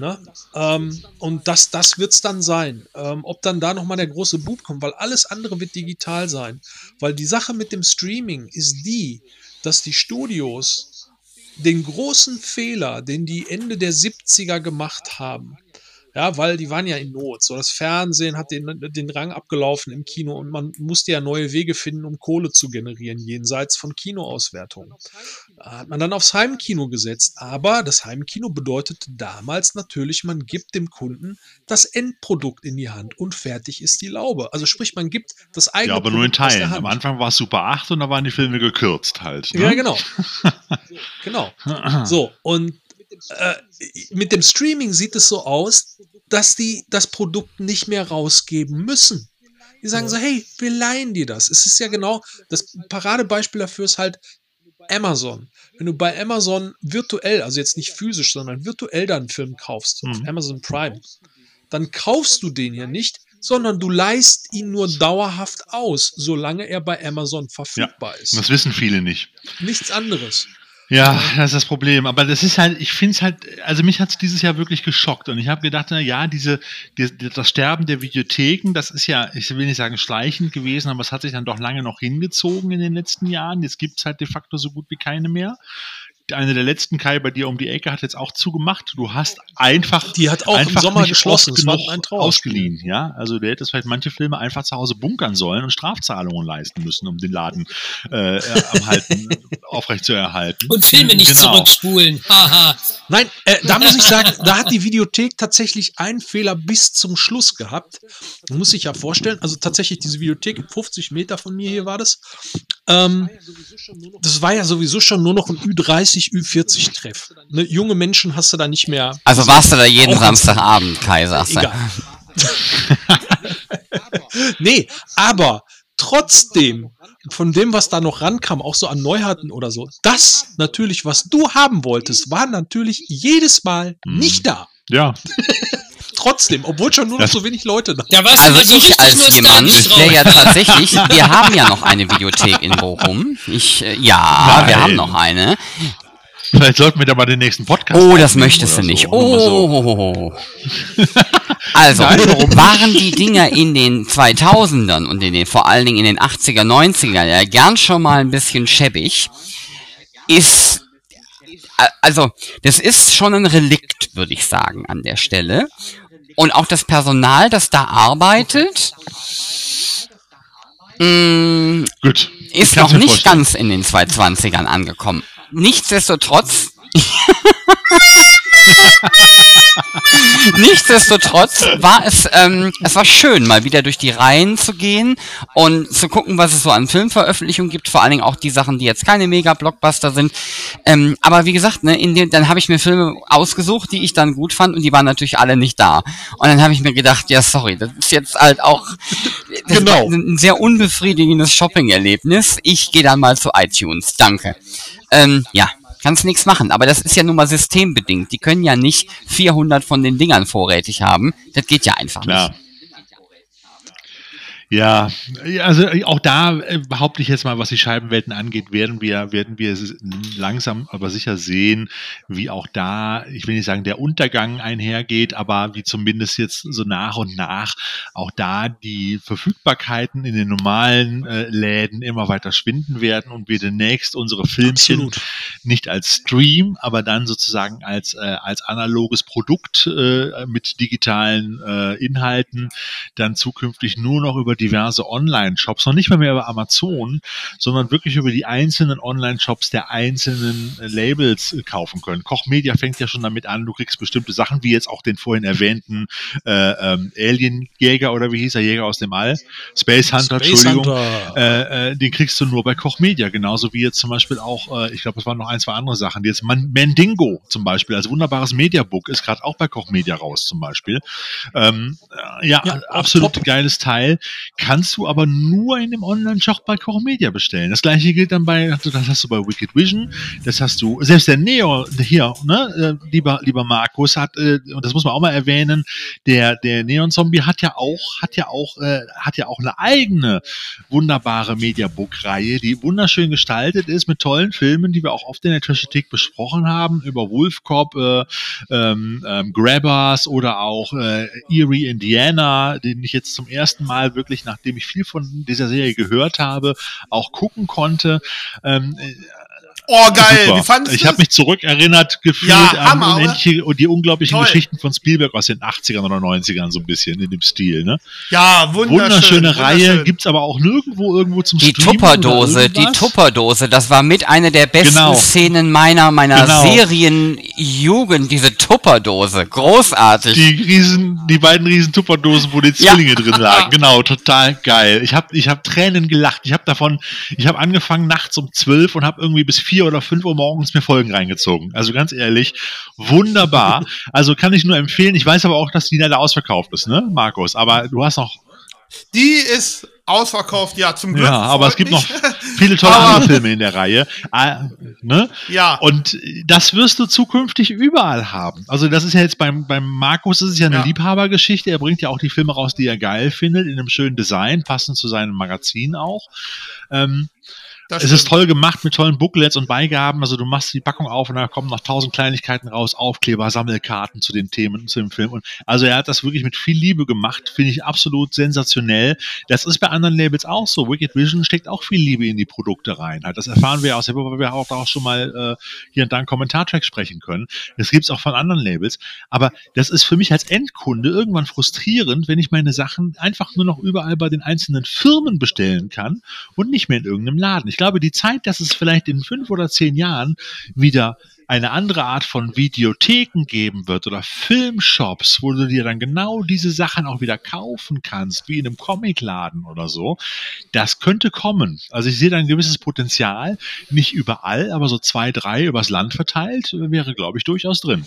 Ne? Ähm, und das, das wird es dann sein. Ähm, ob dann da nochmal der große Bub kommt, weil alles andere wird digital sein. Weil die Sache mit dem Streaming ist die, dass die Studios den großen Fehler, den die Ende der 70er gemacht haben, ja, weil die waren ja in Not. So, das Fernsehen hat den, den Rang abgelaufen im Kino und man musste ja neue Wege finden, um Kohle zu generieren, jenseits von Kinoauswertungen. Da hat man dann aufs Heimkino gesetzt. Aber das Heimkino bedeutete damals natürlich, man gibt dem Kunden das Endprodukt in die Hand und fertig ist die Laube. Also sprich, man gibt das eigene Ja, aber nur in Produkt aus der Teilen. Am Anfang war es Super 8 und da waren die Filme gekürzt halt. Ne? Ja, genau. genau. So, und äh, mit dem Streaming sieht es so aus, dass die das Produkt nicht mehr rausgeben müssen. Die sagen so, hey, wir leihen dir das. Es ist ja genau, das Paradebeispiel dafür ist halt Amazon, wenn du bei Amazon virtuell, also jetzt nicht physisch, sondern virtuell deinen Film kaufst, auf Mhm. Amazon Prime, dann kaufst du den ja nicht, sondern du leihst ihn nur dauerhaft aus, solange er bei Amazon verfügbar ist. Das wissen viele nicht. Nichts anderes. Ja, das ist das Problem. Aber das ist halt, ich finde es halt, also mich hat es dieses Jahr wirklich geschockt. Und ich habe gedacht, na ja, diese, die, das Sterben der Videotheken, das ist ja, ich will nicht sagen schleichend gewesen, aber es hat sich dann doch lange noch hingezogen in den letzten Jahren. Jetzt gibt es halt de facto so gut wie keine mehr. Eine der letzten Kai bei dir um die Ecke hat jetzt auch zugemacht. Du hast einfach. Die hat auch im einfach Sommer nicht geschlossen. Es war genug ein Trauerspiel. ausgeliehen, ja. Also der hätte vielleicht manche Filme einfach zu Hause bunkern sollen und Strafzahlungen leisten müssen, um den Laden äh, äh, am Halten aufrechtzuerhalten. Und Filme nicht Genau. zurückspulen. Haha. Nein, äh, da muss ich sagen, da hat die Videothek tatsächlich einen Fehler bis zum Schluss gehabt. Man muss sich ja vorstellen, also tatsächlich diese Videothek, 50 Meter von mir hier war das. Ähm, das war ja sowieso schon nur noch ein Ü30, Ü40-Treff. Ne, junge Menschen hast du da nicht mehr. Also warst du da jeden Samstagabend, Kai, sagst du. Egal. nee, aber trotzdem, von dem, was da noch rankam, auch so an Neuheiten oder so, das natürlich, was du haben wolltest, war natürlich jedes Mal Mhm. nicht da. Ja, Trotzdem, obwohl schon nur noch so wenig Leute da Da Also so ich richtig als jemand, der ja tatsächlich, wir haben ja noch eine Videothek in Bochum. Ich, äh, ja, Nein. wir haben noch eine. Vielleicht sollten wir da mal den nächsten Podcast Oh, das möchtest du nicht. so. Oh. Also, waren die Dinger in den 2000ern und in den, vor allen Dingen in den 80er, 90er ja gern schon mal ein bisschen schäbig, ist, also, das ist schon ein Relikt, würde ich sagen, an der Stelle. Und auch das Personal, das da arbeitet, mh, Gut. ist noch nicht vorstellen. ganz in den 220ern angekommen. Nichtsdestotrotz. Nichtsdestotrotz war es, ähm, es war schön, mal wieder durch die Reihen zu gehen und zu gucken, was es so an Filmveröffentlichungen gibt, vor allen Dingen auch die Sachen, die jetzt keine Mega-Blockbuster sind. Ähm, aber wie gesagt, ne, in den, dann habe ich mir Filme ausgesucht, die ich dann gut fand und die waren natürlich alle nicht da. Und dann habe ich mir gedacht, ja sorry, das ist jetzt halt auch Genau. ein sehr unbefriedigendes Shopping-Erlebnis. Ich gehe dann mal zu iTunes. Danke. Ähm, ja, kannst nichts machen. Aber das ist ja nun mal systembedingt. Die können ja nicht 400 von den Dingern vorrätig haben. Das geht ja einfach Klar. nicht. Ja, also auch da äh, behaupte ich jetzt mal, was die Scheibenwelten angeht, werden wir, werden wir langsam aber sicher sehen, wie auch da, ich will nicht sagen, der Untergang einhergeht, aber wie zumindest jetzt so nach und nach auch da die Verfügbarkeiten in den normalen äh, Läden immer weiter schwinden werden und wir demnächst unsere Filmchen Absolut. nicht als Stream, aber dann sozusagen als, äh, als analoges Produkt äh, mit digitalen äh, Inhalten dann zukünftig nur noch über diverse Online-Shops, noch nicht mal mehr über Amazon, sondern wirklich über die einzelnen Online-Shops der einzelnen äh, Labels äh, kaufen können. Koch Media fängt ja schon damit an, du kriegst bestimmte Sachen, wie jetzt auch den vorhin erwähnten äh, ähm, Alien-Jäger oder wie hieß er, Jäger aus dem All? Space Hunter, Space Entschuldigung. Hunter. Äh, äh, den kriegst du nur bei Koch Media, genauso wie jetzt zum Beispiel auch, äh, ich glaube, es waren noch ein, zwei andere Sachen. Jetzt Man Mandingo zum Beispiel, als wunderbares Mediabook, ist gerade auch bei Koch Media raus zum Beispiel. Ähm, äh, ja, Ja, absolut top. geiles Teil. Kannst du aber nur in dem Online-Shop bei Koch Media bestellen. Das gleiche gilt dann bei, das hast du bei Wicked Vision, das hast du, selbst der Neo hier, ne, äh, lieber, lieber Markus, hat, äh, und das muss man auch mal erwähnen, der, der Neon Zombie hat ja auch, hat ja auch, äh, hat ja auch eine eigene wunderbare Mediabook-Reihe, die wunderschön gestaltet ist mit tollen Filmen, die wir auch oft in der Trashothek besprochen haben, über Wolfcop, äh, ähm, ähm, Grabbers oder auch äh, Erie, Indiana, den ich jetzt zum ersten Mal wirklich, nachdem ich viel von dieser Serie gehört habe, auch gucken konnte. Ähm, äh, Oh, geil. super. Wie fandest ich habe mich zurückerinnert gefühlt Ja, an Hammer, unendliche und die unglaublichen Toll. Geschichten von Spielberg aus den 80ern oder 90ern so ein bisschen in dem Stil. Ne? Ja, wunderschön. Wunderschöne Reihe, wunderschön. gibt's aber auch nirgendwo irgendwo zum Die Streamen Tupperdose, die? Tupperdose, das war mit einer der besten Genau. Szenen meiner, meiner Genau. Serienjugend, diese Tupperdose. Großartig. Die riesen, die beiden riesen Tupperdosen, wo die Ja. Zwillinge drin lagen. Genau, total geil. Ich habe ich hab Tränen gelacht. Ich habe davon, ich habe angefangen nachts um zwölf und habe irgendwie bis vier oder fünf Uhr morgens mir Folgen reingezogen. Also ganz ehrlich, wunderbar. Also kann ich nur empfehlen. Ich weiß aber auch, dass die leider ausverkauft ist, ne, Markus? Aber du hast noch Die ist ausverkauft, ja, zum Glück. Ja, aber es gibt mich. viele tolle andere Filme in der Reihe. Ah, ne? Ja. Und das wirst du zukünftig überall haben. Also das ist ja jetzt beim, beim Markus, das ist ja eine Ja. Liebhabergeschichte. Er bringt ja auch die Filme raus, die er geil findet, in einem schönen Design, passend zu seinem Magazin auch. Ähm, Das es ist toll gemacht mit tollen Booklets und Beigaben. Also du machst die Packung auf und da kommen noch tausend Kleinigkeiten raus, Aufkleber, Sammelkarten zu den Themen, zu dem Film. Und also er hat das wirklich mit viel Liebe gemacht, finde ich absolut sensationell. Das ist bei anderen Labels auch so. Wicked Vision steckt auch viel Liebe in die Produkte rein. Halt. Das erfahren wir aus, weil wir auch, auch schon mal äh, hier und da einen Kommentartrack sprechen können. Das gibt's auch von anderen Labels. Aber das ist für mich als Endkunde irgendwann frustrierend, wenn ich meine Sachen einfach nur noch überall bei den einzelnen Firmen bestellen kann und nicht mehr in irgendeinem Laden. Ich glaube, die Zeit, dass es vielleicht in fünf oder zehn Jahren wieder eine andere Art von Videotheken geben wird oder Filmshops, wo du dir dann genau diese Sachen auch wieder kaufen kannst, wie in einem Comicladen oder so, das könnte kommen. Also ich sehe da ein gewisses Potenzial, nicht überall, aber so zwei, drei übers Land verteilt, wäre, glaube ich, durchaus drin.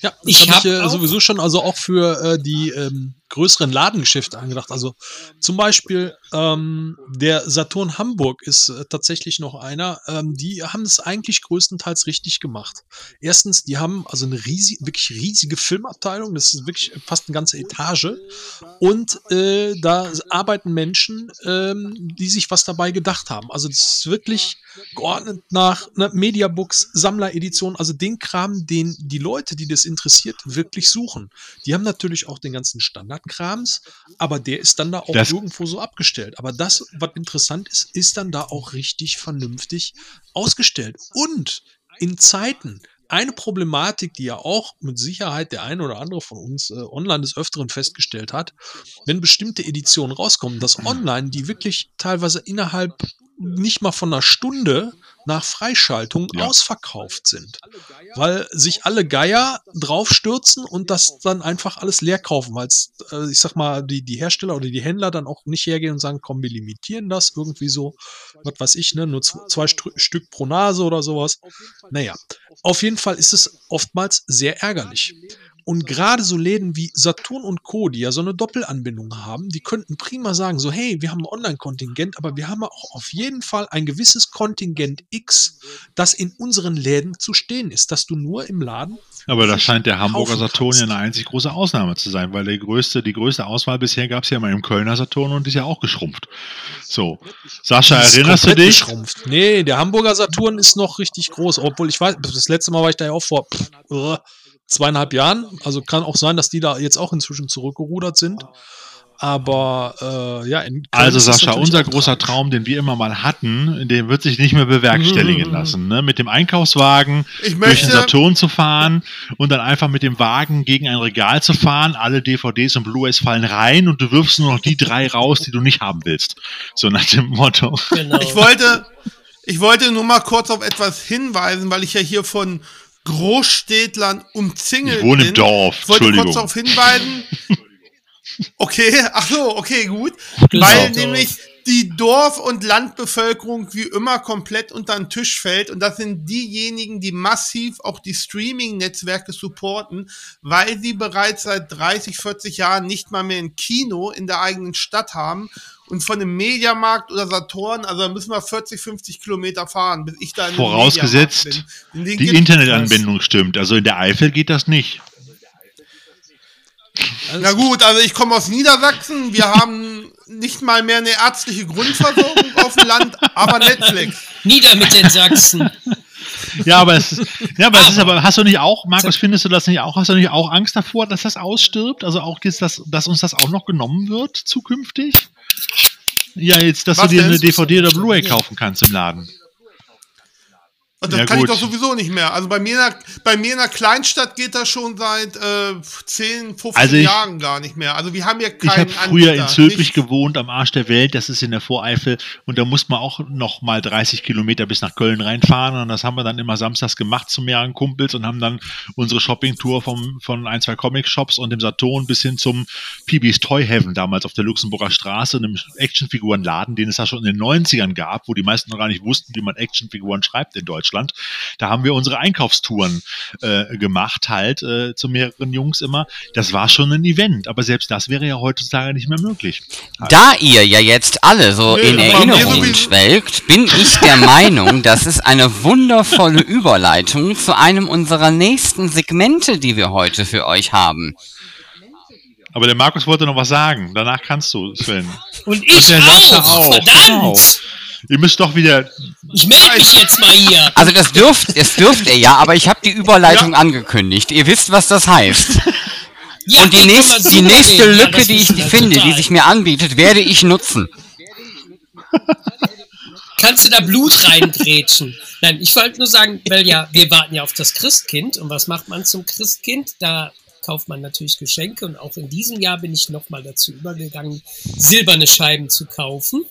Ja, Ich habe ich hab äh, sowieso schon also auch für äh, die ähm, größeren Ladengeschäfte angedacht. Also zum Beispiel ähm, der Saturn Hamburg ist äh, tatsächlich noch einer. Ähm, die haben es eigentlich größtenteils richtig gemacht. Erstens, die haben also eine riesig, wirklich riesige Filmabteilung. Das ist wirklich fast eine ganze Etage. Und äh, da arbeiten Menschen, ähm, die sich was dabei gedacht haben. Also das ist wirklich geordnet nach ne, Mediabooks, Sammleredition, also den Kram, den die Leute, die das interessiert, wirklich suchen. Die haben natürlich auch den ganzen Standardkrams, aber der ist dann da auch Das- irgendwo so abgestellt. Aber das, was interessant ist, ist dann da auch richtig vernünftig ausgestellt. Und in Zeiten, eine Problematik, die ja auch mit Sicherheit der eine oder andere von uns äh, online des Öfteren festgestellt hat, wenn bestimmte Editionen rauskommen, dass online die wirklich teilweise innerhalb nicht mal von einer Stunde nach Freischaltung Ja. ausverkauft sind. Weil sich alle Geier draufstürzen und das dann einfach alles leer kaufen, weil äh, ich sag mal, die, die Hersteller oder die Händler dann auch nicht hergehen und sagen, komm, wir limitieren das irgendwie so, was weiß ich, ne, nur zwei Str Stück pro Nase oder sowas. Naja, auf jeden Fall ist es oftmals sehr ärgerlich. Und gerade so Läden wie Saturn und Co., die ja so eine Doppelanbindung haben, die könnten prima sagen, so hey, wir haben ein Online-Kontingent, aber wir haben auch auf jeden Fall ein gewisses Kontingent X, das in unseren Läden zu stehen ist, dass du nur im Laden Aber das scheint der Hamburger Saturn ja eine einzig große Ausnahme zu sein, weil der größte, die größte Auswahl bisher gab es ja mal im Kölner Saturn und ist ja auch geschrumpft. So. Sascha, erinnerst du dich? geschrumpft. Nee, der Hamburger Saturn ist noch richtig groß, obwohl ich weiß, das letzte Mal war ich da ja auch vor pff, zweieinhalb Jahren. Also kann auch sein, dass die da jetzt auch inzwischen zurückgerudert sind. Aber äh, ja, Also Sascha, unser großer. Traum, den wir immer mal hatten, den wird sich nicht mehr bewerkstelligen Mhm. lassen. Ne? Mit dem Einkaufswagen Ich durch den Saturn zu fahren und dann einfach mit dem Wagen gegen ein Regal zu fahren. Alle DVDs und Blu-rays fallen rein und du wirfst nur noch die drei raus, die du nicht haben willst. So nach dem Motto. Genau. ich wollte, ich wollte nur mal kurz auf etwas hinweisen, weil ich ja hier von Großstädtlern umzingelt Ich wohne im. Dorf, Ich wollte kurz Entschuldigung. darauf hinweisen. Okay, ach so, okay, gut. Genau. Weil nämlich die Dorf- und Landbevölkerung wie immer komplett unter den Tisch fällt. Und das sind diejenigen, die massiv auch die Streaming-Netzwerke supporten, weil sie bereits seit 30, 40 Jahren nicht mal mehr ein Kino in der eigenen Stadt haben. Und von einem Mediamarkt oder Saturn, also da müssen wir 40, 50 Kilometer fahren, bis ich da in Vorausgesetzt, Mediamarkt bin. Den Die Internetanbindung stimmt. Also in der Eifel geht das nicht. Na gut, also ich komme aus Niedersachsen. Wir haben nicht mal mehr eine ärztliche Grundversorgung auf dem Land, aber Netflix. Nieder mit den Sachsen. Ja, aber es ist, ja, aber es ist aber, hast du nicht auch, Markus, findest du das nicht auch, hast du nicht auch Angst davor, dass das ausstirbt? Also auch, jetzt, dass, dass uns das auch noch genommen wird zukünftig? Ja, jetzt, dass Was du dir eine DVD oder Blu-ray kaufen kannst im Laden. Und das Ja, kann gut. ich doch sowieso nicht mehr. Also bei mir in der, bei mir in der Kleinstadt geht das schon seit äh, 10, 15 Also ich- Jahren gar nicht mehr. Also wir haben ja Ich keinen habe früher in. Zülpich gewohnt, am Arsch der Welt. Das ist in der Voreifel. Und da muss man auch noch mal 30 Kilometer bis nach Köln reinfahren. Und das haben wir dann immer samstags gemacht zu mehreren Kumpels und haben dann unsere Shoppingtour vom, von ein, zwei Comic-Shops und dem Saturn bis hin zum PB's Toy Heaven damals auf der Luxemburger Straße, einem Actionfigurenladen, den es da schon in den 90ern gab, wo die meisten noch gar nicht wussten, wie man Actionfiguren schreibt in Deutschland. Deutschland. Da haben wir unsere Einkaufstouren äh, gemacht, halt äh, zu mehreren Jungs immer. Das war schon ein Event, aber selbst das wäre ja heutzutage nicht mehr möglich. Da ihr ja jetzt alle so Nee, in sowieso- schwelgt, bin ich der Meinung, das ist eine wundervolle Überleitung zu einem unserer nächsten Segmente, die wir heute für euch haben. Aber der Markus wollte noch was sagen. Danach kannst du, Sven. Und ich der Sascha auch, auch. verdammt! Genau. Ihr müsst doch wieder. Ich melde mich jetzt mal hier. Also das dürft, das dürft ihr ja, aber ich habe die Überleitung angekündigt. Ihr wisst, was das heißt. Ja, Und die, nächst, die nächste. Ja, Lücke, das die ich finde, die total. sich mir anbietet, werde ich nutzen. Kannst du da Blut reingrätschen? Nein, ich wollte nur sagen, weil ja, wir warten ja auf das Christkind. Und was macht man zum Christkind? Da kauft man natürlich Geschenke. Und auch in diesem Jahr bin ich nochmal dazu übergegangen, silberne Scheiben zu kaufen,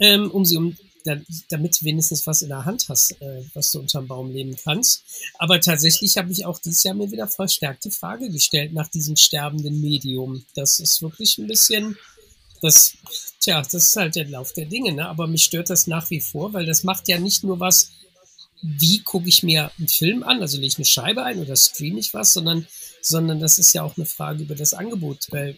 ähm, um sie um da, damit wenigstens was in der Hand hast, äh, was du unterm Baum leben kannst. Aber tatsächlich habe ich auch dieses Jahr mir wieder verstärkt die Frage gestellt nach diesem sterbenden Medium. Das ist wirklich ein bisschen, das, tja, das ist halt der Lauf der Dinge, ne? Aber mich stört das nach wie vor, weil das macht ja nicht nur was, wie gucke ich mir einen Film an, also lege ich eine Scheibe ein oder streame ich was, sondern, sondern das ist ja auch eine Frage über das Angebot, weil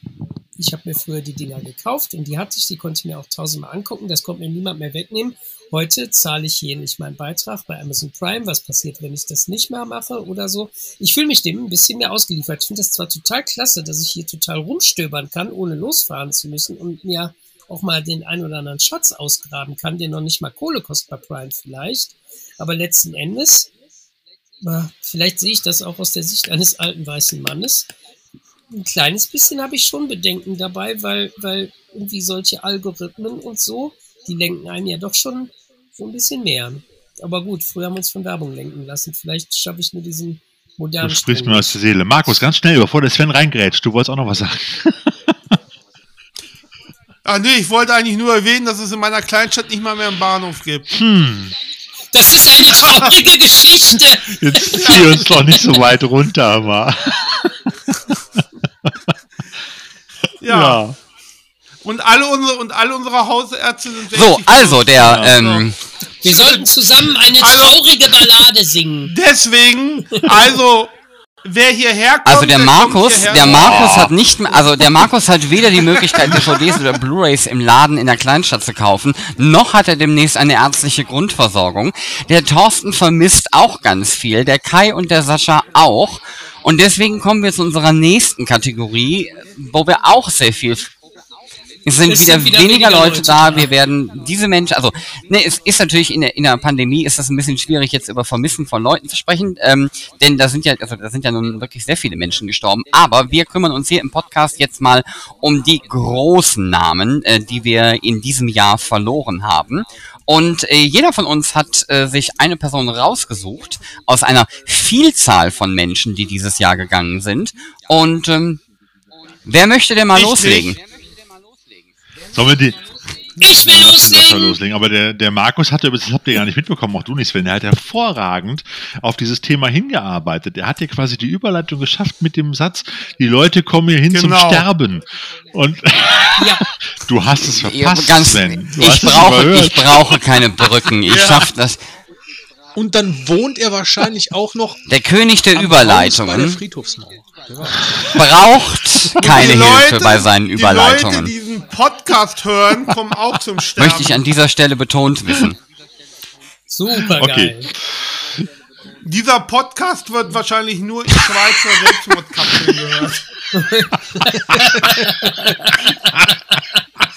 ich habe mir früher die Dinger gekauft und die hatte ich, die konnte ich mir auch tausendmal angucken, das konnte mir niemand mehr wegnehmen. Heute zahle ich jährlich meinen Beitrag bei Amazon Prime. Was passiert, wenn ich das nicht mehr mache oder so? Ich fühle mich dem ein bisschen mehr ausgeliefert. Ich finde das zwar total klasse, dass ich hier total rumstöbern kann, ohne losfahren zu müssen und mir auch mal den ein oder anderen Schatz ausgraben kann, der noch nicht mal Kohle kostet bei Prime vielleicht. Aber letzten Endes, äh, vielleicht sehe ich das auch aus der Sicht eines alten weißen Mannes. Ein kleines bisschen habe ich schon Bedenken dabei, weil, weil irgendwie solche Algorithmen und so, die lenken einen ja doch schon so ein bisschen mehr. Aber gut, früher haben wir uns von Werbung lenken lassen. Vielleicht schaffe ich nur diesen Du modernen sprichst Sprung mir aus der Seele. Markus, ganz schnell, bevor der Sven reingrätscht. Du wolltest auch noch was sagen. Ah, nee, ich wollte eigentlich nur erwähnen, dass es in meiner Kleinstadt nicht mal mehr einen Bahnhof gibt. Das ist eine traurige Geschichte. Jetzt zieh uns doch nicht so weit runter, aber. Ja. Und alle unsere und alle unsere Hausärzte sind So, 60 also der, Ja, ähm, Wir sollten zusammen eine Also- traurige Ballade singen. Deswegen, also, wer hierher kommt. also der kommt Markus, der Markus hat nicht, mehr- also der Markus hat weder die Möglichkeit, DVDs oder Blu-rays im Laden in der Kleinstadt zu kaufen, noch hat er demnächst eine ärztliche Grundversorgung. Der Thorsten vermisst auch ganz viel, der Kai und der Sascha auch. Und deswegen kommen wir zu unserer nächsten Kategorie, wo wir auch sehr viel es sind, Es wieder, sind wieder weniger, weniger Leute, Leute da. Wir werden diese Menschen, also ne, es ist natürlich in der, in der Pandemie ist es ein bisschen schwierig jetzt über Vermissen von Leuten zu sprechen, ähm, denn da sind ja, also da sind ja nun wirklich sehr viele Menschen gestorben. Aber wir kümmern uns hier im Podcast jetzt mal um die großen Namen, äh, die wir in diesem Jahr verloren haben. Und äh, jeder von uns hat äh, sich eine Person rausgesucht aus einer Vielzahl von Menschen, die dieses Jahr gegangen sind. Und ähm, wer möchte denn mal Ich loslegen? Sollen wir die. Ich will Ja, loslegen. loslegen. Aber der, der Markus hatte, das habt ihr gar nicht mitbekommen, auch du nicht, Sven, der hat hervorragend auf dieses Thema hingearbeitet. Er hat ja quasi die Überleitung geschafft mit dem Satz, die Leute kommen hier hin zum Genau. Sterben. Und Ja, du hast es Ja, verpasst, ganz, Sven. Du ich, hast es brauche, überhört. ich brauche keine Brücken. Ich Ja. schaff das. Und dann wohnt er wahrscheinlich auch noch Der König der bei der Überleitungen Friedhofsmauer. Braucht keine Die Hilfe Leute- bei seinen Die Überleitungen. Leute, die diesen Podcast hören, kommen auch zum Sterben. Möchte ich an dieser Stelle betont wissen. super Okay. geil. Dieser Podcast wird wahrscheinlich nur in Schweizer Selbstmordkapseln gehört.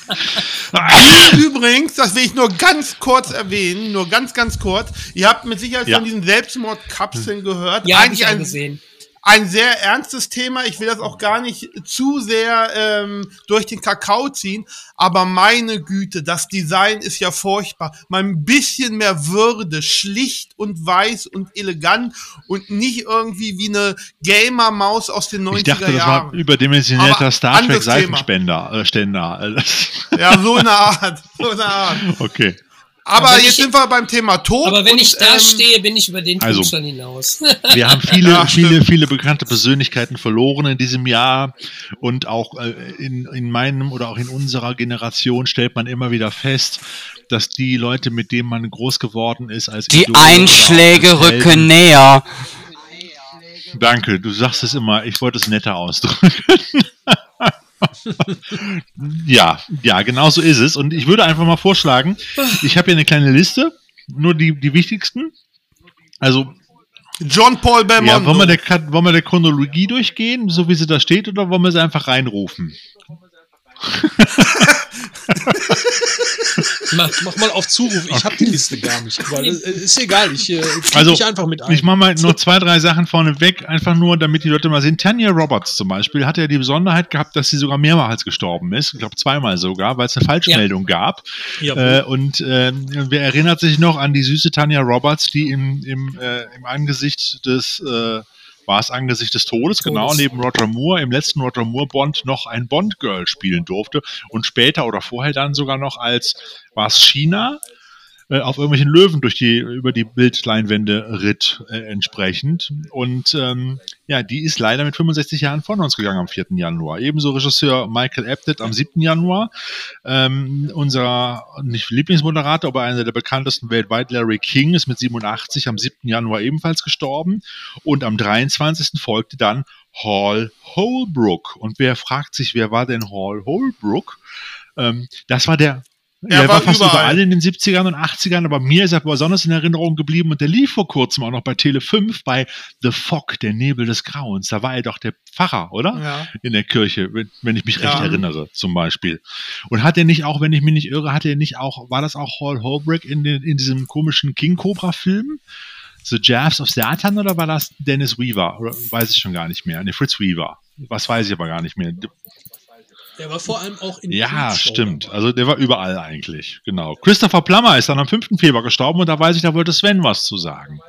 Übrigens, das will ich nur ganz kurz erwähnen, nur ganz, ganz kurz. Ihr habt mit Sicherheit Ja. von diesen Selbstmordkapseln gehört. Ja, hab Eigentlich ich auch ein, gesehen. Ein sehr ernstes Thema. Ich will das auch gar nicht zu sehr ähm, durch den Kakao ziehen. Aber meine Güte, das Design ist ja furchtbar. Mal ein bisschen mehr Würde, schlicht und weiß und elegant und nicht irgendwie wie eine Gamer-Maus aus den 90er Ich dachte, das war Jahren. überdimensionierter Star Trek. Seifenspender, äh, Ständer. Ja, so eine Art. So eine Art. okay. Aber Aber jetzt ich- sind wir beim Thema Tod. Aber wenn und, ich da ähm, stehe, bin ich über den Tod also- schon hinaus. Wir haben viele, Ja, viele, viele bekannte Persönlichkeiten verloren in diesem Jahr und auch äh, in, in meinem oder auch in unserer Generation stellt man immer wieder fest, dass die Leute, mit denen man groß geworden ist, als Die auch Einschläge als Helden- rücken näher. Danke, du sagst es immer, ich wollte es netter ausdrücken. Ja, ja, genau so ist es. Und ich würde einfach mal vorschlagen, ich habe hier eine kleine Liste, nur die, die wichtigsten. Also, John Paul Belmondo. ja, wollen wir, der, wollen wir der Chronologie durchgehen, so wie sie da steht, oder wollen wir sie einfach reinrufen? Mach, mach mal auf Zuruf. Ich habe die Liste gar nicht. Aber äh, ist egal. Ich äh, Also, mich einfach mit ein. Ich mache mal nur zwei, drei Sachen vorne weg, einfach nur, damit die Leute mal sehen. Tanya Roberts zum Beispiel hat ja die Besonderheit gehabt, dass sie sogar mehrmals gestorben ist. Ich glaube zweimal sogar, weil es eine Falschmeldung gab. Jawohl. Äh, und äh, wer erinnert sich noch an die süße Tanya Roberts, die im, im, äh, im Angesicht des äh, war es Angesicht des Todes, genau, Todes. neben Roger Moore, im letzten Roger Moore Bond noch ein Bond-Girl spielen durfte und später oder vorher dann sogar noch als, war es China, äh, auf irgendwelchen Löwen durch die, über die Bildleinwände ritt äh, entsprechend. Und ähm, ja, die ist leider mit 65 Jahren von uns gegangen am 4. Januar. Ebenso Regisseur Michael Apted am 7. Januar. Ähm, unser, nicht Lieblingsmoderator, aber einer der bekanntesten weltweit, Larry King, ist mit 87 am 7. Januar ebenfalls gestorben. Und am 23. folgte dann Hall Holbrook. Und wer fragt sich, wer war denn Hall Holbrook? Ähm, das war der Er er war war fast überall. überall. in den 70ern und 80ern, aber mir ist er besonders in Erinnerung geblieben und der lief vor kurzem auch noch bei Tele 5 bei The Fog, der Nebel des Grauens. Da war er doch der Pfarrer, oder? Ja. In der Kirche, wenn, ich mich recht Ja. erinnere, zum Beispiel. Und hat er nicht auch, wenn ich mich nicht irre, hat er nicht auch, war das auch Hall Holbrook in, den, in diesem komischen King Cobra Film? The Jabs of Satan oder war das Dennis Weaver? Oder weiß ich schon gar nicht mehr. Ne, Fritz Weaver. Was weiß ich aber gar nicht mehr. Der war vor allem auch in Ja, stimmt. Also der war überall eigentlich. Genau. Christopher Plummer ist dann am 5. Februar gestorben und da weiß ich, da wollte Sven was zu sagen.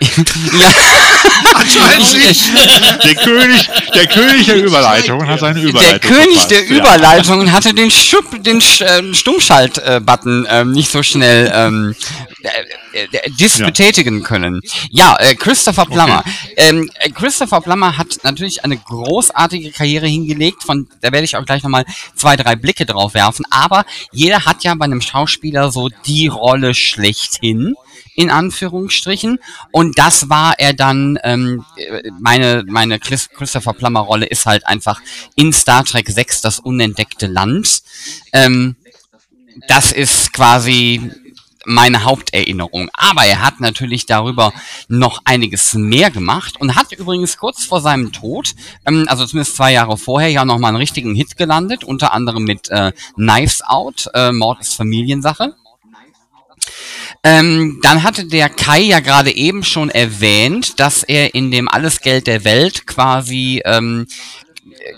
Ja, Anscheinend nicht. Der König, der König der Überleitung hat seine der Überleitung. König verpasst, der ja. Überleitungen hatte den, Schub, den Sch- äh, Stummschalt-Button ähm, nicht so schnell ähm, äh, äh, dis Ja. betätigen können. Ja, äh, Christopher Plummer. Ähm, äh, Christopher Plummer hat natürlich eine großartige Karriere hingelegt, von da werde ich auch gleich nochmal zwei, drei Blicke drauf werfen. Aber jeder hat ja bei einem Schauspieler so die Rolle schlechthin in Anführungsstrichen. Und das war er dann, ähm, äh, meine, meine Chris- Christopher Plummer Rolle ist halt einfach in Star Trek 6 das unentdeckte Land. Ähm, das ist quasi meine Haupterinnerung. Aber er hat natürlich darüber noch einiges mehr gemacht und hat übrigens kurz vor seinem Tod, ähm, also zumindest zwei Jahre vorher, ja nochmal einen richtigen Hit gelandet, unter anderem mit äh, Knives Out, äh, Mord ist Familiensache. Ähm, dann hatte der Kai ja gerade eben schon erwähnt, dass er in dem Alles Geld der Welt quasi ähm,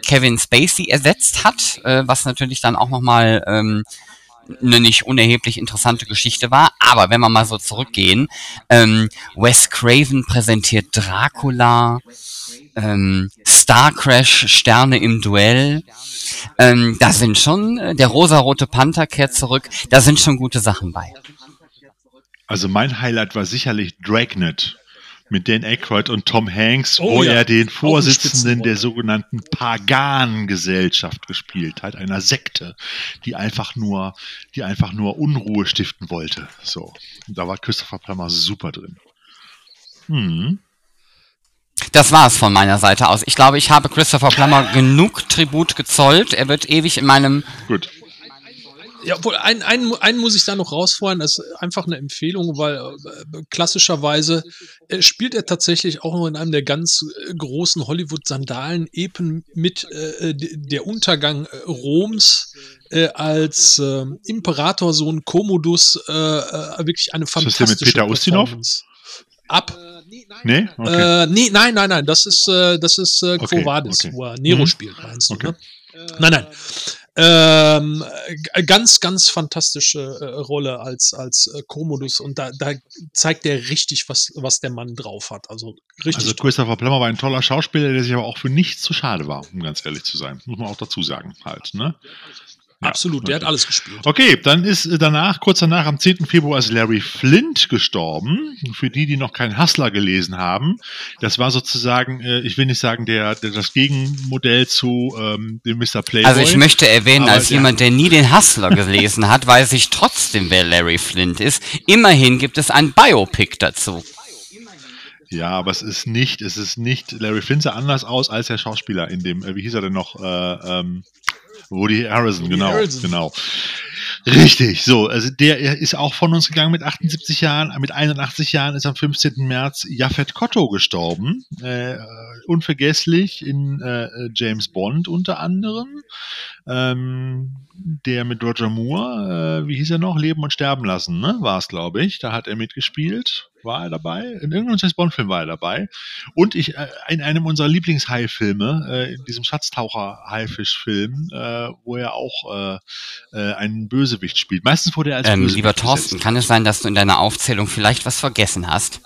Kevin Spacey ersetzt hat, äh, was natürlich dann auch nochmal ähm, eine nicht unerheblich interessante Geschichte war. Aber wenn wir mal so zurückgehen, ähm, Wes Craven präsentiert Dracula, ähm, Star Crash, Sterne im Duell. Ähm, da sind schon, äh, der rosarote Panther kehrt zurück, da sind schon gute Sachen bei. Also mein Highlight war sicherlich Dragnet mit Dan Aykroyd und Tom Hanks, Oh wo ja, er den Vorsitzenden der sogenannten Pagan-Gesellschaft gespielt hat, einer Sekte, die einfach nur, die einfach nur Unruhe stiften wollte. So, und da war Christopher Plummer super drin. Hm. Das war es von meiner Seite aus. Ich glaube, ich habe Christopher Plummer genug Tribut gezollt. Er wird ewig in meinem Gut. Ja, obwohl, einen, einen, einen muss ich da noch rausfeuern, das ist einfach eine Empfehlung, weil äh, klassischerweise äh, spielt er tatsächlich auch noch in einem der ganz äh, großen Hollywood-Sandalen-Epen mit äh, d- der Untergang äh, Roms äh, als äh, Imperatorsohn Commodus äh, äh, wirklich eine das der mit fantastische Peter Ustinov? Ab. Nee? Okay. Äh, nee, nein, nein, nein, das ist, äh, das ist äh, Quo Okay, Vadis, okay. wo er Nero Mhm. spielt, meinst du, Okay. ne? Nein, nein. Ähm, ganz, ganz fantastische äh, Rolle als, als äh, Commodus und da, da zeigt er richtig, was, was der Mann drauf hat. Also richtig. Also. Christopher Plummer war ein toller Schauspieler, der sich aber auch für nichts zu schade war, um ganz ehrlich zu sein. Muss man auch dazu sagen, halt. Ne? Ja, Absolut, der hat alles gespielt. Okay, dann ist äh, danach, kurz danach, am 10. Februar ist Larry Flint gestorben. Für die, die noch keinen Hustler gelesen haben, das war sozusagen, äh, ich will nicht sagen, der, der das Gegenmodell zu ähm, dem Mr. Playboy. Also ich möchte erwähnen, Aber als der- jemand, der nie den Hustler gelesen hat, weiß ich trotzdem, wer Larry Flint ist. Immerhin gibt es ein Biopic dazu. Ja, aber es ist nicht, es ist nicht, Larry Flint sah anders aus als der Schauspieler in dem, äh, wie hieß er denn noch, äh, ähm, Woody Harrison, genau, Harrelson. genau. Richtig, so, also der ist auch von uns gegangen mit 78 Jahren, mit 81 Jahren ist am 15. März Japhet Kotto gestorben, äh, unvergesslich in äh, James Bond unter anderem, ähm, der mit Roger Moore, äh, wie hieß er noch, Leben und Sterben lassen, ne, war es, glaube ich, da hat er mitgespielt, war er dabei, in irgendeinem James Bond-Film war er dabei und ich, äh, in einem unserer Lieblings-Hai-Filme, äh, in diesem Schatztaucher-Haifisch-Film, äh, wo er auch äh, äh, einen Bösewicht spielt. Meistens wurde er als Ähm, Bösewicht lieber Thorsten, kann es sein, dass du in deiner Aufzählung vielleicht was vergessen hast?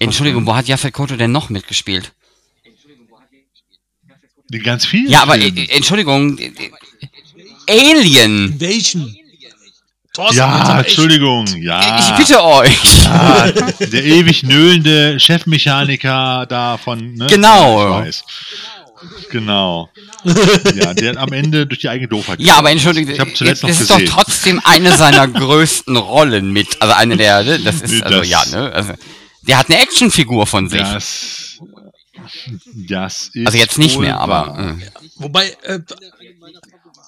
Entschuldigung, wo hat Jafet Koto denn noch mitgespielt? Die ganz viel. Ja, aber äh, Entschuldigung, äh, Alien! Welchen? Thorsten, Ja, aber echt- Entschuldigung, ja. Ich bitte euch! Ah, der ewig nöhlende Chefmechaniker da von, ne? Genau. Ich weiß. Genau. Ja, der am Ende durch die eigene Doofheit. Ja, aber entschuldige. Ich habe zuletzt noch das ist gesehen. doch trotzdem eine seiner größten Rollen mit. Also eine der, ne, das ist, Nee, also das- ja, ne? Also, der hat eine Actionfigur von sich. Das, das ist also jetzt nicht mehr, aber. Äh. Wobei, äh,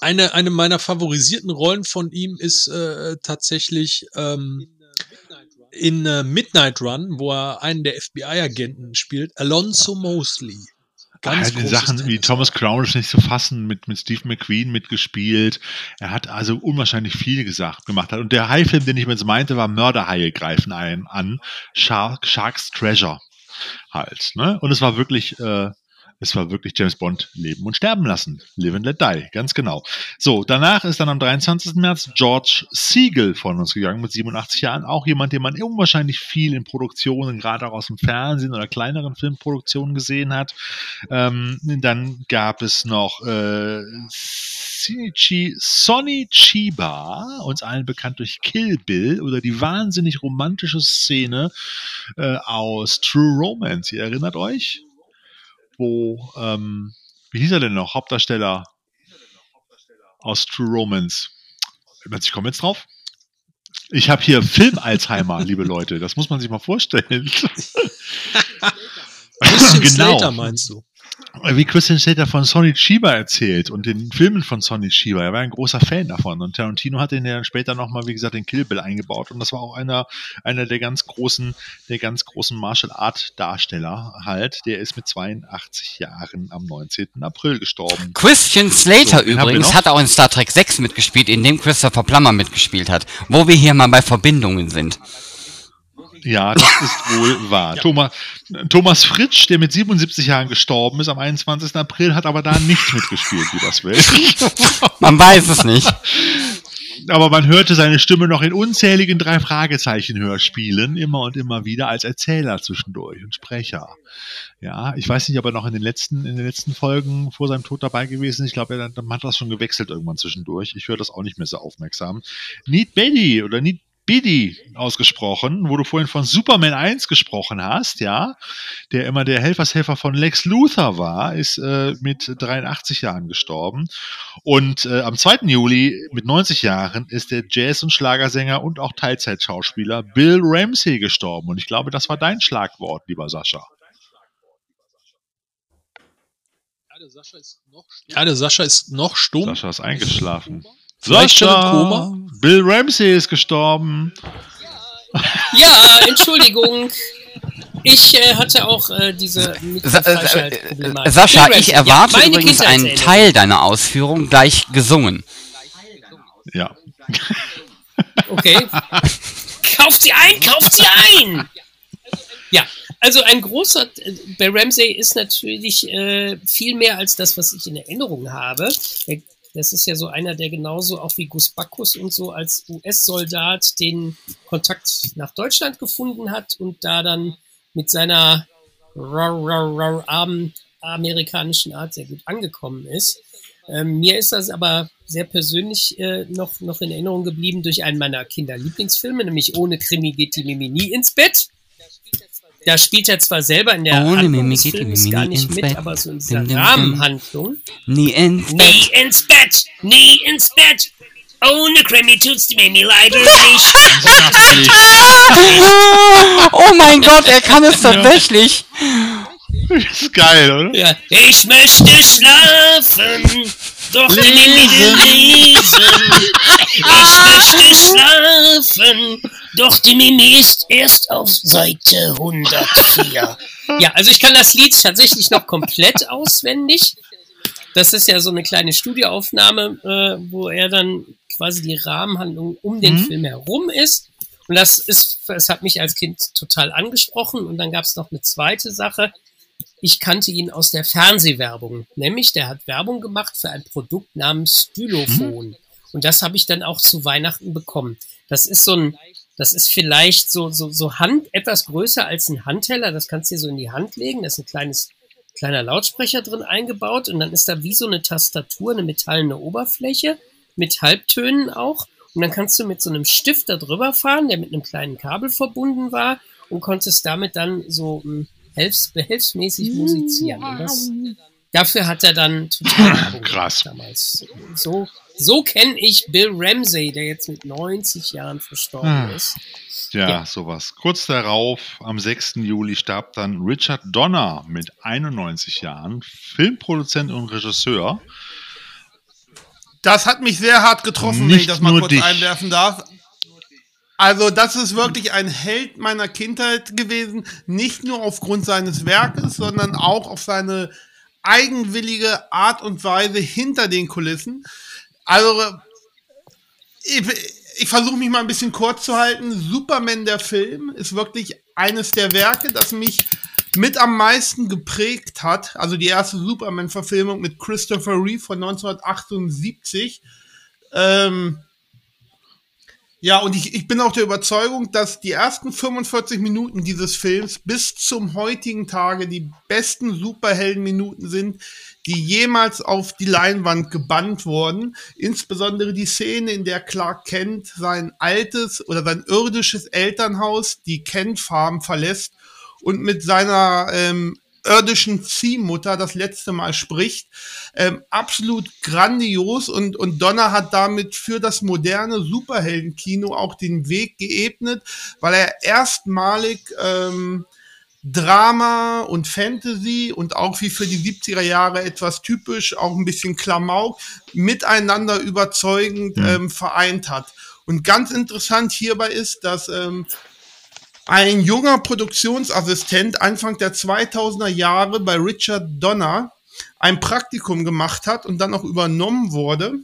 eine, eine meiner favorisierten Rollen von ihm ist äh, tatsächlich ähm, in äh, Midnight Run, wo er einen der FBI-Agenten spielt, Alonso Mosley. Er hat in Sachen wie Talent. Thomas Crown ist nicht zu fassen, mit, mit Steve McQueen mitgespielt. Er hat also unwahrscheinlich viel gesagt, gemacht. Hat. Und der Hai-Film, den ich übrigens meinte, war Mörderhaie greifen ein an. Shark, Shark's Treasure halt. Ne? Und es war wirklich, äh, es war wirklich James Bond leben und sterben lassen. Live and let die, ganz genau. So, danach ist dann am 23. März George Siegel von uns gegangen mit 87 Jahren. Auch jemand, den man unwahrscheinlich viel in Produktionen, gerade auch aus dem Fernsehen oder kleineren Filmproduktionen gesehen hat. Ähm, dann gab es noch äh, Sonny Chiba, uns allen bekannt durch Kill Bill oder die wahnsinnig romantische Szene äh, aus True Romance. Ihr erinnert euch? Wo, ähm, wie hieß er denn noch? Hauptdarsteller aus True Romance. Ich komme jetzt drauf. Ich habe hier Film-Alzheimer, liebe Leute. Das muss man sich mal vorstellen. Genau. Slater meinst du? Wie Christian Slater von Sonny Chiba erzählt und den Filmen von Sonny Chiba. Er war ein großer Fan davon und Tarantino hat ihn ja dann später nochmal, wie gesagt, in Kill Bill eingebaut und das war auch einer, einer der ganz großen, der ganz großen Martial Art Darsteller halt. Der ist mit 82 Jahren am 19. April gestorben. Christian Slater So, übrigens hat auch in Star Trek 6 mitgespielt, in dem Christopher Plummer mitgespielt hat. Wo wir hier mal bei Verbindungen sind. Ja, das ist wohl wahr. Thomas, Thomas Fritsch, der mit 77 Jahren gestorben ist am 21. April, hat aber da nicht mitgespielt, wie das will. Man weiß es nicht. aber man hörte seine Stimme noch in unzähligen drei Fragezeichen Hörspielen immer und immer wieder als Erzähler zwischendurch und Sprecher. Ja, ich weiß nicht, ob er noch in den letzten in den letzten Folgen vor seinem Tod dabei gewesen ist. Ich glaube, er dann hat das schon gewechselt irgendwann zwischendurch. Ich höre das auch nicht mehr so aufmerksam. Need Betty oder Need Biddy ausgesprochen, wo du vorhin von Superman 1 gesprochen hast, ja, der immer der Helfershelfer von Lex Luthor war, ist äh, mit 83 Jahren gestorben. Und äh, am 2. Juli mit 90 Jahren ist der Jazz- und Schlagersänger und auch Teilzeitschauspieler Bill Ramsey gestorben. Und ich glaube, das war dein Schlagwort, lieber Sascha. Ja, der Sascha ist noch stumm. Sascha ist eingeschlafen. Vielleicht schon im Koma. Bill Ramsey ist gestorben. Ja, Entschuldigung. Ich äh, hatte auch äh, diese Sa äh, äh, Sascha, ich erwarte ja, übrigens einen. Teil deiner Ausführung gleich gesungen. Ja. Okay. kauft sie ein, kauft sie ein! Ja, also ein großer, äh, bei Ramsey ist natürlich äh, viel mehr als das, was ich in Erinnerung habe. Das ist ja so einer, der genauso auch wie Gus Bacchus und so als US-Soldat den Kontakt nach Deutschland gefunden hat und da dann mit seiner rar, armen amerikanischen Art sehr gut angekommen ist. Ähm, mir ist das aber sehr persönlich äh, noch, noch in Erinnerung geblieben durch einen meiner Kinderlieblingsfilme, nämlich Ohne Krimi geht die Mimi nie ins Bett. Da spielt er zwar selber in der Ohne Handlung Mimi des geht die Films Mimi gar nie nicht mit, Bett. aber so in dieser Dim, dim, dim. Rahmenhandlung. Nie ins Nie Bett. ins Bett, nie ins Bett. Ohne Krimi tut's die Mimi leider nicht. oh mein Gott, er kann es tatsächlich. Das ist geil, oder? Ja. Ich möchte schlafen, doch die Mimi will lesen. Ich möchte schlafen, doch die Mimi ist erst auf Seite 104. Ja, also ich kann das Lied tatsächlich noch komplett auswendig. Das ist ja so eine kleine Studioaufnahme, äh, wo er dann quasi die Rahmenhandlung um den Film herum ist. Und das ist, das hat mich als Kind total angesprochen. Und dann gab es noch eine zweite Sache. Ich kannte ihn aus der Fernsehwerbung. Nämlich, der hat Werbung gemacht für ein Produkt namens Stylophon. Und das habe ich dann auch zu Weihnachten bekommen. Das ist so ein, das ist vielleicht so, so, so Hand, etwas größer als ein Handteller. Das kannst du dir so in die Hand legen. Da ist ein kleines, kleiner Lautsprecher drin eingebaut. Und dann ist da wie so eine Tastatur, eine metallene Oberfläche mit Halbtönen auch. Und dann kannst du mit so einem Stift da drüber fahren, der mit einem kleinen Kabel verbunden war und konntest damit dann so helfs behelfsmäßig musizieren. Und das, dafür hat er dann total Krass. damals. So, so kenne ich Bill Ramsey, der jetzt mit 90 Jahren verstorben Hm. ist. Ja, Ja. sowas. Kurz darauf, am 6. Juli, starb dann Richard Donner mit 91 Jahren, Filmproduzent und Regisseur. Das hat mich sehr hart getroffen, wenn ich Nicht das mal kurz dich. einwerfen darf. Also, das ist wirklich ein Held meiner Kindheit gewesen. Nicht nur aufgrund seines Werkes, sondern auch auf seine eigenwillige Art und Weise hinter den Kulissen. Also, ich, ich versuche mich mal ein bisschen kurz zu halten. Superman, der Film, ist wirklich eines der Werke, das mich mit am meisten geprägt hat. Also die erste Superman-Verfilmung mit Christopher Reeve von 1978. Ähm, ja, und ich, ich bin auch der Überzeugung, dass die ersten 45 Minuten dieses Films bis zum heutigen Tage die besten Superheldenminuten sind, die jemals auf die Leinwand gebannt wurden. Insbesondere die Szene, in der Clark Kent sein altes oder sein irdisches Elternhaus, die Kent Farm, verlässt und mit seiner ähm, irdischen Ziehmutter das letzte Mal spricht. Ähm, absolut grandios und, und Donner hat damit für das moderne Superheldenkino auch den Weg geebnet, weil er erstmalig ähm, Drama und Fantasy und auch wie für die 70er Jahre etwas typisch, auch ein bisschen Klamauk, miteinander überzeugend ähm, vereint hat. Und ganz interessant hierbei ist, dass ähm, ein junger Produktionsassistent Anfang der 2000er Jahre bei Richard Donner ein Praktikum gemacht hat und dann auch übernommen wurde.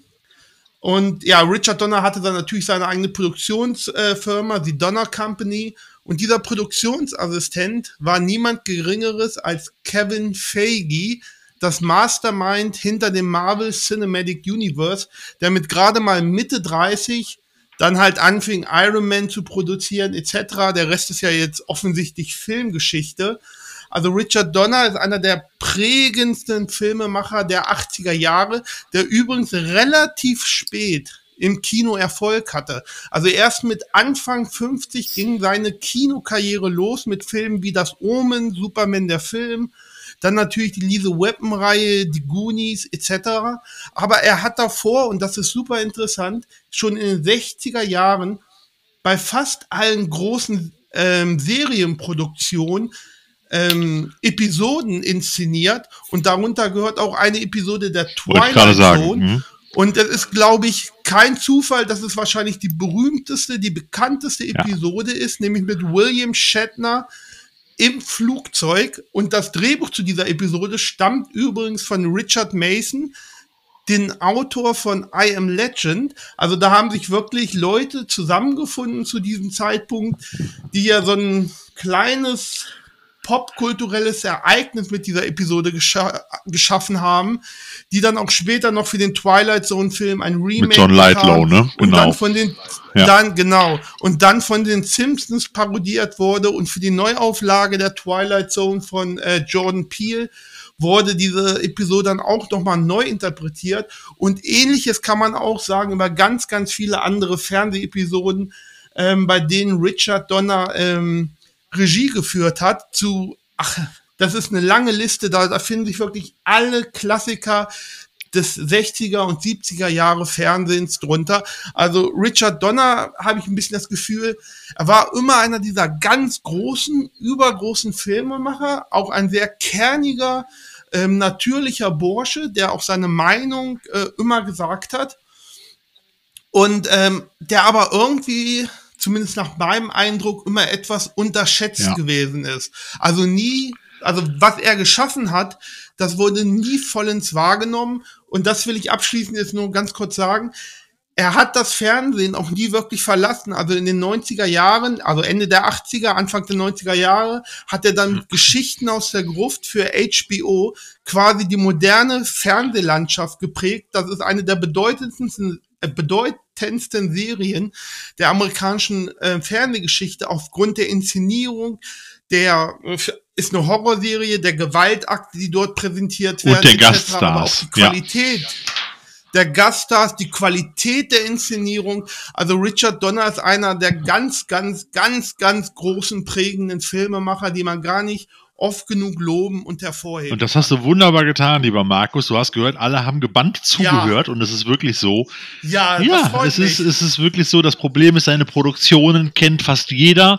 Und ja, Richard Donner hatte dann natürlich seine eigene Produktionsfirma, die Donner Company. Und dieser Produktionsassistent war niemand Geringeres als Kevin Feige, das Mastermind hinter dem Marvel Cinematic Universe, der mit gerade mal Mitte 30 dann halt anfing, Iron Man zu produzieren etc. Der Rest ist ja jetzt offensichtlich Filmgeschichte. Also Richard Donner ist einer der prägendsten Filmemacher der 80er Jahre, der übrigens relativ spät im Kino Erfolg hatte. Also erst mit Anfang 50 ging seine Kinokarriere los mit Filmen wie Das Omen, Superman der Film, dann natürlich die Lise Weapon-Reihe, die Goonies etc. Aber er hat davor, und das ist super interessant, schon in den 60er Jahren bei fast allen großen ähm, Serienproduktionen ähm, Episoden inszeniert und darunter gehört auch eine Episode der Twilight. Zone. Mhm. Und das ist, glaube ich, kein Zufall, dass es wahrscheinlich die berühmteste, die bekannteste Ja. Episode ist, nämlich mit William Shatner im Flugzeug. Und das Drehbuch zu dieser Episode stammt übrigens von Richard Mason, den Autor von I Am Legend. Also da haben sich wirklich Leute zusammengefunden zu diesem Zeitpunkt, die ja so ein kleines popkulturelles Ereignis mit dieser Episode gescha geschaffen haben, die dann auch später noch für den Twilight Zone Film ein Remake John Lightlow, ne? Und Genau. dann von den Ja. dann genau und dann von den Simpsons parodiert wurde und für die Neuauflage der Twilight Zone von äh, Jordan Peele wurde diese Episode dann auch nochmal neu interpretiert. Und ähnliches kann man auch sagen über ganz, ganz viele andere Fernsehepisoden, ähm, bei denen Richard Donner ähm, Regie geführt hat, zu, ach, das ist eine lange Liste, da, da finden sich wirklich alle Klassiker des 60er und 70er Jahre Fernsehens drunter. Also Richard Donner habe ich ein bisschen das Gefühl, er war immer einer dieser ganz großen, übergroßen Filmemacher, auch ein sehr kerniger, ähm, natürlicher Bursche, der auch seine Meinung äh, immer gesagt hat. Und ähm, der aber irgendwie, zumindest nach meinem Eindruck, immer etwas unterschätzt Ja. gewesen ist. Also nie, also was er geschaffen hat, das wurde nie vollends wahrgenommen. Und das will ich abschließend jetzt nur ganz kurz sagen. Er hat das Fernsehen auch nie wirklich verlassen. Also in den 90er Jahren, also Ende der 80er, Anfang der 90er Jahre, hat er dann mit Geschichten aus der Gruft für HBO quasi die moderne Fernsehlandschaft geprägt. Das ist eine der bedeutendsten, bedeutendsten Serien der amerikanischen äh, Fernsehgeschichte aufgrund der Inszenierung, der äh, ist eine Horrorserie, der Gewaltakte, die dort präsentiert Und werden, der etc., aber auch Gaststars, die ja. Qualität der Gaststars, die Qualität der Inszenierung. Also Richard Donner ist einer der ganz, ganz, ganz, ganz großen prägenden Filmemacher, die man gar nicht oft genug loben und hervorheben. Und das hast du wunderbar getan, lieber Markus. Du hast gehört, alle haben gebannt zugehört und es ist wirklich so. ja, das Ja, freut es mich. ist, es ist wirklich so. Das Problem ist, seine Produktionen kennt fast jeder.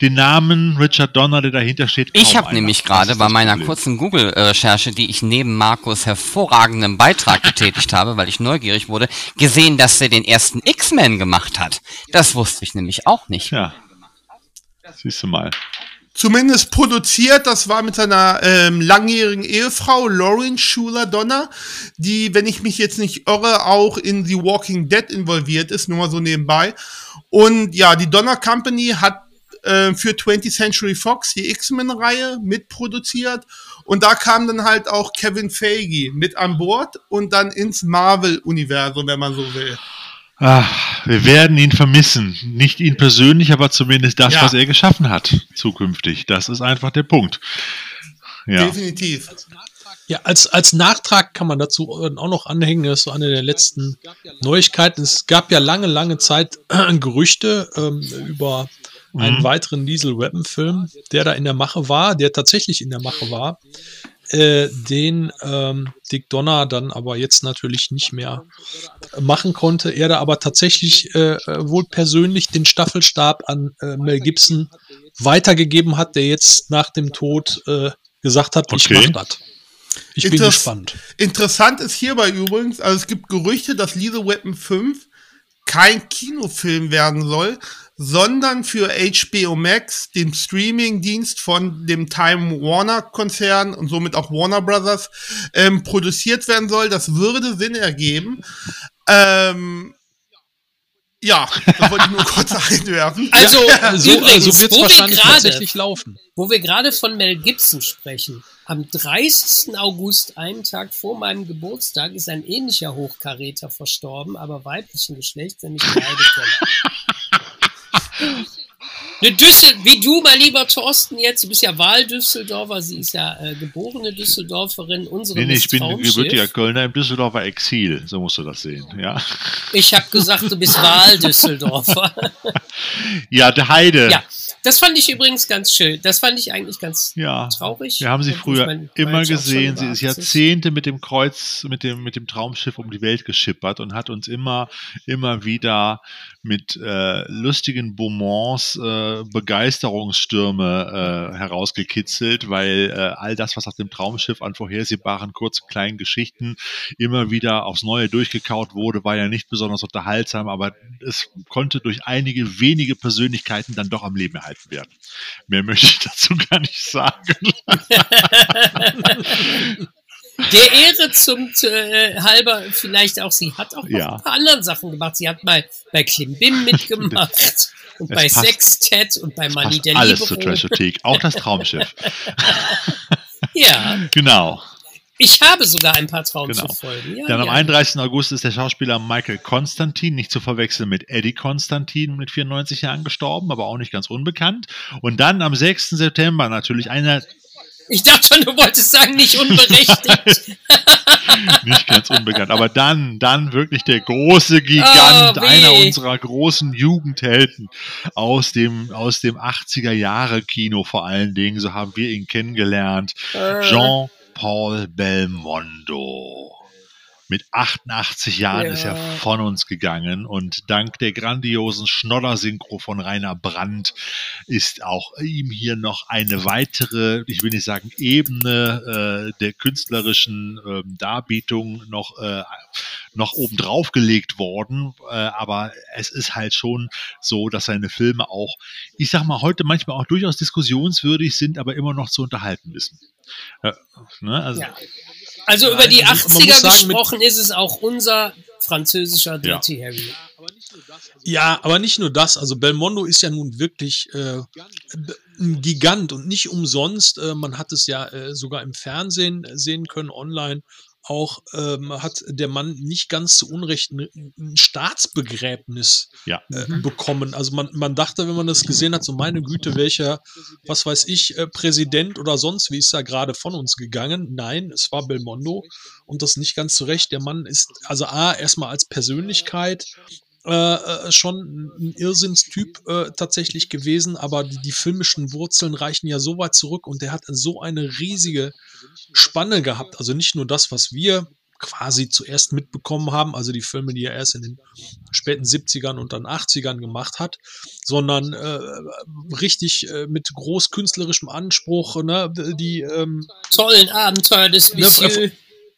Den Namen Richard Donner, der dahinter steht. Ich habe nämlich gerade bei meiner Problem. kurzen Google-Recherche, die ich neben Markus hervorragendem Beitrag getätigt habe, weil ich neugierig wurde, gesehen, dass er den ersten X-Men gemacht hat. Das wusste ich nämlich auch nicht. Ja. Siehst du mal. Zumindest produziert. Das war mit seiner ähm, langjährigen Ehefrau Lauren Schuler Donner, die, wenn ich mich jetzt nicht irre, auch in The Walking Dead involviert ist, nur mal so nebenbei. Und ja, die Donner Company hat äh, für 20th Century Fox die X-Men-Reihe mitproduziert. Und da kam dann halt auch Kevin Feige mit an Bord und dann ins Marvel-Universum, wenn man so will. Ah, wir werden ihn vermissen. Nicht ihn persönlich, aber zumindest das, Ja. was er geschaffen hat, zukünftig. Das ist einfach der Punkt. Ja. Definitiv. Ja, als, als Nachtrag kann man dazu äh, auch noch anhängen, das ist so eine der letzten Neuigkeiten. Es gab ja lange, lange Zeit Gerüchte ähm, über einen weiteren Diesel-Weapon-Film, der da in der Mache war, der tatsächlich in der Mache war, äh, den ähm, Dick Donner dann aber jetzt natürlich nicht mehr machen konnte. Er da aber tatsächlich äh, äh, wohl persönlich den Staffelstab an äh, Mel Gibson weitergegeben hat, der jetzt nach dem Tod äh, gesagt hat, ich Okay. mach das. Ich bin Interess- gespannt. Interessant ist hierbei übrigens, also es gibt Gerüchte, dass Lethal Weapon 5 kein Kinofilm werden soll, sondern für HBO Max, dem Streaming-Dienst von dem Time Warner Konzern und somit auch Warner Brothers, ähm, produziert werden soll. Das würde Sinn ergeben. Ähm, ja, das wollte ich nur kurz einwerfen. Also, So, übrigens, also wird es wo wir wahrscheinlich gerade tatsächlich laufen. Wo wir gerade von Mel Gibson sprechen. Am 30. August, einen Tag vor meinem Geburtstag, ist ein ähnlicher Hochkaräter verstorben, aber weiblichen Geschlechts, nämlich Heidekeller. Eine Düssel, wie du, mein lieber Thorsten, jetzt, du bist ja Wahldüsseldorfer, sie ist ja äh, geborene Düsseldorferin, unsere Nee, nee, ich bin gebürtiger Kölner im Düsseldorfer Exil. So musst du das sehen. Ja, Ich habe gesagt, du bist Wahldüsseldorfer. ja der Heide. ja, das fand ich übrigens ganz schön. Das fand ich eigentlich ganz Ja. traurig. Wir haben sie früher mein, immer gesehen. Sie ist 80. Jahrzehnte mit dem Kreuz, mit dem, mit dem Traumschiff um die Welt geschippert und hat uns immer, immer wieder mit äh, lustigen Beaumonts äh, Begeisterungsstürme äh, herausgekitzelt, weil äh, all das, was auf dem Traumschiff an vorhersehbaren kurzen kleinen Geschichten immer wieder aufs Neue durchgekaut wurde, war ja nicht besonders unterhaltsam, aber es konnte durch einige wenige Persönlichkeiten dann doch am Leben erhalten werden. Mehr möchte ich dazu gar nicht sagen. Der Ehre zum äh, halber, vielleicht auch, sie hat auch Ja. ein paar andere Sachen gemacht. Sie hat mal bei Klimbim mitgemacht und bei passt- Sextet und bei Mani der alles zur Libero. Trashothek, auch das Traumschiff. Ja, genau. ich habe sogar ein paar Genau. Traumschiff-Folgen. Ja, Dann am ja. 31. August ist der Schauspieler Michael Konstantin, nicht zu verwechseln mit Eddie Konstantin, mit 94 Jahren gestorben, aber auch nicht ganz unbekannt. Und dann am 6. September natürlich einer Ich dachte schon, du wolltest sagen, nicht unberechtigt. nicht ganz unbekannt. Aber dann, dann wirklich der große Gigant, Oh, einer unserer großen Jugendhelden aus dem, aus dem 80er Jahre Kino vor allen Dingen. So haben wir ihn kennengelernt. Äh. Jean-Paul Belmondo. Mit 88 Jahren Ja. ist er von uns gegangen und dank der grandiosen Schnodder-Synchro von Rainer Brandt ist auch ihm hier noch eine weitere, ich will nicht sagen Ebene äh, der künstlerischen ähm, Darbietung noch, äh, noch obendrauf gelegt worden. Äh, aber es ist halt schon so, dass seine Filme auch, ich sag mal, heute manchmal auch durchaus diskussionswürdig sind, aber immer noch zu unterhalten wissen. Ja, ne? also, Ja. Also über die also man 80er muss sagen, gesprochen ist es auch unser französischer Dirty Harry. Ja, aber nicht nur das. Also Belmondo ist ja nun wirklich äh, ein Gigant und nicht umsonst. Äh, man hat es ja äh, sogar im Fernsehen sehen können, online. Auch ähm, hat der Mann nicht ganz zu Unrecht ein, ein Staatsbegräbnis ja. äh, bekommen. Also man, man dachte, wenn man das gesehen hat, so meine Güte, welcher, was weiß ich, äh, Präsident oder sonst wie ist da gerade von uns gegangen. Nein, es war Belmondo und das nicht ganz zu Recht. Der Mann ist, also A, erstmal als Persönlichkeit äh, äh, schon ein Irrsinnstyp äh, tatsächlich gewesen, aber die, die filmischen Wurzeln reichen ja so weit zurück und der hat so eine riesige Spanne gehabt. Also nicht nur das, was wir quasi zuerst mitbekommen haben, also die Filme, die er erst in den späten 70ern und dann 80ern gemacht hat, sondern äh, richtig äh, mit großkünstlerischem Anspruch, ne, die ähm, Tollen Abenteuer des Ne, Monsieur.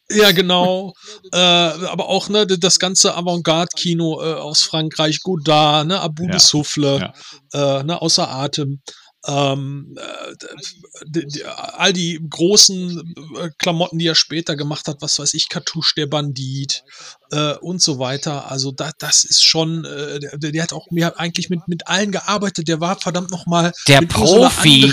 Ja, genau. äh, aber auch ne, das ganze Avantgarde-Kino äh, aus Frankreich, Godard, ne, Abu Ja. Souffle, äh, ne, außer Atem. Ähm, äh, all die großen äh, Klamotten, die er später gemacht hat, was weiß ich, Cartouche der Bandit äh, und so weiter. Also da, das ist schon, äh, der, der hat auch mir eigentlich mit, mit allen gearbeitet. Der war verdammt noch mal Der mit Profi.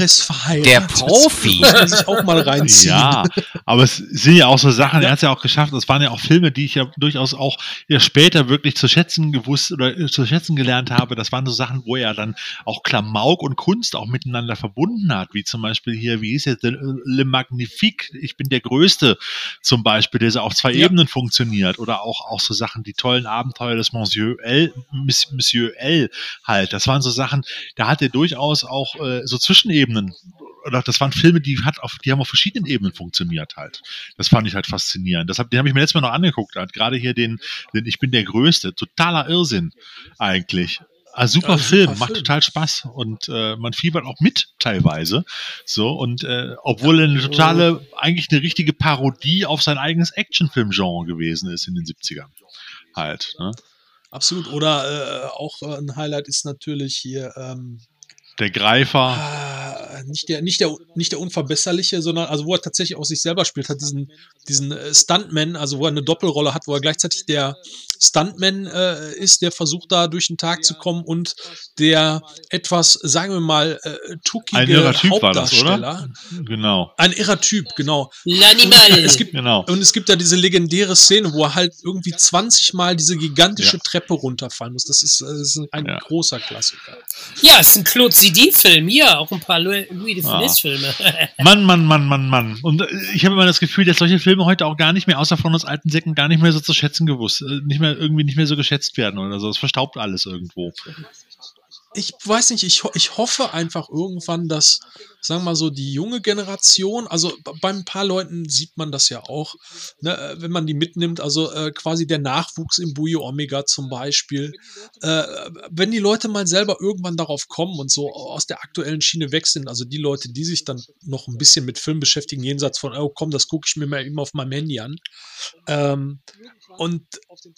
Der Profi. Das muss man sich auch mal reinziehen. Ja, aber es sind ja auch so Sachen, er hat es ja auch geschafft, es waren ja auch Filme, die ich ja durchaus auch ja später wirklich zu schätzen gewusst oder äh, zu schätzen gelernt habe. Das waren so Sachen, wo er dann auch Klamauk und Kunst auch miteinander verbunden hat, wie zum Beispiel hier, wie hieß es, Le Magnifique, ich bin der Größte zum Beispiel, der so auf zwei Ja. Ebenen funktioniert oder auch, auch so Sachen, die tollen Abenteuer des Monsieur L, Monsieur L halt. Das waren so Sachen, da hat er durchaus auch äh, so Zwischenebenen oder das waren Filme, die hat auf, die haben auf verschiedenen Ebenen funktioniert halt. Das fand ich halt faszinierend. Das den habe ich mir letztes Mal noch angeguckt. Halt. Gerade hier den, den Ich bin der Größte. Totaler Irrsinn eigentlich. Ah, super Ja, super Film, macht Film. total Spaß und äh, man fiebert auch mit teilweise. So und äh, obwohl er eine totale, eigentlich eine richtige Parodie auf sein eigenes Actionfilm-Genre gewesen ist in den 70ern. Halt. Ne? Absolut. Oder äh, auch ein Highlight ist natürlich hier ähm, Der Greifer. ah, nicht, der, nicht, der, nicht der Unverbesserliche, sondern also wo er tatsächlich auch sich selber spielt, hat diesen, diesen äh, Stuntman, also wo er eine Doppelrolle hat, wo er gleichzeitig der Stuntman äh, ist, der versucht da durch den Tag zu kommen und der etwas, sagen wir mal, äh, tuckige Ein irrer Typ war das, oder? Hauptdarsteller. Genau. Ein irrer Typ, genau. L'Animal. Es gibt, Genau. und es gibt da diese legendäre Szene, wo er halt irgendwie 20 Mal diese gigantische Ja. Treppe runterfallen muss. Das ist, äh, das ist ein Ja. großer Klassiker. Ja, ist ein Claude Zidi-Film. Ja, auch ein paar Louis de Ah. Funès-Filme. Mann, Mann, Mann, Mann, Mann. Und äh, ich habe immer das Gefühl, dass solche Filme heute auch gar nicht mehr, außer von uns alten Säcken, gar nicht mehr so zu schätzen gewusst, äh, nicht mehr irgendwie nicht mehr so geschätzt werden oder so. Es verstaubt alles irgendwo. Ich weiß nicht, ich, ich hoffe einfach irgendwann, dass, sagen wir mal so, die junge Generation, also bei ein paar Leuten sieht man das ja auch, ne, äh, wenn man die mitnimmt, also äh, quasi der Nachwuchs im Buio Omega zum Beispiel, äh, wenn die Leute mal selber irgendwann darauf kommen und so aus der aktuellen Schiene weg sind, also die Leute, die sich dann noch ein bisschen mit Film beschäftigen, jenseits von, oh komm, das gucke ich mir mal eben auf meinem Handy an, ähm, und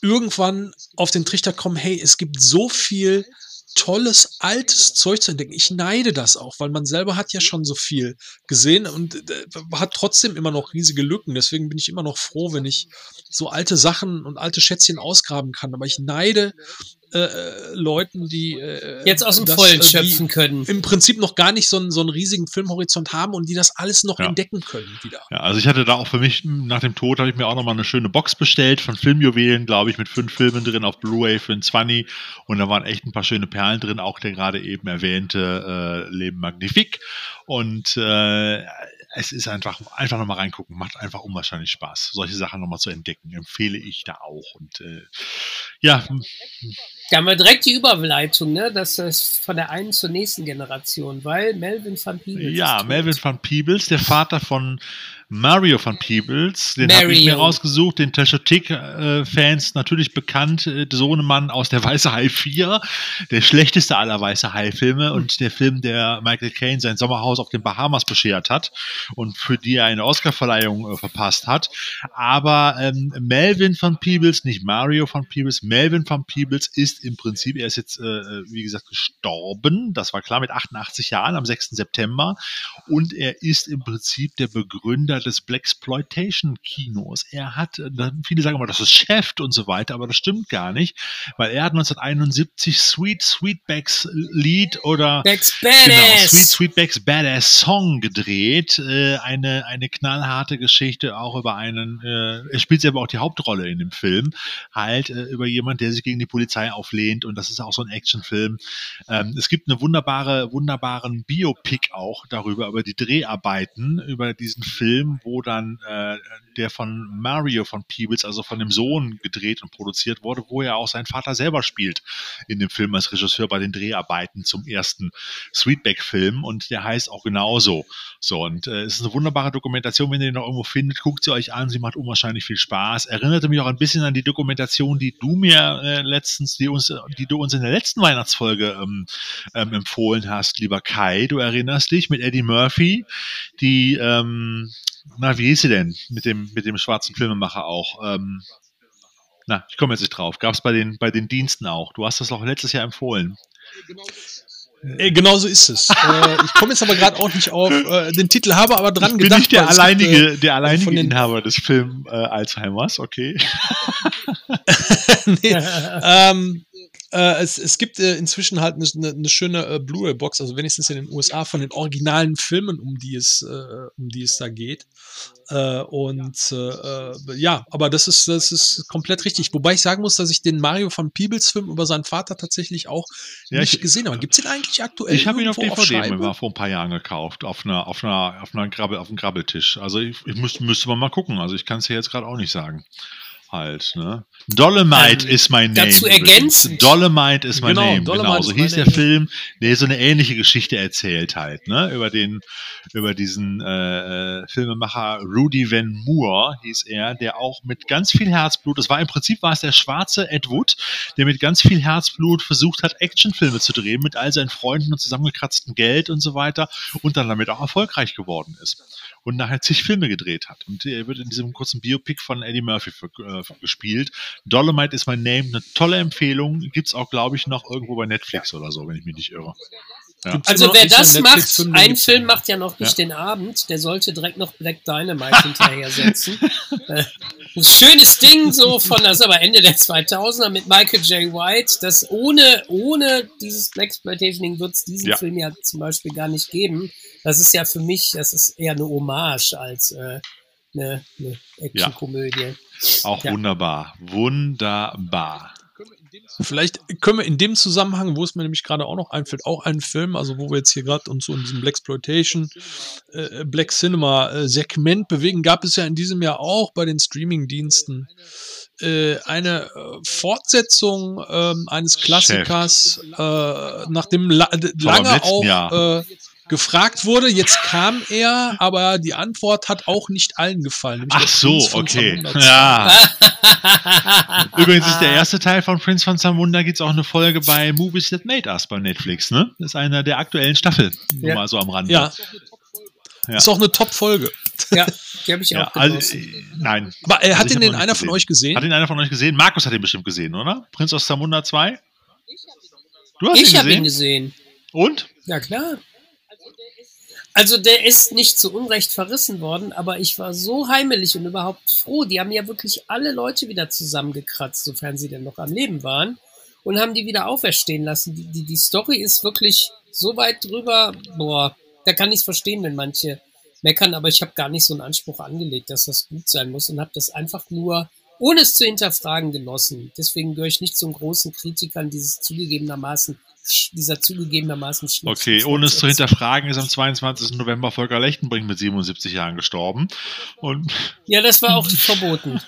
irgendwann auf den Trichter kommen, hey, es gibt so viel tolles, altes Zeug zu entdecken. Ich neide das auch, weil man selber hat ja schon so viel gesehen und äh, hat trotzdem immer noch riesige Lücken. Deswegen bin ich immer noch froh, wenn ich so alte Sachen und alte Schätzchen ausgraben kann. Aber ich neide äh, äh, Leuten, die äh, Jetzt aus dem das, Vollen äh, schöpfen können. Im Prinzip noch gar nicht so einen, so einen riesigen Filmhorizont haben und die das alles noch Ja. entdecken können wieder. Ja, also ich hatte da auch für mich, nach dem Tod, habe ich mir auch nochmal eine schöne Box bestellt von Filmjuwelen, glaube ich, mit fünf Filmen drin auf Blu-ray für ein 20 und da waren echt ein paar schöne Perlen drin, auch der gerade eben erwähnte äh, Leben Magnifique und äh, es ist einfach, einfach nochmal reingucken, macht einfach unwahrscheinlich Spaß, solche Sachen nochmal zu entdecken, empfehle ich da auch und äh, ja, Da haben wir direkt die Überleitung, ne? Das ist von der einen zur nächsten Generation, weil Melvin van Peebles. Ja. Melvin van Peebles, der Vater von Mario van Peebles, den habe ich mir rausgesucht, den Tashotik-Fans natürlich bekannt, äh, der Sohnemann aus der Weiße Hai 4, der schlechteste aller Weiße Hai-Filme und der Film, der Michael Caine sein Sommerhaus auf den Bahamas beschert hat und für die er eine Oscarverleihung äh, verpasst hat. Aber ähm, Melvin van Peebles, nicht Mario van Peebles, Melvin van Peebles ist im Prinzip, er ist jetzt, äh, wie gesagt, gestorben, das war klar, mit 88 Jahren am 6. September und er ist im Prinzip der Begründer des Blaxploitation Kinos. Er hat, äh, viele sagen immer, das ist Chef und so weiter, aber das stimmt gar nicht, weil er hat 1971 Sweet Sweetbacks Lied oder Genau. Sweet Sweetbacks Badass Song gedreht. Äh, eine, eine knallharte Geschichte, auch über einen, äh, er spielt selber auch die Hauptrolle in dem Film, halt äh, über jemand, der sich gegen die Polizei auflehnt und das ist auch so ein Actionfilm. Ähm, es gibt eine wunderbare, wunderbaren Biopic auch darüber, über die Dreharbeiten, über diesen Film, wo dann äh, der von Mario von Peebles, also von dem Sohn gedreht und produziert wurde, wo er auch seinen Vater selber spielt in dem Film als Regisseur bei den Dreharbeiten zum ersten Sweetback-Film und der heißt auch genauso. So, und äh, es ist eine wunderbare Dokumentation, wenn ihr den noch irgendwo findet, guckt sie euch an, sie macht unwahrscheinlich viel Spaß. Erinnerte mich auch ein bisschen an die Dokumentation, die du mir äh, letztens, die uns, die du uns in der letzten Weihnachtsfolge ähm, ähm, empfohlen hast, lieber Kai. Du erinnerst dich mit Eddie Murphy, die, ähm, na, wie hieß sie denn? Mit dem, mit dem schwarzen Filmemacher auch. Ähm, na, ich komme jetzt nicht drauf. Gab es bei den, bei den Diensten auch. Du hast das doch letztes Jahr empfohlen. Äh, genau so ist es. äh, ich komme jetzt aber gerade auch nicht auf äh, den Titel, habe aber dran ich bin gedacht. nicht der es gibt, alleinige, äh, der alleinige von den- Inhaber des Film äh, Alzheimers, okay. nee, ähm, äh, es, es gibt äh, inzwischen halt eine, eine, schöne äh, Blu-ray-Box, also wenigstens in den USA von den originalen Filmen, um die es, äh, um die es da geht. Äh, und äh, ja, aber das ist, das ist komplett richtig. Wobei ich sagen muss, dass ich den Mario von Peebles Film über seinen Vater tatsächlich auch Ja, nicht ich- gesehen habe. Gibt es den eigentlich aktuell? Ich habe ihn auf DVD mal vor ein paar Jahren gekauft, auf einer, auf einer, auf einer Grabbel, auf einem Grabbeltisch. Also ich, ich müsste, müsste man mal gucken. Also ich kann es hier jetzt gerade auch nicht sagen. Halt, ne? Dolomite Ähm, is my name. dazu ergänzend. Dolomite is my Genau, name. Dolomite genau, so hieß der name. Film, der so eine ähnliche Geschichte erzählt halt, ne? Über den, über diesen äh, äh, Filmemacher Rudy Van Moore hieß er, der auch mit ganz viel Herzblut, das war im Prinzip war es der schwarze Ed Wood, der mit ganz viel Herzblut versucht hat, Actionfilme zu drehen, mit all seinen Freunden und zusammengekratztem Geld und so weiter und dann damit auch erfolgreich geworden ist. Und nachher zig Filme gedreht hat. Und er wird in diesem kurzen Biopic von Eddie Murphy für, äh, gespielt. Dolomite is my name, eine tolle Empfehlung. Gibt's auch, glaube ich, noch irgendwo bei Netflix oder so, wenn ich mich nicht irre. Ja. Also wer das macht, den ein Film macht ja noch nicht den Abend, der sollte direkt noch Black Dynamite hinterher setzen. Äh, Ein schönes Ding, so von, das ist aber Ende der 2000er mit Michael J. White, das ohne, ohne dieses Blaxploitation-Ding wird es diesen Ja. Film ja zum Beispiel gar nicht geben. Das ist ja für mich, das ist eher eine Hommage als äh, eine, eine Actionkomödie. Auch Ja. wunderbar. Wunderbar. Vielleicht können wir in dem Zusammenhang, wo es mir nämlich gerade auch noch einfällt, auch einen Film, also wo wir jetzt hier gerade uns so in diesem Blaxploitation, äh, Black Cinema äh, Segment bewegen, gab es ja in diesem Jahr auch bei den Streaming-Diensten äh, eine äh, Fortsetzung ähm, eines Klassikers, äh, nachdem la lange auch Jahr. äh, gefragt wurde. Jetzt kam er, aber die Antwort hat auch nicht allen gefallen. Ach so, von okay. Ja. Übrigens ist der erste Teil von Prince von Zamunda gibt's auch eine Folge bei Movies That Made Us bei Netflix, ne? Das ist einer der aktuellen Staffel. Nur Ja. mal so am Rande. Ja. Ja. Ist auch eine Top-Folge. Ja, die habe ich Ja, auch also, genossen. äh, nein. Aber äh, Also hat ich ihn hab denn noch nicht einer von gesehen. euch gesehen? Hat ihn einer von euch gesehen? Markus hat ihn bestimmt gesehen, oder? Prinz aus Zamunda 2? Du hast Ich ihn habe ihn gesehen? gesehen. Und? Ja, klar. Also der ist nicht zu Unrecht verrissen worden, aber ich war so heimelig und überhaupt froh. Die haben ja wirklich alle Leute wieder zusammengekratzt, sofern sie denn noch am Leben waren. und haben die wieder auferstehen lassen. Die, die, die Story ist wirklich so weit drüber, boah, da kann ich es verstehen, wenn manche meckern, aber ich habe gar nicht so einen Anspruch angelegt, dass das gut sein muss und habe das einfach nur, ohne es zu hinterfragen, genossen. Deswegen gehöre ich nicht zum großen Kritikern dieses zugegebenermaßen dieser zugegebenermaßen Schnitt. Okay, ohne es zu hinterfragen, ist am 22. November Volker Lechtenbrink mit 77 Jahren gestorben. Und ja, das war auch verboten.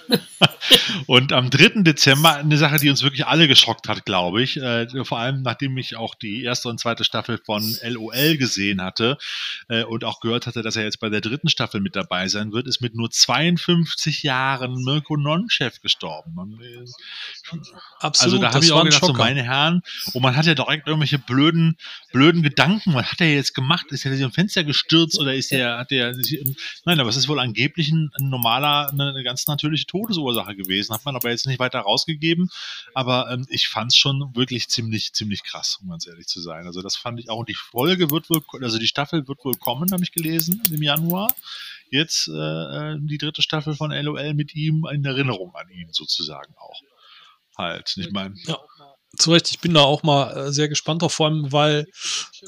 und am 3. Dezember eine Sache, die uns wirklich alle geschockt hat, glaube ich. Äh, vor allem, nachdem ich auch die erste und zweite Staffel von LOL gesehen hatte äh, und auch gehört hatte, dass er jetzt bei der dritten Staffel mit dabei sein wird, ist mit nur 52 Jahren Mirko Nonchef gestorben. Und, äh, Absolut. also da habe ich auch gedacht, so meine Herren, und man hat ja direkt irgendwelche blöden, blöden Gedanken. Was hat er jetzt gemacht? Ist er aus dem Fenster gestürzt oder ist er, hat er, nein, aber es ist wohl angeblich ein, normaler, eine, ganz natürliche Todesursache gewesen. Hat man aber jetzt nicht weiter rausgegeben. Aber ähm, ich fand es schon wirklich ziemlich, ziemlich krass, um ganz ehrlich zu sein. Also das fand ich auch. Und die Folge wird wohl, also die Staffel wird wohl kommen, habe ich gelesen, im Januar jetzt äh, die dritte Staffel von LOL mit ihm in Erinnerung an ihn sozusagen auch. Halt, ich meine. Ja zu Recht, ich bin da auch mal äh, sehr gespannt drauf, vor allem, weil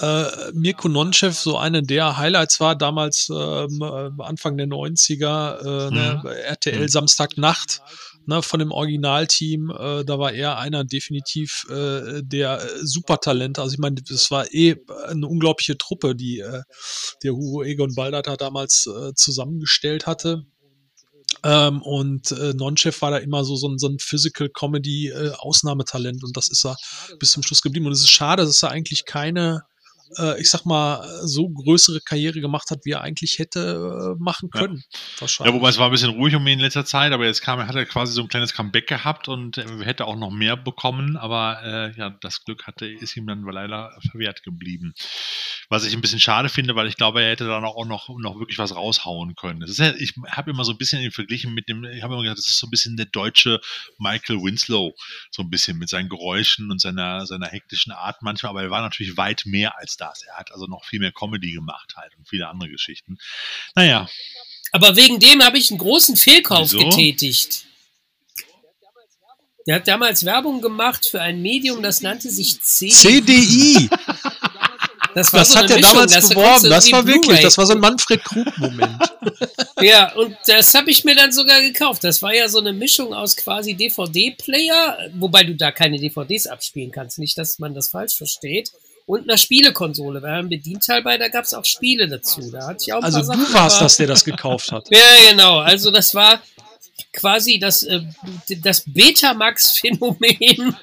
äh, Mirko Nonchev so eine der Highlights war, damals ähm, äh, Anfang der 90er, äh, ne, Mhm. RTL Mhm. Samstagnacht ne, von dem Originalteam, äh, da war er einer definitiv äh, der äh, Supertalente. Also ich meine, das war eh eine unglaubliche Truppe, die äh, der Hugo Egon Baldater damals äh, zusammengestellt hatte. Ähm, und äh, Nonchef war da immer so, so ein, so ein Physical Comedy äh, Ausnahmetalent und das ist er bis zum Schluss geblieben. Und es ist schade, dass er eigentlich keine, äh, ich sag mal, so größere Karriere gemacht hat, wie er eigentlich hätte äh, machen Ja. können. Ja, Wahrscheinlich. wobei es war ein bisschen ruhig um ihn in letzter Zeit, aber jetzt kam, hat er quasi so ein kleines Comeback gehabt und er hätte auch noch mehr bekommen, aber äh, ja, das Glück hatte, ist ihm dann leider verwehrt geblieben. Was ich ein bisschen schade finde, weil ich glaube, er hätte dann auch noch, noch wirklich was raushauen können. Ja, ich habe immer so ein bisschen ihn verglichen mit dem, ich habe immer gedacht, das ist so ein bisschen der deutsche Michael Winslow, so ein bisschen mit seinen Geräuschen und seiner, seiner hektischen Art manchmal, aber er war natürlich weit mehr als das. Er hat also noch viel mehr Comedy gemacht halt und viele andere Geschichten. Naja, Aber wegen dem habe ich einen großen Fehlkauf Wieso? getätigt. Der hat damals Werbung gemacht für ein Medium, das nannte sich C. CDI, Das, war das so hat er Mischung, damals das beworben. Das war wirklich, das war so ein Manfred Krug-Moment. Ja, und das habe ich mir dann sogar gekauft. Das war ja so eine Mischung aus quasi DVD-Player, wobei du da keine DVDs abspielen kannst. Nicht, dass man das falsch versteht. Und einer Spielekonsole. Wir haben Bedienteil bei, da gab es auch Spiele dazu. Da hatte ich auch Also du warst das, der das gekauft hat. Ja, genau. Also das war quasi das, äh, das Betamax-Phänomen.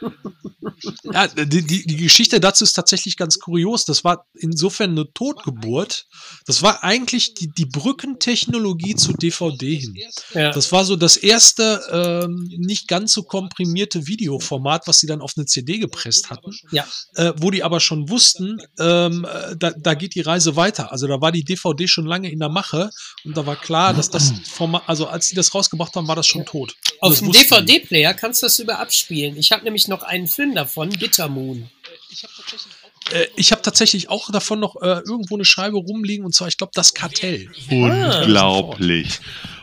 Ja, die, die, die Geschichte dazu ist tatsächlich ganz kurios. Das war insofern eine Totgeburt. Das war eigentlich die, die Brückentechnologie zu DVD hin. Ja. Das war so das erste ähm, nicht ganz so komprimierte Videoformat, was sie dann auf eine CD gepresst hatten, Ja. äh, wo die aber schon wussten, ähm, äh, da, da geht die Reise weiter. Also da war die DVD schon lange in der Mache und da war klar, dass das Format, also als die das rausgebracht haben, war das schon tot. Auf dem. DVD-Player kannst du das über abspielen. Ich habe nämlich noch einen Film davon, Bitter Moon. Ich habe tatsächlich auch davon noch äh, irgendwo eine Scheibe rumliegen und zwar, ich glaube, das Kartell. Unglaublich.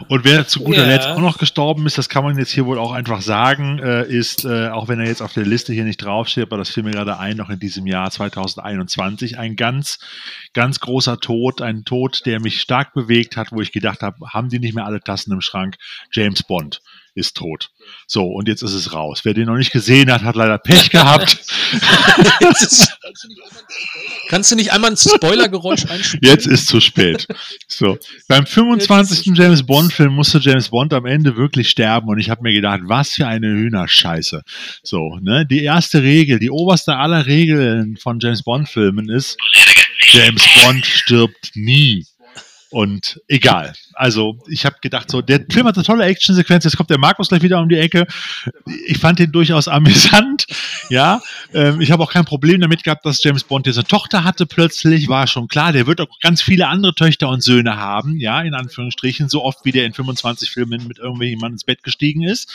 Und wer zu guter Ja. Letzt auch noch gestorben ist, das kann man jetzt hier wohl auch einfach sagen, äh, ist, äh, auch wenn er jetzt auf der Liste hier nicht draufsteht, aber das fiel mir gerade ein, noch in diesem Jahr 2021, ein ganz, ganz großer Tod, ein Tod, der mich stark bewegt hat, wo ich gedacht habe, haben die nicht mehr alle Tassen im Schrank? James Bond ist tot. So, und jetzt ist es raus. Wer den noch nicht gesehen hat, hat leider Pech gehabt. Jetzt ist- Kannst du nicht einmal ein Spoilergeräusch einspielen? Jetzt ist zu spät. So, beim 25. James Bond-Film musste James Bond am Ende wirklich sterben und ich habe mir gedacht, was für eine Hühnerscheiße. So, ne, die erste Regel, die oberste aller Regeln von James Bond-Filmen ist, James Bond stirbt nie. Und egal. Also, ich habe gedacht, so, der Film hat eine tolle Actionsequenz. Jetzt kommt der Markus gleich wieder um die Ecke. Ich fand den durchaus amüsant. Ja, ähm, ich habe auch kein Problem damit gehabt, dass James Bond eine Tochter hatte plötzlich. War schon klar, der wird auch ganz viele andere Töchter und Söhne haben. Ja, in Anführungsstrichen. So oft, wie der in 25 Filmen mit irgendjemandem ins Bett gestiegen ist.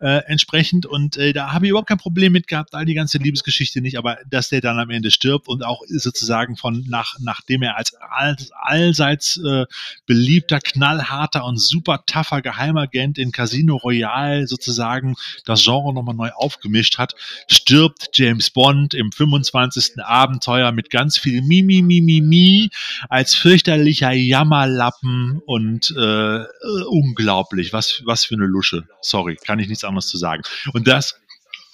Äh, entsprechend. Und äh, da habe ich überhaupt kein Problem mit gehabt. All die ganze Liebesgeschichte nicht. Aber dass der dann am Ende stirbt und auch sozusagen von nach, nachdem er als all, allseits äh, beliebter Knall knallharter und super tougher Geheimagent in Casino Royale sozusagen das Genre nochmal neu aufgemischt hat, stirbt James Bond im 25. Abenteuer mit ganz viel Mimi, Mimi, Mi als fürchterlicher Jammerlappen und äh, unglaublich. Was, was für eine Lusche. Sorry, kann ich nichts anderes zu sagen. Und das.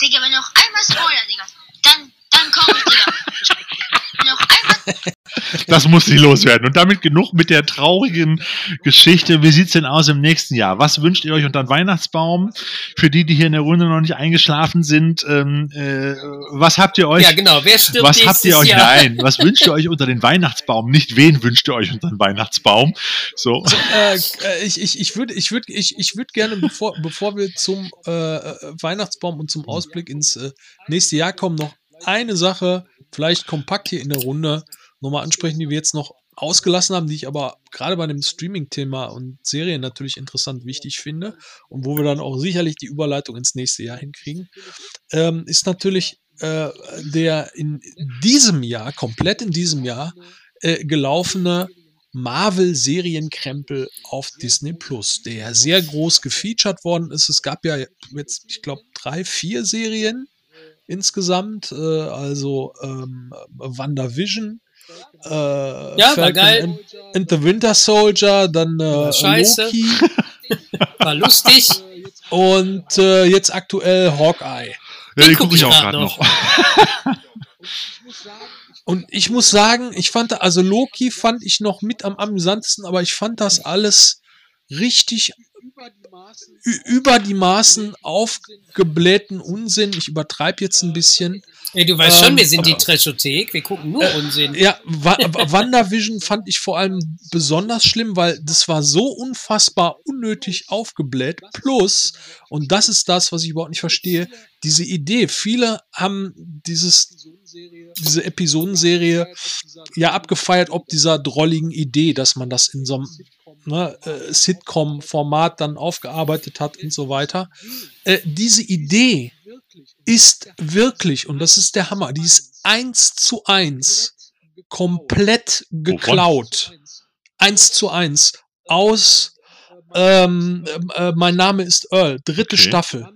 Digga, wenn du noch einmal Spoiler, Digga, dann, dann komm ich, Digga. Einmal Das muss sie loswerden. Und damit genug mit der traurigen Geschichte. Wie sieht's denn aus im nächsten Jahr? Was wünscht ihr euch unter den Weihnachtsbaum? Für die, die hier in der Runde noch nicht eingeschlafen sind, ähm, äh, was habt ihr euch? Ja, genau. Wer stirbt was habt ihr euch? Jahr? Nein, was wünscht ihr euch unter den Weihnachtsbaum? Nicht wen wünscht ihr euch unter den Weihnachtsbaum? So. äh, äh, ich ich, ich würde ich würd, ich, ich würd gerne, bevor, bevor wir zum äh, äh, Weihnachtsbaum und zum Ausblick ins äh, nächste Jahr kommen, noch eine Sache, vielleicht kompakt hier in der Runde, nochmal ansprechen, die wir jetzt noch ausgelassen haben, die ich aber gerade bei dem Streaming-Thema und Serien natürlich interessant wichtig finde und wo wir dann auch sicherlich die Überleitung ins nächste Jahr hinkriegen, ähm, ist natürlich äh, der in diesem Jahr, komplett in diesem Jahr, äh, gelaufene Marvel-Serienkrempel auf Disney Plus, der sehr groß gefeatured worden ist. Es gab ja jetzt, ich glaube, drei, vier Serien insgesamt, äh, also ähm, WandaVision, äh, war Falcon geil. And, and the Winter Soldier, dann äh, War scheiße. Loki War lustig. und äh, jetzt aktuell Hawkeye. Ja, die guck gucke ich ich auch gerade noch. noch. Und ich muss sagen, ich fand, also Loki fand ich noch mit am amüsantesten, aber ich fand das alles richtig über die Maßen aufgeblähten Unsinn. Ich übertreibe jetzt ein bisschen. Ey, du weißt Ähm, schon, wir sind die Trashothek. Wir gucken nur Unsinn. Ja, Wa- WandaVision fand ich vor allem besonders schlimm, weil das war so unfassbar unnötig aufgebläht. Plus, und das ist das, was ich überhaupt nicht verstehe, diese Idee. Viele haben dieses, diese Episodenserie ja abgefeiert, ob dieser drolligen Idee, dass man das in so einem ne, äh, Sitcom-Format dann aufgearbeitet hat und so weiter. Äh, diese Idee ist wirklich, und das ist der Hammer, die ist eins zu eins komplett geklaut. Eins zu eins aus ähm, äh, Mein Name ist Earl, dritte Okay. Staffel.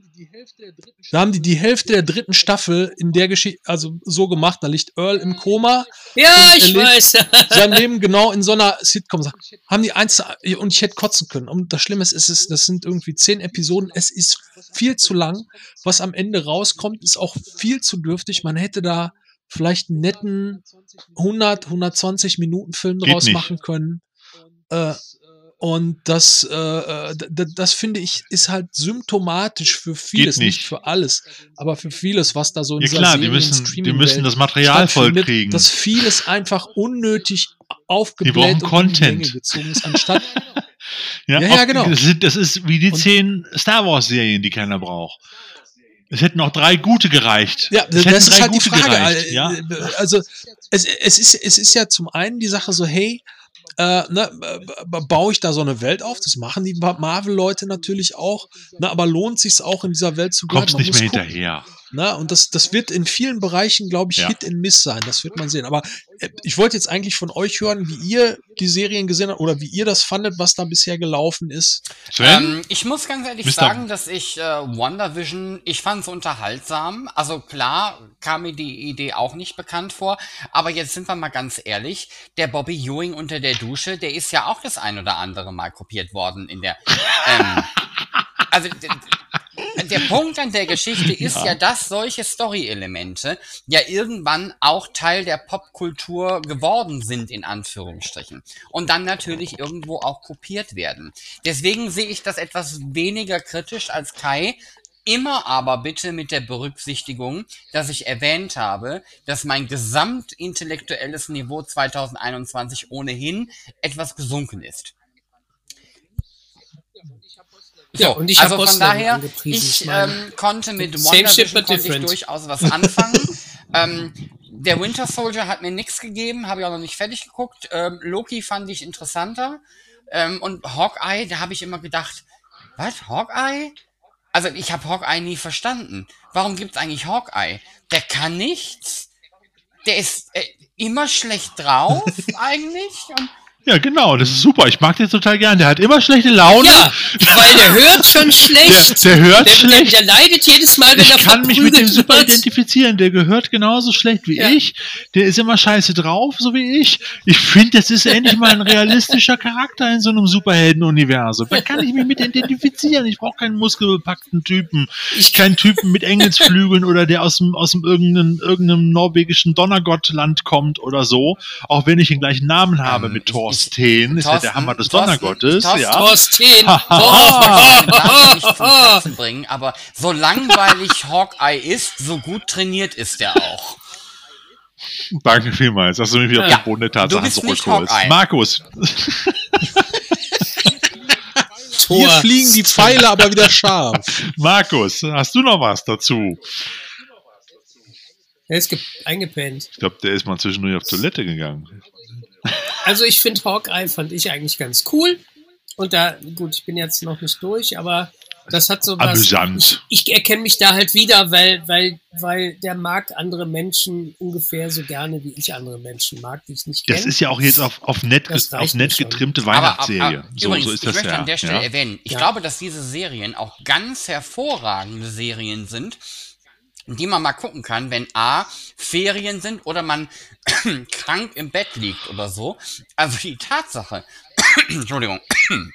Da haben die die Hälfte der dritten Staffel in der Geschichte, also so gemacht, da liegt Earl im Koma, Ja, ich erlebt- weiß. sein Leben genau in so einer Sitcom. Haben die eins, und ich hätte kotzen können. Und das Schlimme ist, es ist, das sind irgendwie zehn Episoden. Es ist viel zu lang. Was am Ende rauskommt, ist auch viel zu dürftig. Man hätte da vielleicht einen netten 100, 120 Minuten Film Geht draus nicht. machen können. Äh, und das, äh, äh, das finde ich, ist halt symptomatisch für vieles, nicht. nicht für alles, aber für vieles, was da so in Ja klar, die Serien- müssen, die müssen das Material voll kriegen. dass vieles einfach unnötig Die aufgebläht und in die Content. Gezogen ist, anstatt Ja, Ja, ja, genau. Das ist, wie die zehn Star Wars Serien, die keiner braucht. Es hätten auch drei gute gereicht. Ja, es das ist halt die gute Frage. gereicht. äh, Ja? äh, Also es, es, ist, es ist ja zum einen die Sache so, hey, äh, ne, baue ich da so eine Welt auf? Das machen die Marvel-Leute natürlich auch. Ne, aber lohnt sich auch in dieser Welt zu bleiben? Kommst nicht mehr gucken. hinterher. Ne? Und das, das wird in vielen Bereichen, glaube ich, Ja. Hit and Miss sein. Das wird man sehen. Aber äh, ich wollte jetzt eigentlich von euch hören, wie ihr die Serien gesehen habt oder wie ihr das fandet, was da bisher gelaufen ist. Ähm, ich muss ganz ehrlich Mr. sagen, dass ich äh, WandaVision, ich fand es unterhaltsam. Also klar, kam mir die Idee auch nicht bekannt vor. Aber jetzt sind wir mal ganz ehrlich, der Bobby Ewing unter der Dusche, der ist ja auch das ein oder andere Mal kopiert worden in der... Ähm, also der Punkt an der Geschichte ist ja, dass solche Story-Elemente ja irgendwann auch Teil der Popkultur geworden sind, in Anführungsstrichen. Und dann natürlich irgendwo auch kopiert werden. Deswegen sehe ich das etwas weniger kritisch als Kai. Immer aber bitte mit der Berücksichtigung, dass ich erwähnt habe, dass mein gesamtintellektuelles Niveau 2021 ohnehin etwas gesunken ist. Ja, und ich also von daher, ich ähm, konnte mit WandaVision but konnte ich durchaus was anfangen. ähm, der Winter Soldier hat mir nichts gegeben, habe ich auch noch nicht fertig geguckt. Ähm, Loki fand ich interessanter. Ähm, und Hawkeye, da habe ich immer gedacht, was, Hawkeye? Also ich habe Hawkeye nie verstanden. Warum gibt's eigentlich Hawkeye? Der kann nichts. Der ist äh, immer schlecht drauf eigentlich. Und Ja, genau, das ist super. Ich mag den total gern. Der hat immer schlechte Laune. Ja, weil der hört schon der, schlecht. der hört der, schlecht. Der, der leidet jedes Mal, wenn ich er kann mich mit dem super wird. identifizieren. Der gehört genauso schlecht wie Ja. ich. Der ist immer scheiße drauf, so wie ich. Ich finde, das ist endlich mal ein realistischer Charakter in so einem Superhelden-Universum. Da kann ich mich mit identifizieren. Ich brauche keinen muskelbepackten Typen. Ich keinen Typen mit Engelsflügeln oder der aus dem, aus dem irgendeinem, irgendeinem norwegischen Donnergottland kommt oder so. Auch wenn ich den gleichen Namen habe Ähm, mit ich- Thorsten. Ist ja der Hammer des Thorsten- Donnergottes. Thorsten- ja. Thorsten. Nicht zum Platzen bringen, aber so langweilig Hawkeye ist, so gut trainiert ist er auch. Danke vielmals, dass du mich wieder auf Ja. den Boden der Tatsachen Du bist nicht zurückholst. Markus, Hier fliegen die Pfeile aber wieder scharf. Markus, hast du noch was dazu? Er ist ge- eingepennt. Ich glaube, der ist mal zwischendurch auf Toilette gegangen. Also ich finde Hawkeye fand ich eigentlich ganz cool. Und da, gut, ich bin jetzt noch nicht durch, aber das hat so was. Amüsant. Ich, ich erkenne mich da halt wieder, weil, weil, weil der mag andere Menschen ungefähr so gerne, wie ich andere Menschen mag, die ich nicht kenne. Das ist ja auch jetzt auf, auf nett, auf nett schon. getrimmte Aber, aber, Weihnachtsserie. aber so, übrigens, so ist ich das möchte ja. an der Stelle ja. erwähnen, ich Ja. glaube, dass diese Serien auch ganz hervorragende Serien sind, die man mal gucken kann, wenn A, Ferien sind oder man krank im Bett liegt oder so. Also die Tatsache, Entschuldigung,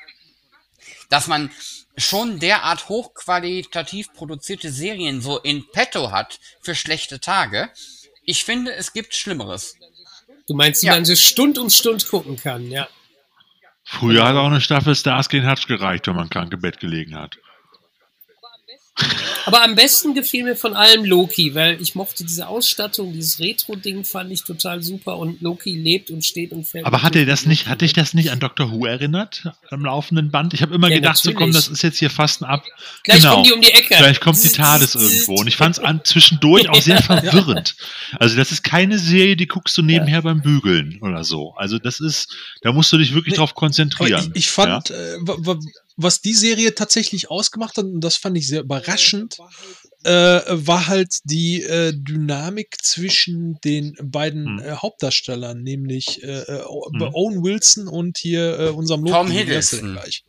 dass man schon derart hochqualitativ produzierte Serien so in petto hat für schlechte Tage. Ich finde, es gibt Schlimmeres. du meinst, die Ja. man so Stund um Stund gucken kann, ja. Früher hat auch eine Staffel Starsky und Hutch gereicht, wenn man krank im Bett gelegen hat. Aber am besten gefiel mir von allem Loki, weil ich mochte diese Ausstattung, dieses Retro-Ding fand ich total super und Loki lebt und steht und fällt. Aber mit hat er Loki. das nicht, hat dich das nicht an Dr. Who erinnert? Am laufenden Band? Ich habe immer Ja, gedacht, so komm, das ist jetzt hier fast ein Ab. Gleich genau. kommen die um die Ecke. Gleich kommt die TARDIS irgendwo. Und ich fand es zwischendurch auch sehr verwirrend. Also, das ist keine Serie, die guckst du nebenher beim Bügeln oder so. Also, das ist, da musst du dich wirklich Nee, drauf konzentrieren. ich, ich fand, äh, wa- wa- was die Serie tatsächlich ausgemacht hat, und das fand ich sehr überraschend, äh, war halt die äh, Dynamik zwischen den beiden Hm. äh, Hauptdarstellern, nämlich äh, äh, Hm. Owen Wilson und hier äh, unserem Tom Loki, denn Hiddleston. gleich?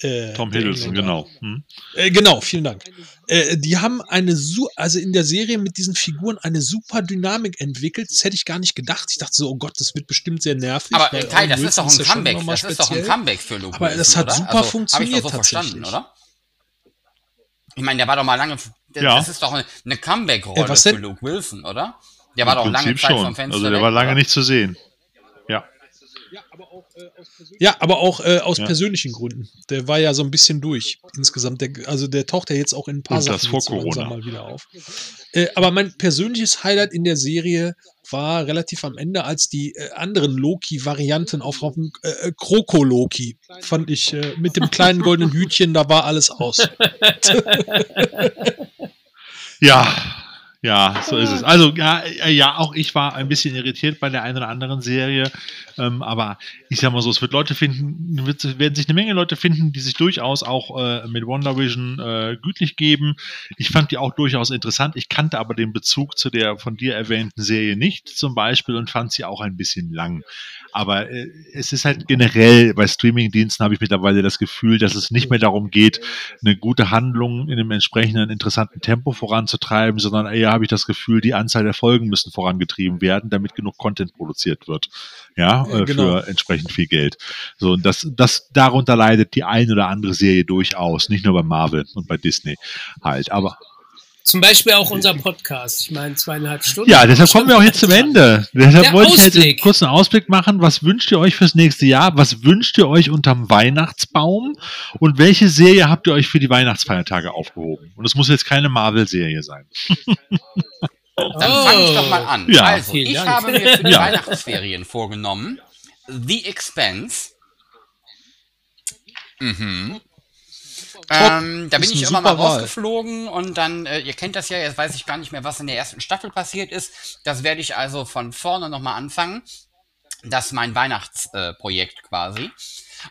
Äh, Tom Hiddleston, genau. Hm. Äh, genau, vielen Dank. Äh, die haben eine, su also in der Serie mit diesen Figuren eine super Dynamik entwickelt. Das hätte ich gar nicht gedacht. Ich dachte so, oh Gott, das wird bestimmt sehr nervig. Aber weil Kai, das ist doch ein ja schon Comeback. Das ist doch ein speziell. Comeback für Luke Aber Wilson, das hat oder? super also, Hab ich funktioniert doch so verstanden, oder? Ich meine, der war doch mal lange. Das, Ja. das ist doch eine, eine Comeback-Rolle Äh, was für? Luke Wilson, oder? Der war Im doch lange Prinzip Zeit schon. vom Fenster Also, der weg, war lange oder? nicht zu sehen. Ja. Ja, aber auch äh, aus Ja. persönlichen Gründen. Der war ja so ein bisschen durch insgesamt. Der, also der taucht ja jetzt auch in ein paar Und Sachen vor Corona. mal wieder auf. Äh, aber mein persönliches Highlight in der Serie war relativ am Ende, als die äh, anderen Loki-Varianten auf, auf dem äh, äh, Kroko-Loki fand ich äh, mit dem kleinen goldenen Hütchen, da war alles aus. Ja, ja, so ist es. Also, ja, äh, ja, auch ich war ein bisschen irritiert bei der einen oder anderen Serie. Ähm, aber ich sag mal so, es wird Leute finden, wird, werden sich eine Menge Leute finden, die sich durchaus auch äh, mit WandaVision äh, gütlich geben. Ich fand die auch durchaus interessant. Ich kannte aber den Bezug zu der von dir erwähnten Serie nicht zum Beispiel und fand sie auch ein bisschen lang. Aber äh, es ist halt generell bei Streamingdiensten habe ich mittlerweile das Gefühl, dass es nicht mehr darum geht, eine gute Handlung in einem entsprechenden interessanten Tempo voranzutreiben, sondern eher habe ich das Gefühl, die Anzahl der Folgen müssen vorangetrieben werden, damit genug Content produziert wird. Ja, Ja, äh, genau. für entsprechend viel Geld. So, und das, das, darunter leidet die ein oder andere Serie durchaus, nicht nur bei Marvel und bei Disney halt. Aber Zum Beispiel auch unser Podcast. Ich meine, zweieinhalb Stunden. ja, deshalb kommen wir auch jetzt zum Ende. Deshalb Der wollte ich jetzt einen Ausblick. kurzen Ausblick machen. Was wünscht ihr euch fürs nächste Jahr? Was wünscht ihr euch unterm Weihnachtsbaum? Und welche Serie habt ihr euch für die Weihnachtsfeiertage aufgehoben? Und es muss jetzt keine Marvel-Serie sein. Dann fange ich doch mal an. Ja. Also, ich Dank. habe mir für die Ja. Weihnachtsferien vorgenommen, The Expense. Mhm. Ähm, da bin ich immer mal rausgeflogen und dann, äh, ihr kennt das ja, jetzt weiß ich gar nicht mehr, was in der ersten Staffel passiert ist. Das werde ich also von vorne nochmal anfangen. Das ist mein Weihnachtsprojekt äh, quasi.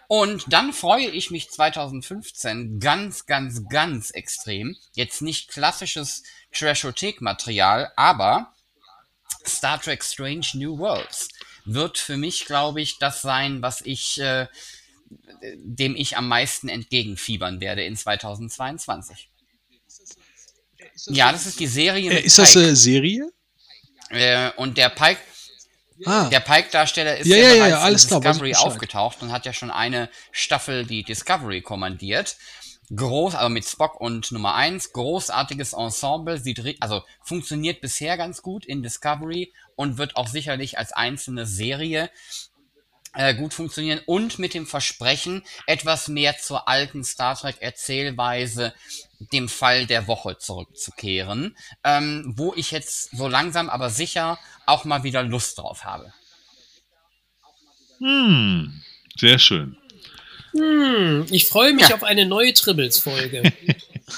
Und dann freue ich mich 2015 ganz, ganz, ganz extrem. Jetzt nicht klassisches Trashothek-Material, aber Star Trek Strange New Worlds. wird für mich, glaube ich, das sein, was ich, äh, dem ich am meisten entgegenfiebern werde in 2022. Ja, das ist die Serie. Äh, ist das eine Serie? Äh, und der Pike, Ah, der Pike-Darsteller ist Ja, ja, ja, ja, in klar, Discovery Bescheid. aufgetaucht und hat ja schon eine Staffel die Discovery kommandiert. Groß, aber mit Spock und Nummer 1, großartiges Ensemble, sieht, also funktioniert bisher ganz gut in Discovery und wird auch sicherlich als einzelne Serie gut funktionieren und mit dem Versprechen, etwas mehr zur alten Star Trek Erzählweise, dem Fall der Woche zurückzukehren, ähm, wo ich jetzt so langsam aber sicher auch mal wieder Lust drauf habe. Hm, sehr schön. Hm, ich freue mich Ja. auf eine neue Tribbles-Folge.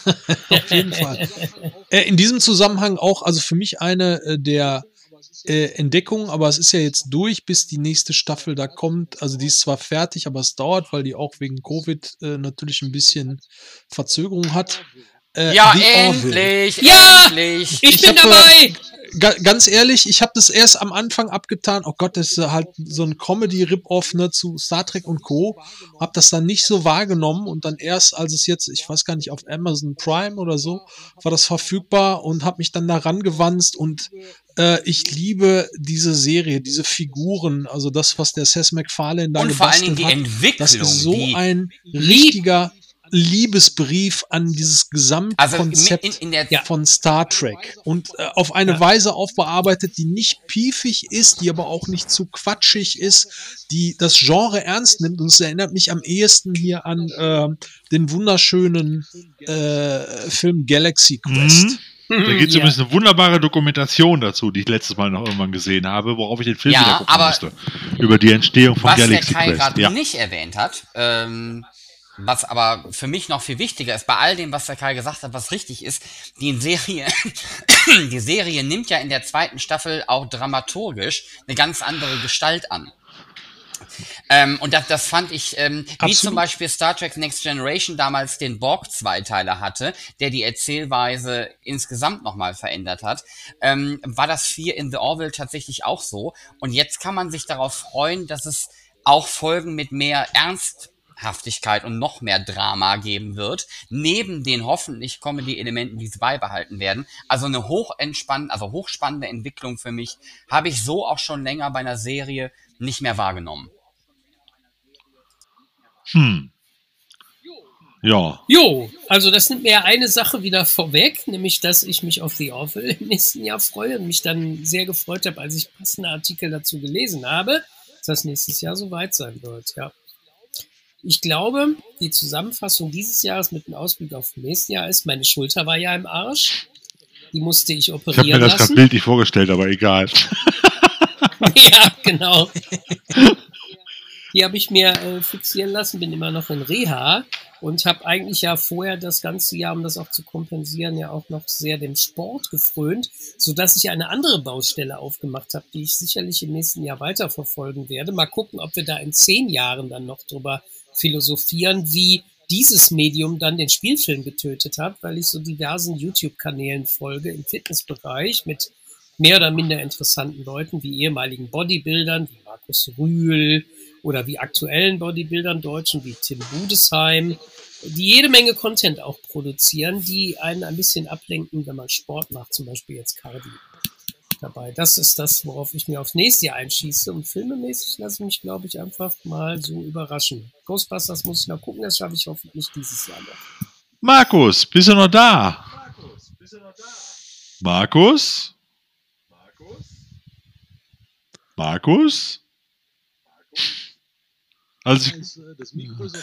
auf jeden Fall. Äh, in diesem Zusammenhang auch, also für mich eine äh, der äh, Entdeckungen, aber es ist ja jetzt durch, bis die nächste Staffel da kommt. Also die ist zwar fertig, aber es dauert, weil die auch wegen Covid äh, natürlich ein bisschen Verzögerung hat. Äh, Ja, endlich, Ja! endlich. Ich, Ich bin hab, dabei! Ga ganz ehrlich, ich habe das erst am Anfang abgetan. Oh Gott, das ist halt so ein Comedy-Rip-Off ne, zu Star Trek und Co. Hab das dann nicht so wahrgenommen und dann erst, als es jetzt, ich weiß gar nicht, auf Amazon Prime oder so, war das verfügbar und habe mich dann daran gewanzt und äh, ich liebe diese Serie, diese Figuren, also das, was der Seth MacFarlane da Und vor allen Dingen gebastelt die hat. Entwicklung. Das ist so ein richtiger Liebesbrief an dieses also Gesamtkonzept in, in der Ja. von Star Trek und äh, auf eine Ja. Weise aufbearbeitet, die nicht piefig ist, die aber auch nicht zu quatschig ist, die das Genre ernst nimmt und es erinnert mich am ehesten hier an äh, den wunderschönen äh, Film Galaxy Quest. Mhm. Da gibt es Ja. übrigens eine wunderbare Dokumentation dazu, die ich letztes Mal noch irgendwann gesehen habe, worauf ich den Film Ja, wieder gucken aber musste. Über die Entstehung von was der Galaxy Kai Quest. gerade Ja. nicht erwähnt hat, ähm, was aber für mich noch viel wichtiger ist, bei all dem, was der Kai gesagt hat, was richtig ist, die Serie, die Serie nimmt ja in der zweiten Staffel auch dramaturgisch eine ganz andere Gestalt an. Ähm, und das, das fand ich, ähm, wie zum Beispiel Star Trek Next Generation damals den Borg-Zweiteiler hatte, der die Erzählweise insgesamt nochmal verändert hat, ähm, war das hier in The Orville tatsächlich auch so. Und jetzt kann man sich darauf freuen, dass es auch Folgen mit mehr Ernsthaftigkeit und noch mehr Drama geben wird, neben den hoffentlich Comedy-Elementen, die sie beibehalten werden. Also eine hochentspannende, also hochspannende Entwicklung für mich, habe ich so auch schon länger bei einer Serie nicht mehr wahrgenommen. Hm. Ja. Jo, also das nimmt mir ja eine Sache wieder vorweg, nämlich dass ich mich auf The Orville im nächsten Jahr freue und mich dann sehr gefreut habe, als ich passende Artikel dazu gelesen habe, dass das nächstes Jahr soweit sein wird, ja. Ich glaube, die Zusammenfassung dieses Jahres mit einem Ausblick auf das nächste Jahr ist, meine Schulter war ja im Arsch. Die musste ich Ich habe mir operieren das gerade bildlich vorgestellt, aber egal. ja, genau. Die habe ich mir äh, fixieren lassen, bin immer noch in Reha und habe eigentlich ja vorher das ganze Jahr, um das auch zu kompensieren, ja auch noch sehr dem Sport gefrönt, sodass ich eine andere Baustelle aufgemacht habe, die ich sicherlich im nächsten Jahr weiterverfolgen werde. Mal gucken, ob wir da in zehn Jahren dann noch drüber philosophieren, wie dieses Medium dann den Spielfilm getötet hat, weil ich so diversen YouTube-Kanälen folge im Fitnessbereich mit mehr oder minder interessanten Leuten wie ehemaligen Bodybuildern, wie Markus Rühl oder wie aktuellen Bodybuildern Deutschen wie Tim Budesheim, die jede Menge Content auch produzieren, die einen ein bisschen ablenken, wenn man Sport macht, zum Beispiel jetzt Cardio dabei. Das ist das, worauf ich mir aufs nächste Jahr einschieße. Und filmemäßig lasse ich mich, glaube ich, einfach mal so überraschen. Ghostbusters muss ich noch gucken, das schaffe ich hoffentlich dieses Jahr noch. Markus, bist du noch da? Markus? Markus? Also ich,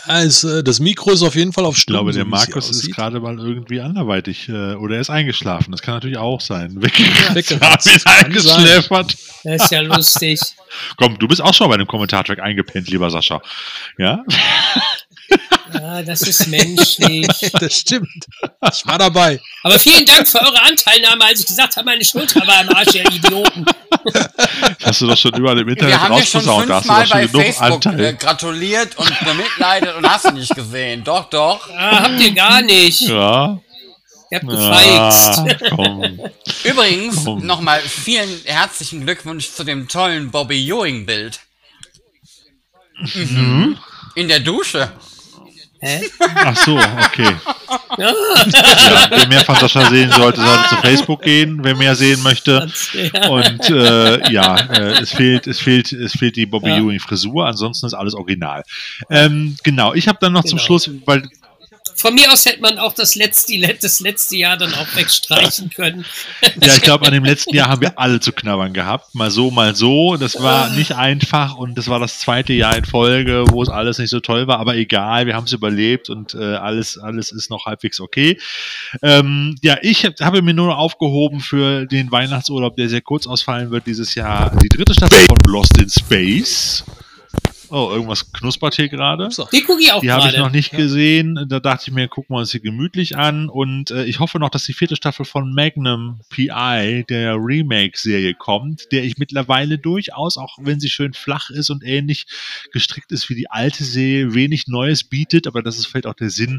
Also, äh, das Mikro ist auf jeden Fall auf ich glaube, Stumm, der so Markus ist gerade mal irgendwie anderweitig äh, oder er ist eingeschlafen. Das kann natürlich auch sein. Weg, weggeratzt. Eingeschläfert. Das ist ja lustig. Komm, du bist auch schon bei dem Kommentartrack eingepennt, lieber Sascha. Ja? Ja, das ist menschlich. Das stimmt. Ich war dabei. Aber vielen Dank für eure Anteilnahme, als ich gesagt habe, meine Schulter war im Arsch, ihr Idioten. Hast du doch schon überall im Internet Wir haben ja schon rausposaunt. Da hast du fünfmal doch schon bei genug Facebook äh, Anteil. gratuliert und bemitleidet und hast du nicht gesehen. Doch, doch. Ah, habt ihr gar nicht. Ja. Ihr habt gefeixt. Komm. Übrigens, nochmal vielen herzlichen Glückwunsch zu dem tollen Bobby Ewing-Bild. Mhm. In der Dusche. Hä? Ach so, okay. Ja, wer mehr von Sascha sehen sollte, sollte zu Facebook gehen, wer mehr sehen möchte. Und äh, ja, äh, es fehlt, es fehlt, es fehlt die Bobby Ja. Ewing Frisur, ansonsten ist alles original. Ähm, genau, ich habe dann noch zum Genau. Schluss, weil Von mir aus hätte man auch das letzte, das letzte Jahr dann auch wegstreichen können. Ja, ich glaube, an dem letzten Jahr haben wir alle zu knabbern gehabt. Mal so, mal so. Das war nicht einfach und das war das zweite Jahr in Folge, wo es alles nicht so toll war, aber egal, wir haben es überlebt und äh, alles, alles ist noch halbwegs okay. Ähm, ja, ich hab- habe mir nur aufgehoben für den Weihnachtsurlaub, der sehr kurz ausfallen wird dieses Jahr, die dritte Staffel von Lost in Space. Oh, irgendwas knuspert hier gerade. Die gucke ich auch Die habe ich noch nicht gesehen. Da dachte ich mir, gucken wir uns hier gemütlich an. Und äh, ich hoffe noch, dass die vierte Staffel von Magnum PI, der Remake-Serie, kommt, der ich mittlerweile durchaus, auch wenn sie schön flach ist und ähnlich gestrickt ist wie die alte Serie, wenig Neues bietet, aber das ist vielleicht auch der Sinn,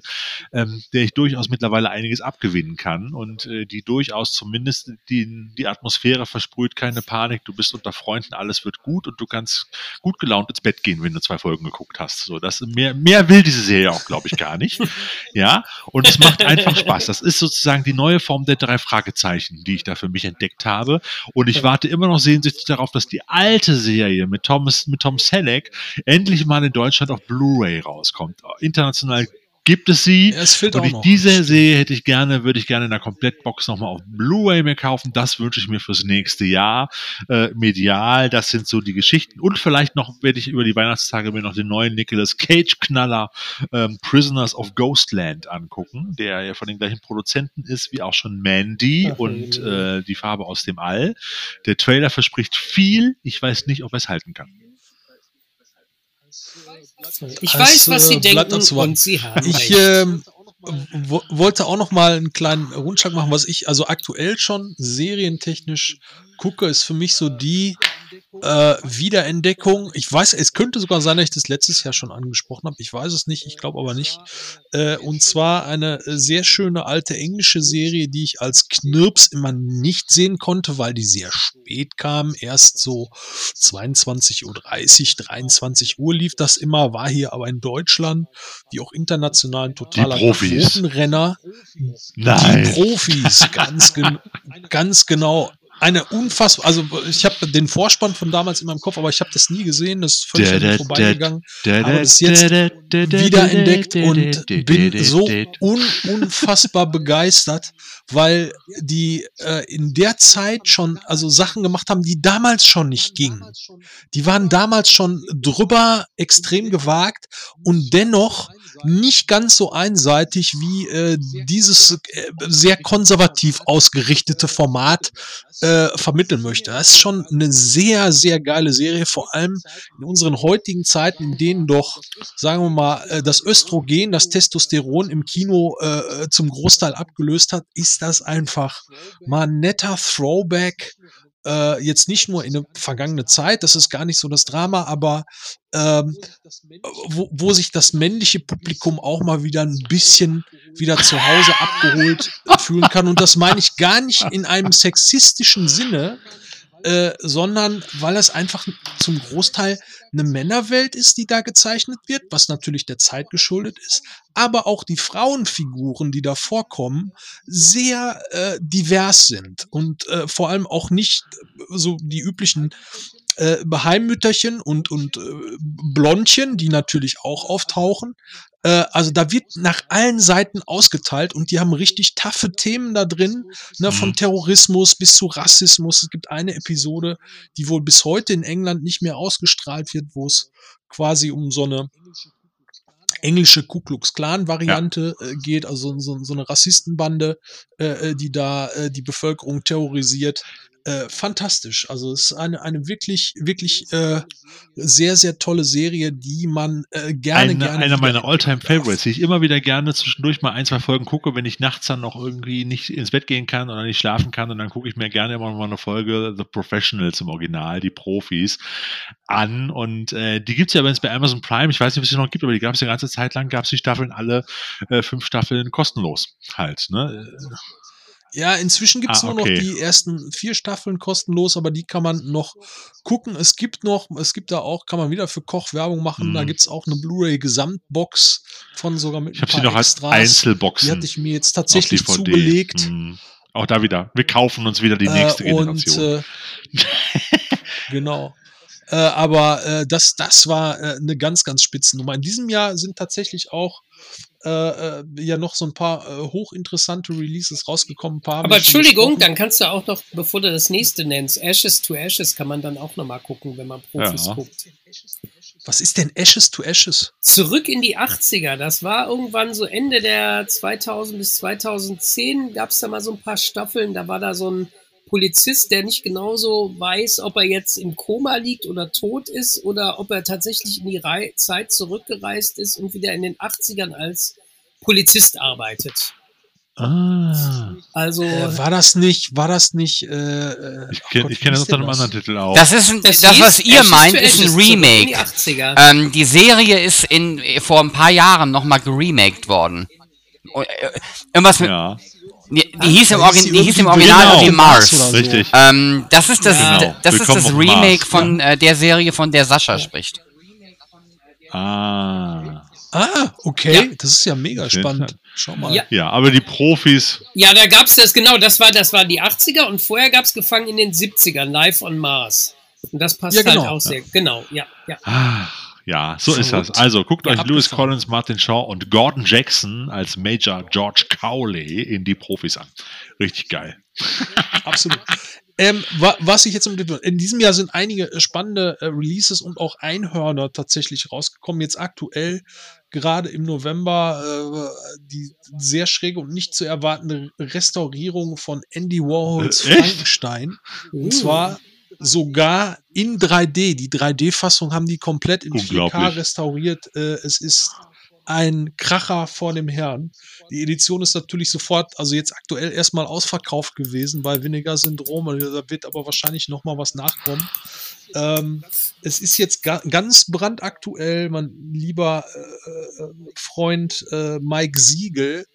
ähm, der ich durchaus mittlerweile einiges abgewinnen kann und äh, die durchaus zumindest die, die Atmosphäre versprüht, keine Panik, du bist unter Freunden, alles wird gut und du kannst gut gelaunt ins Bett gehen, wenn du zwei Folgen geguckt hast. So, das mehr, mehr will diese Serie auch, glaube ich, gar nicht. ja, und es macht einfach Spaß. Das ist sozusagen die neue Form der drei Fragezeichen, die ich da für mich entdeckt habe. Und ich warte immer noch sehnsüchtig darauf, dass die alte Serie mit Thomas, mit Tom Selleck endlich mal in Deutschland auf Blu-ray rauskommt. International gibt es sie. Es fehlt Und auch ich, noch. diese Serie hätte ich gerne, würde ich gerne in der Komplettbox nochmal auf Blu-ray mir kaufen. Das wünsche ich mir fürs nächste Jahr. Äh, medial, das sind so die Geschichten. Und vielleicht noch werde ich über die Weihnachtstage mir noch den neuen Nicolas Cage-Knaller ähm, Prisoners of Ghostland angucken, der ja von den gleichen Produzenten ist wie auch schon Mandy Ach, und äh, die Farbe aus dem All. Der Trailer verspricht viel. Ich weiß nicht, ob er es halten kann. Ich Es, weiß, was äh, sie bleibt denken und sie haben Ich wo- wollte auch noch mal einen kleinen Rundschlag machen, was ich also aktuell schon serientechnisch gucke, ist für mich so die äh, Wiederentdeckung. Ich weiß, es könnte sogar sein, dass ich das letztes Jahr schon angesprochen habe. Ich weiß es nicht, ich glaube aber nicht. Äh, und zwar eine äh, sehr schöne alte englische Serie, die ich als Knirps immer nicht sehen konnte, weil die sehr spät kam. Erst so 22.30 Uhr, 23 Uhr lief das immer, war hier aber in Deutschland, wie auch international ein totaler. Quotenrenner. Die. Profis, ganz, gen ganz genau. Eine unfassbar, also ich habe den Vorspann von damals in meinem Kopf, aber ich habe das nie gesehen, das ist völlig an mir vorbeigegangen. Aber das jetzt wiederentdeckt und bin so un unfassbar begeistert, weil die äh, in der Zeit schon also Sachen gemacht haben, die damals schon nicht gingen. Die waren damals schon drüber extrem gewagt und dennoch nicht ganz so einseitig wie äh, dieses äh, sehr konservativ ausgerichtete Format äh, vermitteln möchte. Das ist schon eine sehr, sehr geile Serie, vor allem in unseren heutigen Zeiten, in denen doch, sagen wir mal, äh, das Östrogen, das Testosteron im Kino äh, zum Großteil abgelöst hat, ist das einfach mal ein netter Throwback. Äh, jetzt nicht nur in eine vergangene Zeit, das ist gar nicht so das Drama, aber ähm, wo, wo sich das männliche Publikum auch mal wieder ein bisschen wieder zu Hause abgeholt fühlen kann. Und das meine ich gar nicht in einem sexistischen Sinne, äh, sondern weil es einfach zum Großteil eine Männerwelt ist, die da gezeichnet wird, was natürlich der Zeit geschuldet ist, aber auch die Frauenfiguren, die da vorkommen, sehr äh, divers sind und äh, vor allem auch nicht so die üblichen äh, Beheimmütterchen und, und äh, Blondchen, die natürlich auch auftauchen. Äh, also da wird nach allen Seiten ausgeteilt und die haben richtig taffe Themen da drin, ne, von Mhm. Terrorismus bis zu Rassismus. Es gibt eine Episode, die wohl bis heute in England nicht mehr ausgestrahlt wird, wo es quasi um so eine englische Ku Klux Klan Variante äh, geht, also so, so eine Rassistenbande, äh, äh, die da äh, die Bevölkerung terrorisiert. Äh, fantastisch. Also es ist eine, eine wirklich, wirklich äh, sehr, sehr tolle Serie, die man äh, gerne, Eine, gerne. einer meiner. All-Time-Favorites, die ich immer wieder gerne zwischendurch mal ein, zwei Folgen gucke, wenn ich nachts dann noch irgendwie nicht ins Bett gehen kann oder nicht schlafen kann. Und dann gucke ich mir gerne immer noch mal eine Folge The Professionals im Original, die Profis, an. Und äh, die gibt's ja übrigens bei Amazon Prime. Ich weiß nicht, ob es die noch gibt, aber die gab's ja ganze Zeit lang, gab's die Staffeln alle äh, fünf Staffeln kostenlos halt. Ne? Ja, inzwischen gibt's Ah, nur okay. noch die ersten vier Staffeln kostenlos, aber die kann man noch gucken. Es gibt noch, es gibt da auch, kann man wieder für Koch Werbung machen. Da Mhm. gibt's auch eine Blu-ray-Gesamtbox von sogar mit Ich habe sie noch als Extras. Einzelboxen. Die hatte ich mir jetzt tatsächlich zugelegt. Hm. Auch da wieder. Wir kaufen uns wieder die nächste äh, und, Generation. Äh, genau. Äh, aber äh, das, das war äh, eine ganz, ganz Spitzennummer. In diesem Jahr sind tatsächlich auch äh, äh, ja noch so ein paar äh, hochinteressante Releases rausgekommen. Ein paar Aber Entschuldigung, dann kannst du auch noch, bevor du das nächste nennst, Ashes to Ashes kann man dann auch nochmal gucken, wenn man Profis Ja. guckt. Was ist denn Ashes to Ashes? Zurück in die 80er, das war irgendwann so Ende der 2000 bis 2010, gab es da mal so ein paar Staffeln, da war da so ein Polizist, der nicht genauso weiß, ob er jetzt im Koma liegt oder tot ist oder ob er tatsächlich in die Rei Zeit zurückgereist ist und wieder in den 80ern als Polizist arbeitet. Ah. Also Äh, war das nicht, war das nicht, äh, äh, Ich kenne kenn das unter einem das? anderen Titel auch. Das ist ein, das, hieß was ihr meint, ist ein Remake. die 80er. Ähm, die Serie ist in, vor ein paar Jahren nochmal geremaked worden. Äh, Irgendwas mit, ja, die, die, hieß im sie die hieß im Original Genau. irgendwie Mars. richtig. Ähm, das ist das, Ja. d- das, ist das Remake von äh, der Serie, von der Sascha spricht. Ah. Ah, okay, das ist ja mega spannend. Schau mal. Ja. Ja, aber die Profis, Ja, da gab's das, genau, das war, das war die 80er und vorher gab's Gefangen in den 70ern, Live on Mars. Und das passt Ja, genau. halt auch sehr, genau, ja, ja. ach, ja, so ist das. Also guckt Ja, euch Lewis. Collins, Martin Shaw und Gordon Jackson als Major George Cowley in die Profis an. Richtig geil. Absolut. Ähm, wa was ich jetzt im in diesem Jahr sind einige spannende äh, Releases und auch Einhörner tatsächlich rausgekommen. Jetzt aktuell gerade im November äh, die sehr schräge und nicht zu erwartende Restaurierung von Andy Warhols Äh? Frankenstein. Und zwar sogar in 3D. Die 3D-Fassung haben die komplett in 4K Unglaublich. restauriert. Äh, es ist ein Kracher vor dem Herrn. Die Edition ist natürlich sofort, also jetzt aktuell erstmal ausverkauft gewesen bei Vinegar Syndrom. Da wird aber wahrscheinlich noch mal was nachkommen. Ähm, es ist jetzt ga ganz brandaktuell. Mein lieber äh, äh, Freund äh, Mike Siegel,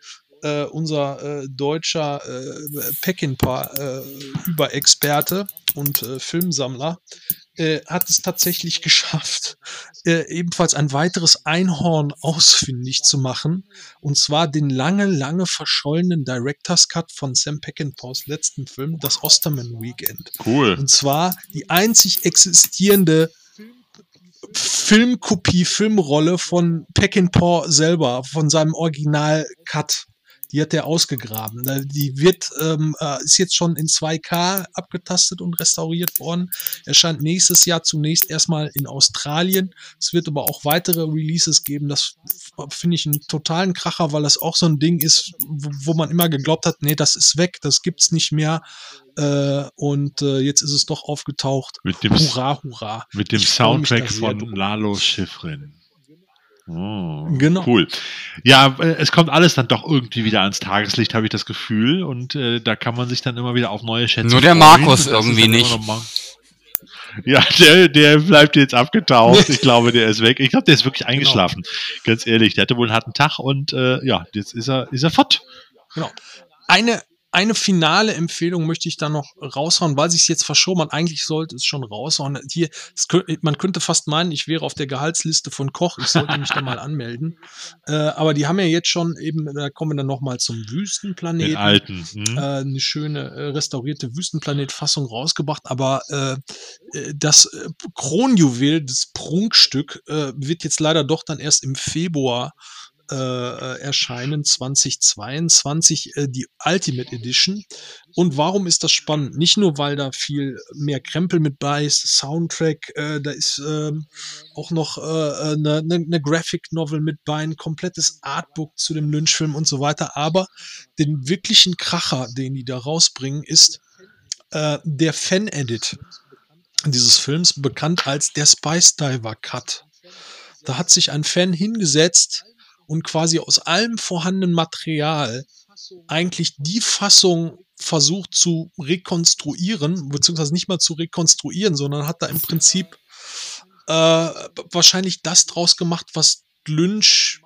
äh, unser äh, deutscher äh, Peckinpah-Überexperte und äh, Filmsammler, äh, hat es tatsächlich geschafft, äh, ebenfalls ein weiteres Einhorn ausfindig zu machen. Und zwar den lange, lange verschollenen Director's Cut von Sam Peckinpahs letzten Film, das Osterman Weekend. Cool. Und zwar die einzig existierende Filmkopie, Filmrolle von Peckinpah selber, von seinem Original-Cut. Die hat er ausgegraben. Die wird, ähm, äh, ist jetzt schon in 2K abgetastet und restauriert worden. Erscheint nächstes Jahr zunächst erstmal in Australien. Es wird aber auch weitere Releases geben. Das finde ich einen totalen Kracher, weil das auch so ein Ding ist, wo, wo man immer geglaubt hat, nee, das ist weg, das gibt's nicht mehr. Äh, und äh, jetzt ist es doch aufgetaucht. Mit dem, Hurra, hurra. mit dem Soundtrack von. Lalo Schifrin. Oh, Genau. Cool. Ja, äh, es kommt alles dann doch irgendwie wieder ans Tageslicht, habe ich das Gefühl. Und äh, da kann man sich dann immer wieder auf neue Schätze Nur der freuen. Markus irgendwie nicht. Ja, der, der bleibt jetzt abgetaucht. Ich glaube, der ist weg. Ich glaube, der ist wirklich eingeschlafen. Ganz ehrlich, der hatte wohl einen harten Tag und äh, ja, jetzt ist er, ist er fort. Genau. Eine, eine finale Empfehlung möchte ich da noch raushauen, weil sich jetzt verschoben hat. Eigentlich sollte es schon raushauen. Hier, es, kö- man könnte fast meinen, ich wäre auf der Gehaltsliste von Koch. Ich sollte mich da mal anmelden. Äh, aber die haben ja jetzt schon eben, da kommen wir dann noch mal zum Den Wüstenplaneten. alten. Hm? äh, eine schöne äh, restaurierte Wüstenplanet-Fassung rausgebracht, aber äh, äh, das äh, Kronjuwel, das Prunkstück, wird jetzt leider doch dann erst im Februar äh, äh, erscheinen, 2022, äh, die Ultimate Edition. Und warum ist das spannend? Nicht nur, weil da viel mehr Krempel mit bei ist, Soundtrack, äh, da ist ähm, auch noch äh, eine, eine, eine Graphic Novel mit bei, ein komplettes Artbook zu dem Lynchfilm und so weiter. Aber den wirklichen Kracher, den die da rausbringen, ist äh, der Fan-Edit dieses Films, bekannt als der Spice Diver Cut. Da hat sich ein Fan hingesetzt und quasi aus allem vorhandenen Material eigentlich die Fassung versucht zu rekonstruieren, beziehungsweise nicht mal zu rekonstruieren, sondern hat da im Prinzip äh, wahrscheinlich das draus gemacht, was Lynch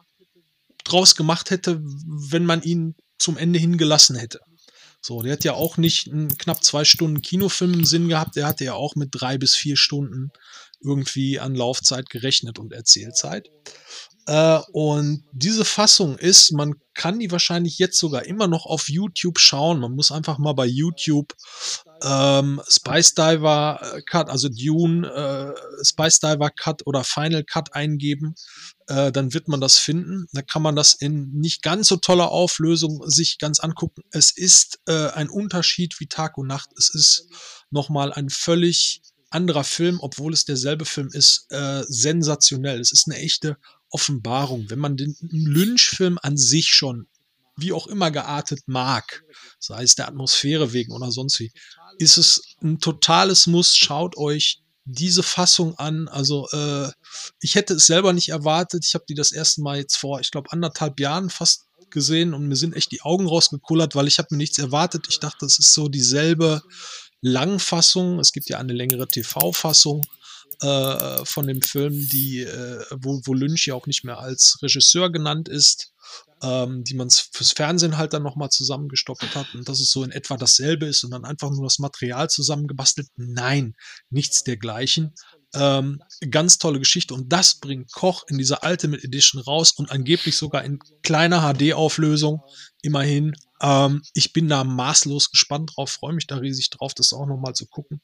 draus gemacht hätte, wenn man ihn zum Ende hingelassen hätte. So, der hat ja auch nicht einen knapp zwei Stunden Kinofilm im Sinn gehabt, der hatte ja auch mit drei bis vier Stunden irgendwie an Laufzeit gerechnet und Erzählzeit. Äh, und diese Fassung ist, man kann die wahrscheinlich jetzt sogar immer noch auf YouTube schauen. Man muss einfach mal bei YouTube ähm, Spice Diver äh, Cut, also Dune, äh, Spice Diver Cut oder Final Cut eingeben. Äh, dann wird man das finden. Da kann man das in nicht ganz so toller Auflösung sich ganz angucken. Es ist äh, ein Unterschied wie Tag und Nacht. Es ist nochmal ein völlig anderer Film, obwohl es derselbe Film ist, äh, sensationell. Es ist eine echte Offenbarung. Wenn man den Lynch-Film an sich schon wie auch immer geartet mag, sei es der Atmosphäre wegen oder sonst wie, ist es ein totales Muss. Schaut euch diese Fassung an. Also äh, ich hätte es selber nicht erwartet. Ich habe die das erste Mal jetzt vor, ich glaube, anderthalb Jahren fast gesehen und mir sind echt die Augen rausgekullert, weil ich habe mir nichts erwartet. Ich dachte, es ist so dieselbe Langfassung. Es gibt ja eine längere TV-Fassung äh, von dem Film, die, äh, wo, wo Lynch ja auch nicht mehr als Regisseur genannt ist, ähm, die man fürs Fernsehen halt dann nochmal zusammengestoppelt hat und dass es so in etwa dasselbe ist und dann einfach nur das Material zusammengebastelt. Nein, nichts dergleichen. Ähm, ganz tolle Geschichte und das bringt Koch in dieser Ultimate Edition raus und angeblich sogar in kleiner HD-Auflösung. Immerhin ähm, ich bin da maßlos gespannt drauf, freue mich da riesig drauf, das auch nochmal zu gucken.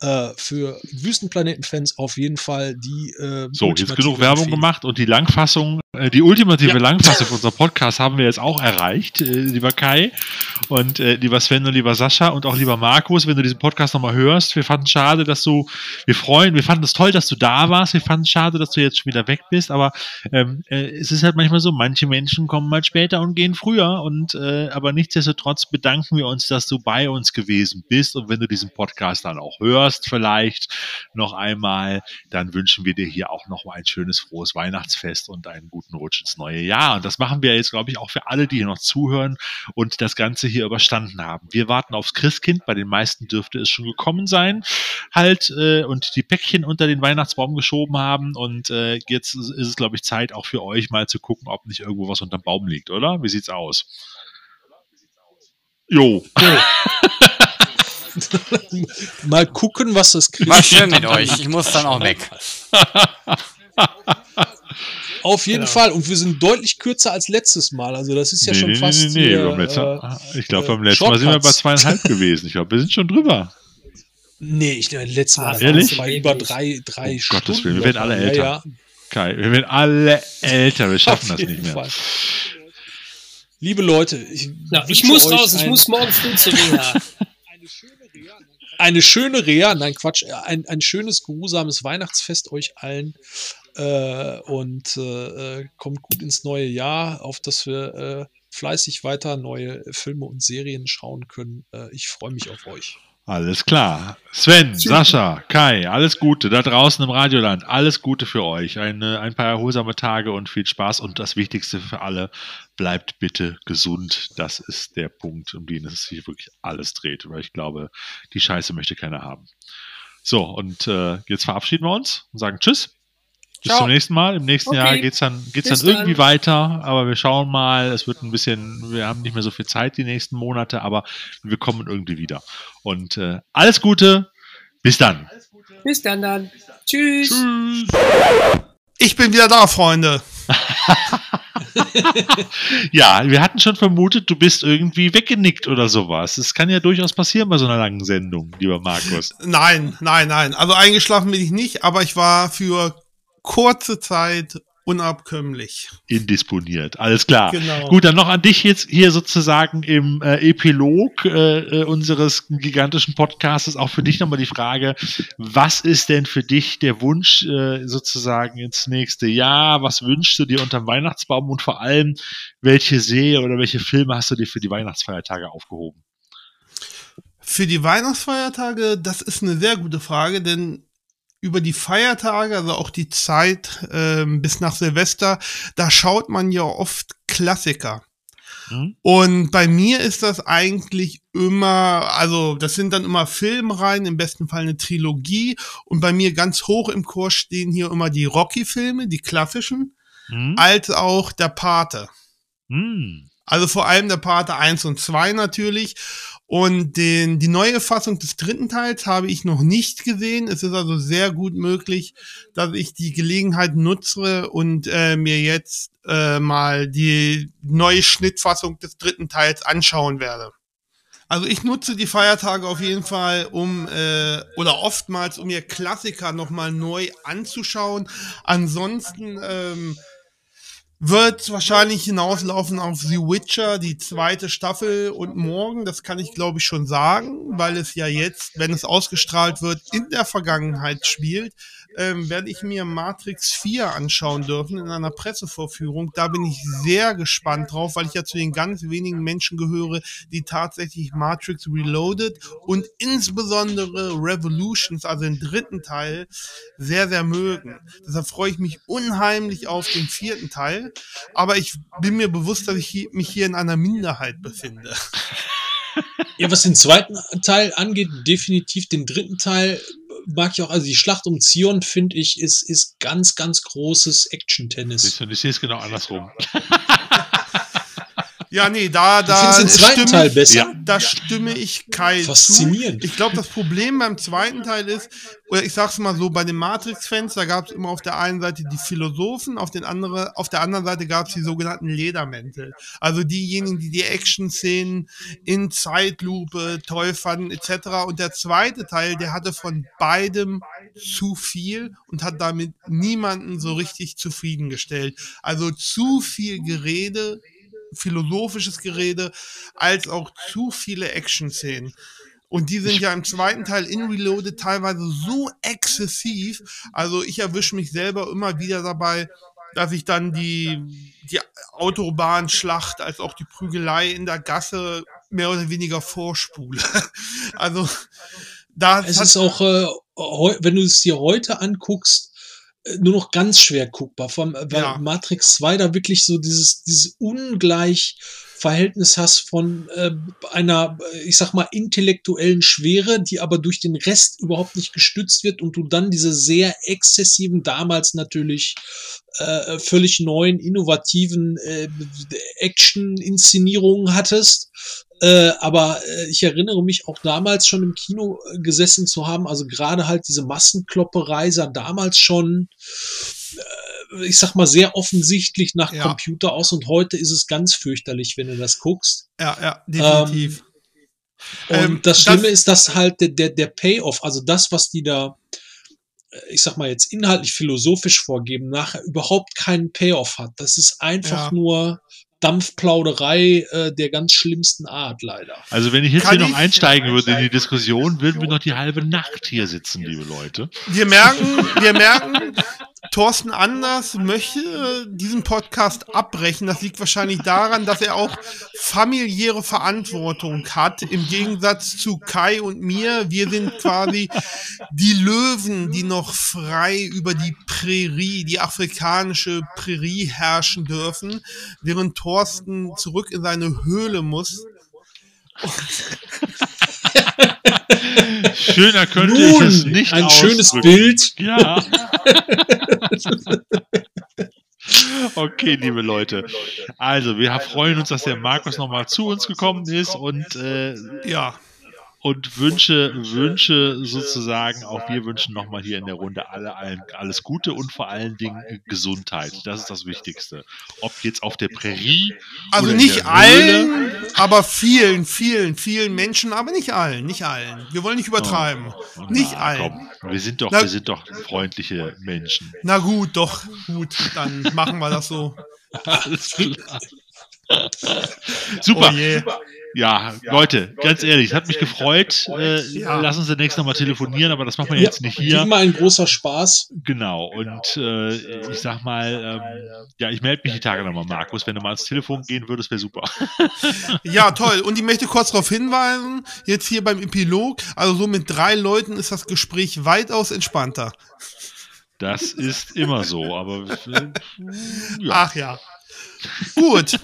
Äh, für Wüstenplaneten-Fans auf jeden Fall die. Äh, so, jetzt genug Werbung gemacht und die Langfassung, äh, die ultimative ja. Langfassung für unser Podcast haben wir jetzt auch erreicht, äh, lieber Kai und äh, lieber Sven und lieber Sascha und auch lieber Markus, wenn du diesen Podcast nochmal hörst. Wir fanden es schade, dass du, wir freuen, wir fanden es toll, dass du da warst. Wir fanden es schade, dass du jetzt schon wieder weg bist, aber ähm, äh, es ist halt manchmal so, manche Menschen kommen mal später und gehen früher und aber nichtsdestotrotz bedanken wir uns, dass du bei uns gewesen bist. Und wenn du diesen Podcast dann auch hörst, vielleicht noch einmal, dann wünschen wir dir hier auch noch mal ein schönes, frohes Weihnachtsfest und einen guten Rutsch ins neue Jahr. Und das machen wir jetzt, glaube ich, auch für alle, die hier noch zuhören und das Ganze hier überstanden haben. Wir warten aufs Christkind. Bei den meisten dürfte es schon gekommen sein. Halt, äh, und die Päckchen unter den Weihnachtsbaum geschoben haben. Und äh, jetzt ist es, glaube ich, Zeit auch für euch mal zu gucken, ob nicht irgendwo was unterm Baum liegt, oder? Wie sieht's aus? Jo. Mal gucken, was das kriegt. War schön mit euch. Ich muss dann auch weg. Auf jeden genau. Fall. Und wir sind deutlich kürzer als letztes Mal. Also das ist ja nee, schon nee, fast. Nee, nee, hier, letzten, äh, ich glaube, beim letzten Mal sind wir bei zweieinhalb gewesen. Ich glaube, wir sind schon drüber. Nee, ich glaube, letztes Mal Ehrlich? war über drei, drei oh, Stunden. Gottes Willen, wir werden alle älter. Ja, ja. Kai, wir werden alle älter. Wir schaffen das nicht mehr. Fall. Liebe Leute, ich, ja, ich muss raus, ich muss morgen früh zur Reha. eine schöne Reha, nein Quatsch, ein, ein schönes, geruhsames Weihnachtsfest euch allen äh, und äh, äh, kommt gut ins neue Jahr, auf dass wir äh, fleißig weiter neue Filme und Serien schauen können. Äh, ich freue mich auf euch. Alles klar. Sven, Sascha, Kai, alles Gute da draußen im Radioland. Alles Gute für euch. Eine, ein paar erholsame Tage und viel Spaß. Und das Wichtigste für alle, bleibt bitte gesund. Das ist der Punkt, um den es sich wirklich alles dreht. Weil ich glaube, die Scheiße möchte keiner haben. So, und äh, jetzt verabschieden wir uns und sagen Tschüss. Bis Ciao. zum nächsten Mal. Im nächsten okay. Jahr geht es dann, geht's dann irgendwie dann. weiter, aber wir schauen mal. Es wird ein bisschen, wir haben nicht mehr so viel Zeit die nächsten Monate, aber wir kommen irgendwie wieder. Und äh, alles Gute. Bis dann. Bis dann dann. Tschüss. Tschüss. Ich bin wieder da, Freunde. ja, wir hatten schon vermutet, du bist irgendwie weggenickt oder sowas. Das kann ja durchaus passieren bei so einer langen Sendung, lieber Markus. Nein, nein, nein. Also eingeschlafen bin ich nicht, aber ich war für kurze Zeit unabkömmlich. Indisponiert, alles klar. Genau. Gut, dann noch an dich jetzt hier sozusagen im äh, Epilog äh, äh unseres gigantischen Podcasts auch für dich nochmal die Frage, was ist denn für dich der Wunsch äh, sozusagen ins nächste Jahr? Was wünschst du dir unterm Weihnachtsbaum und vor allem, welche Serie oder welche Filme hast du dir für die Weihnachtsfeiertage aufgehoben? Für die Weihnachtsfeiertage, das ist eine sehr gute Frage, denn über die Feiertage, also auch die Zeit ähm, bis nach Silvester, da schaut man ja oft Klassiker. Hm? Und bei mir ist das eigentlich immer, also das sind dann immer Filmreihen, im besten Fall eine Trilogie. Und bei mir ganz hoch im Kurs stehen hier immer die Rocky-Filme, die klassischen, Hm? als auch der Pate. Hm. Also vor allem der Pate 1 und 2 natürlich. Und den, die neue Fassung des dritten Teils habe ich noch nicht gesehen. Es ist also sehr gut möglich, dass ich die Gelegenheit nutze und äh, mir jetzt äh, mal die neue Schnittfassung des dritten Teils anschauen werde. Also ich nutze die Feiertage auf jeden Fall, um äh, oder oftmals, um mir Klassiker nochmal neu anzuschauen. Ansonsten ähm, wird wahrscheinlich hinauslaufen auf The Witcher, die zweite Staffel und morgen, das kann ich glaube ich schon sagen, weil es ja jetzt, wenn es ausgestrahlt wird, in der Vergangenheit spielt, ähm, werde ich mir Matrix 4 anschauen dürfen in einer Pressevorführung. Da bin ich sehr gespannt drauf, weil ich ja zu den ganz wenigen Menschen gehöre, die tatsächlich Matrix Reloaded und insbesondere Revolutions, also den dritten Teil, sehr, sehr mögen. Deshalb freue ich mich unheimlich auf den vierten Teil. Aber ich bin mir bewusst, dass ich mich hier in einer Minderheit befinde. Ja, was den zweiten Teil angeht, definitiv den dritten Teil mag ich auch. Also die Schlacht um Zion, finde ich, ist, ist ganz, ganz großes Action-Tennis. Du, ich sehe es genau andersrum. Ja, nee, da, da den zweiten stimme, Teil besser? Ja, da stimme ich Kai Faszinierend. zu. Ich glaube, das Problem beim zweiten Teil ist, oder ich sag's mal so, bei den Matrix-Fans, da gab es immer auf der einen Seite die Philosophen, auf, den andere, auf der anderen Seite gab es die sogenannten Ledermäntel. Also diejenigen, die die Action-Szenen in Zeitlupe toll fanden, etc. Und der zweite Teil, der hatte von beidem zu viel und hat damit niemanden so richtig zufriedengestellt. Also zu viel Gerede, philosophisches Gerede, als auch zu viele Action-Szenen. Und die sind ja im zweiten Teil in Reloaded teilweise so exzessiv. Also ich erwische mich selber immer wieder dabei, dass ich dann die, die Autobahnschlacht als auch die Prügelei in der Gasse mehr oder weniger vorspule. Also da Es ist auch, äh, wenn du es dir heute anguckst, nur noch ganz schwer guckbar. Vom, äh, weil Ja. Matrix 2 da wirklich so dieses, dieses ungleich Verhältnis hast von äh, einer, äh, ich sag mal, intellektuellen Schwere, die aber durch den Rest überhaupt nicht gestützt wird und du dann diese sehr exzessiven, damals natürlich äh, völlig neuen, innovativen äh, Action-Inszenierungen hattest. Äh, aber äh, ich erinnere mich auch damals schon im Kino äh, gesessen zu haben, also gerade halt diese Massenklopperei sah damals schon, äh, ich sag mal, sehr offensichtlich nach Ja. Computer aus und heute ist es ganz fürchterlich, wenn du das guckst. ja, ja, definitiv. Und Ähm, das das- Schlimme ist, dass halt der, der, der Payoff, also das, was die da, äh, ich sag mal jetzt inhaltlich philosophisch vorgeben, nachher überhaupt keinen Payoff hat. Das ist einfach Ja. nur Dampfplauderei äh, der ganz schlimmsten Art, leider. Also wenn ich jetzt Kann hier noch einsteigen würde in die Diskussion, würden wir noch die halbe Nacht hier sitzen, liebe Leute. Wir merken, wir merken, Thorsten Anders möchte äh, diesen Podcast abbrechen. Das liegt wahrscheinlich daran, dass er auch familiäre Verantwortung hat. Im Gegensatz zu Kai und mir. Wir sind quasi die Löwen, die noch frei über die Prärie, die afrikanische Prärie herrschen dürfen, während Thorsten zurück in seine Höhle muss. Schöner könnte Nun, ich es nicht ein schönes ausdrücken. Bild. Ja. Okay, liebe Leute. Also, wir freuen uns, dass der Markus nochmal zu uns gekommen ist und, äh, Ja, und wünsche, wünsche sozusagen, auch wir wünschen nochmal hier in der Runde alle, allen, alles Gute und vor allen Dingen Gesundheit. Das ist das Wichtigste. Ob jetzt auf der Prärie. Also oder in nicht allen, aber vielen, vielen, vielen Menschen, aber nicht allen, nicht allen. Wir wollen nicht übertreiben. Oh, nicht na, allen. Komm, wir sind doch, Na- wir sind doch freundliche Menschen. Na gut, doch, gut, dann machen wir das so. Alles klar. Super. Oh je. Ja, Leute, ganz ehrlich, es hat mich gefreut. Äh, Ja. Lass uns demnächst nochmal telefonieren, aber das machen wir Ja, jetzt nicht hier. Immer ein großer Spaß. Genau, und äh, ich sag mal, ähm, ja, ich melde mich die Tage nochmal, Markus. Wenn du mal ans Telefon gehen würdest, wäre super. Ja, toll. Und ich möchte kurz darauf hinweisen, jetzt hier beim Epilog, also so mit drei Leuten ist das Gespräch weitaus entspannter. Das ist immer so, aber äh, ja, Ach ja. Gut,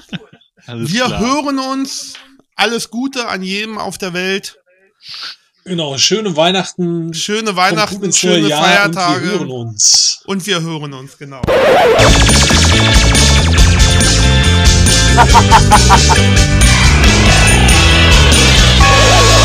alles wir klar. hören uns alles Gute an jedem auf der Welt. Genau, schöne Weihnachten. Schöne Weihnachten, schöne Jahr Feiertage. Und wir hören uns. Und wir hören uns, genau.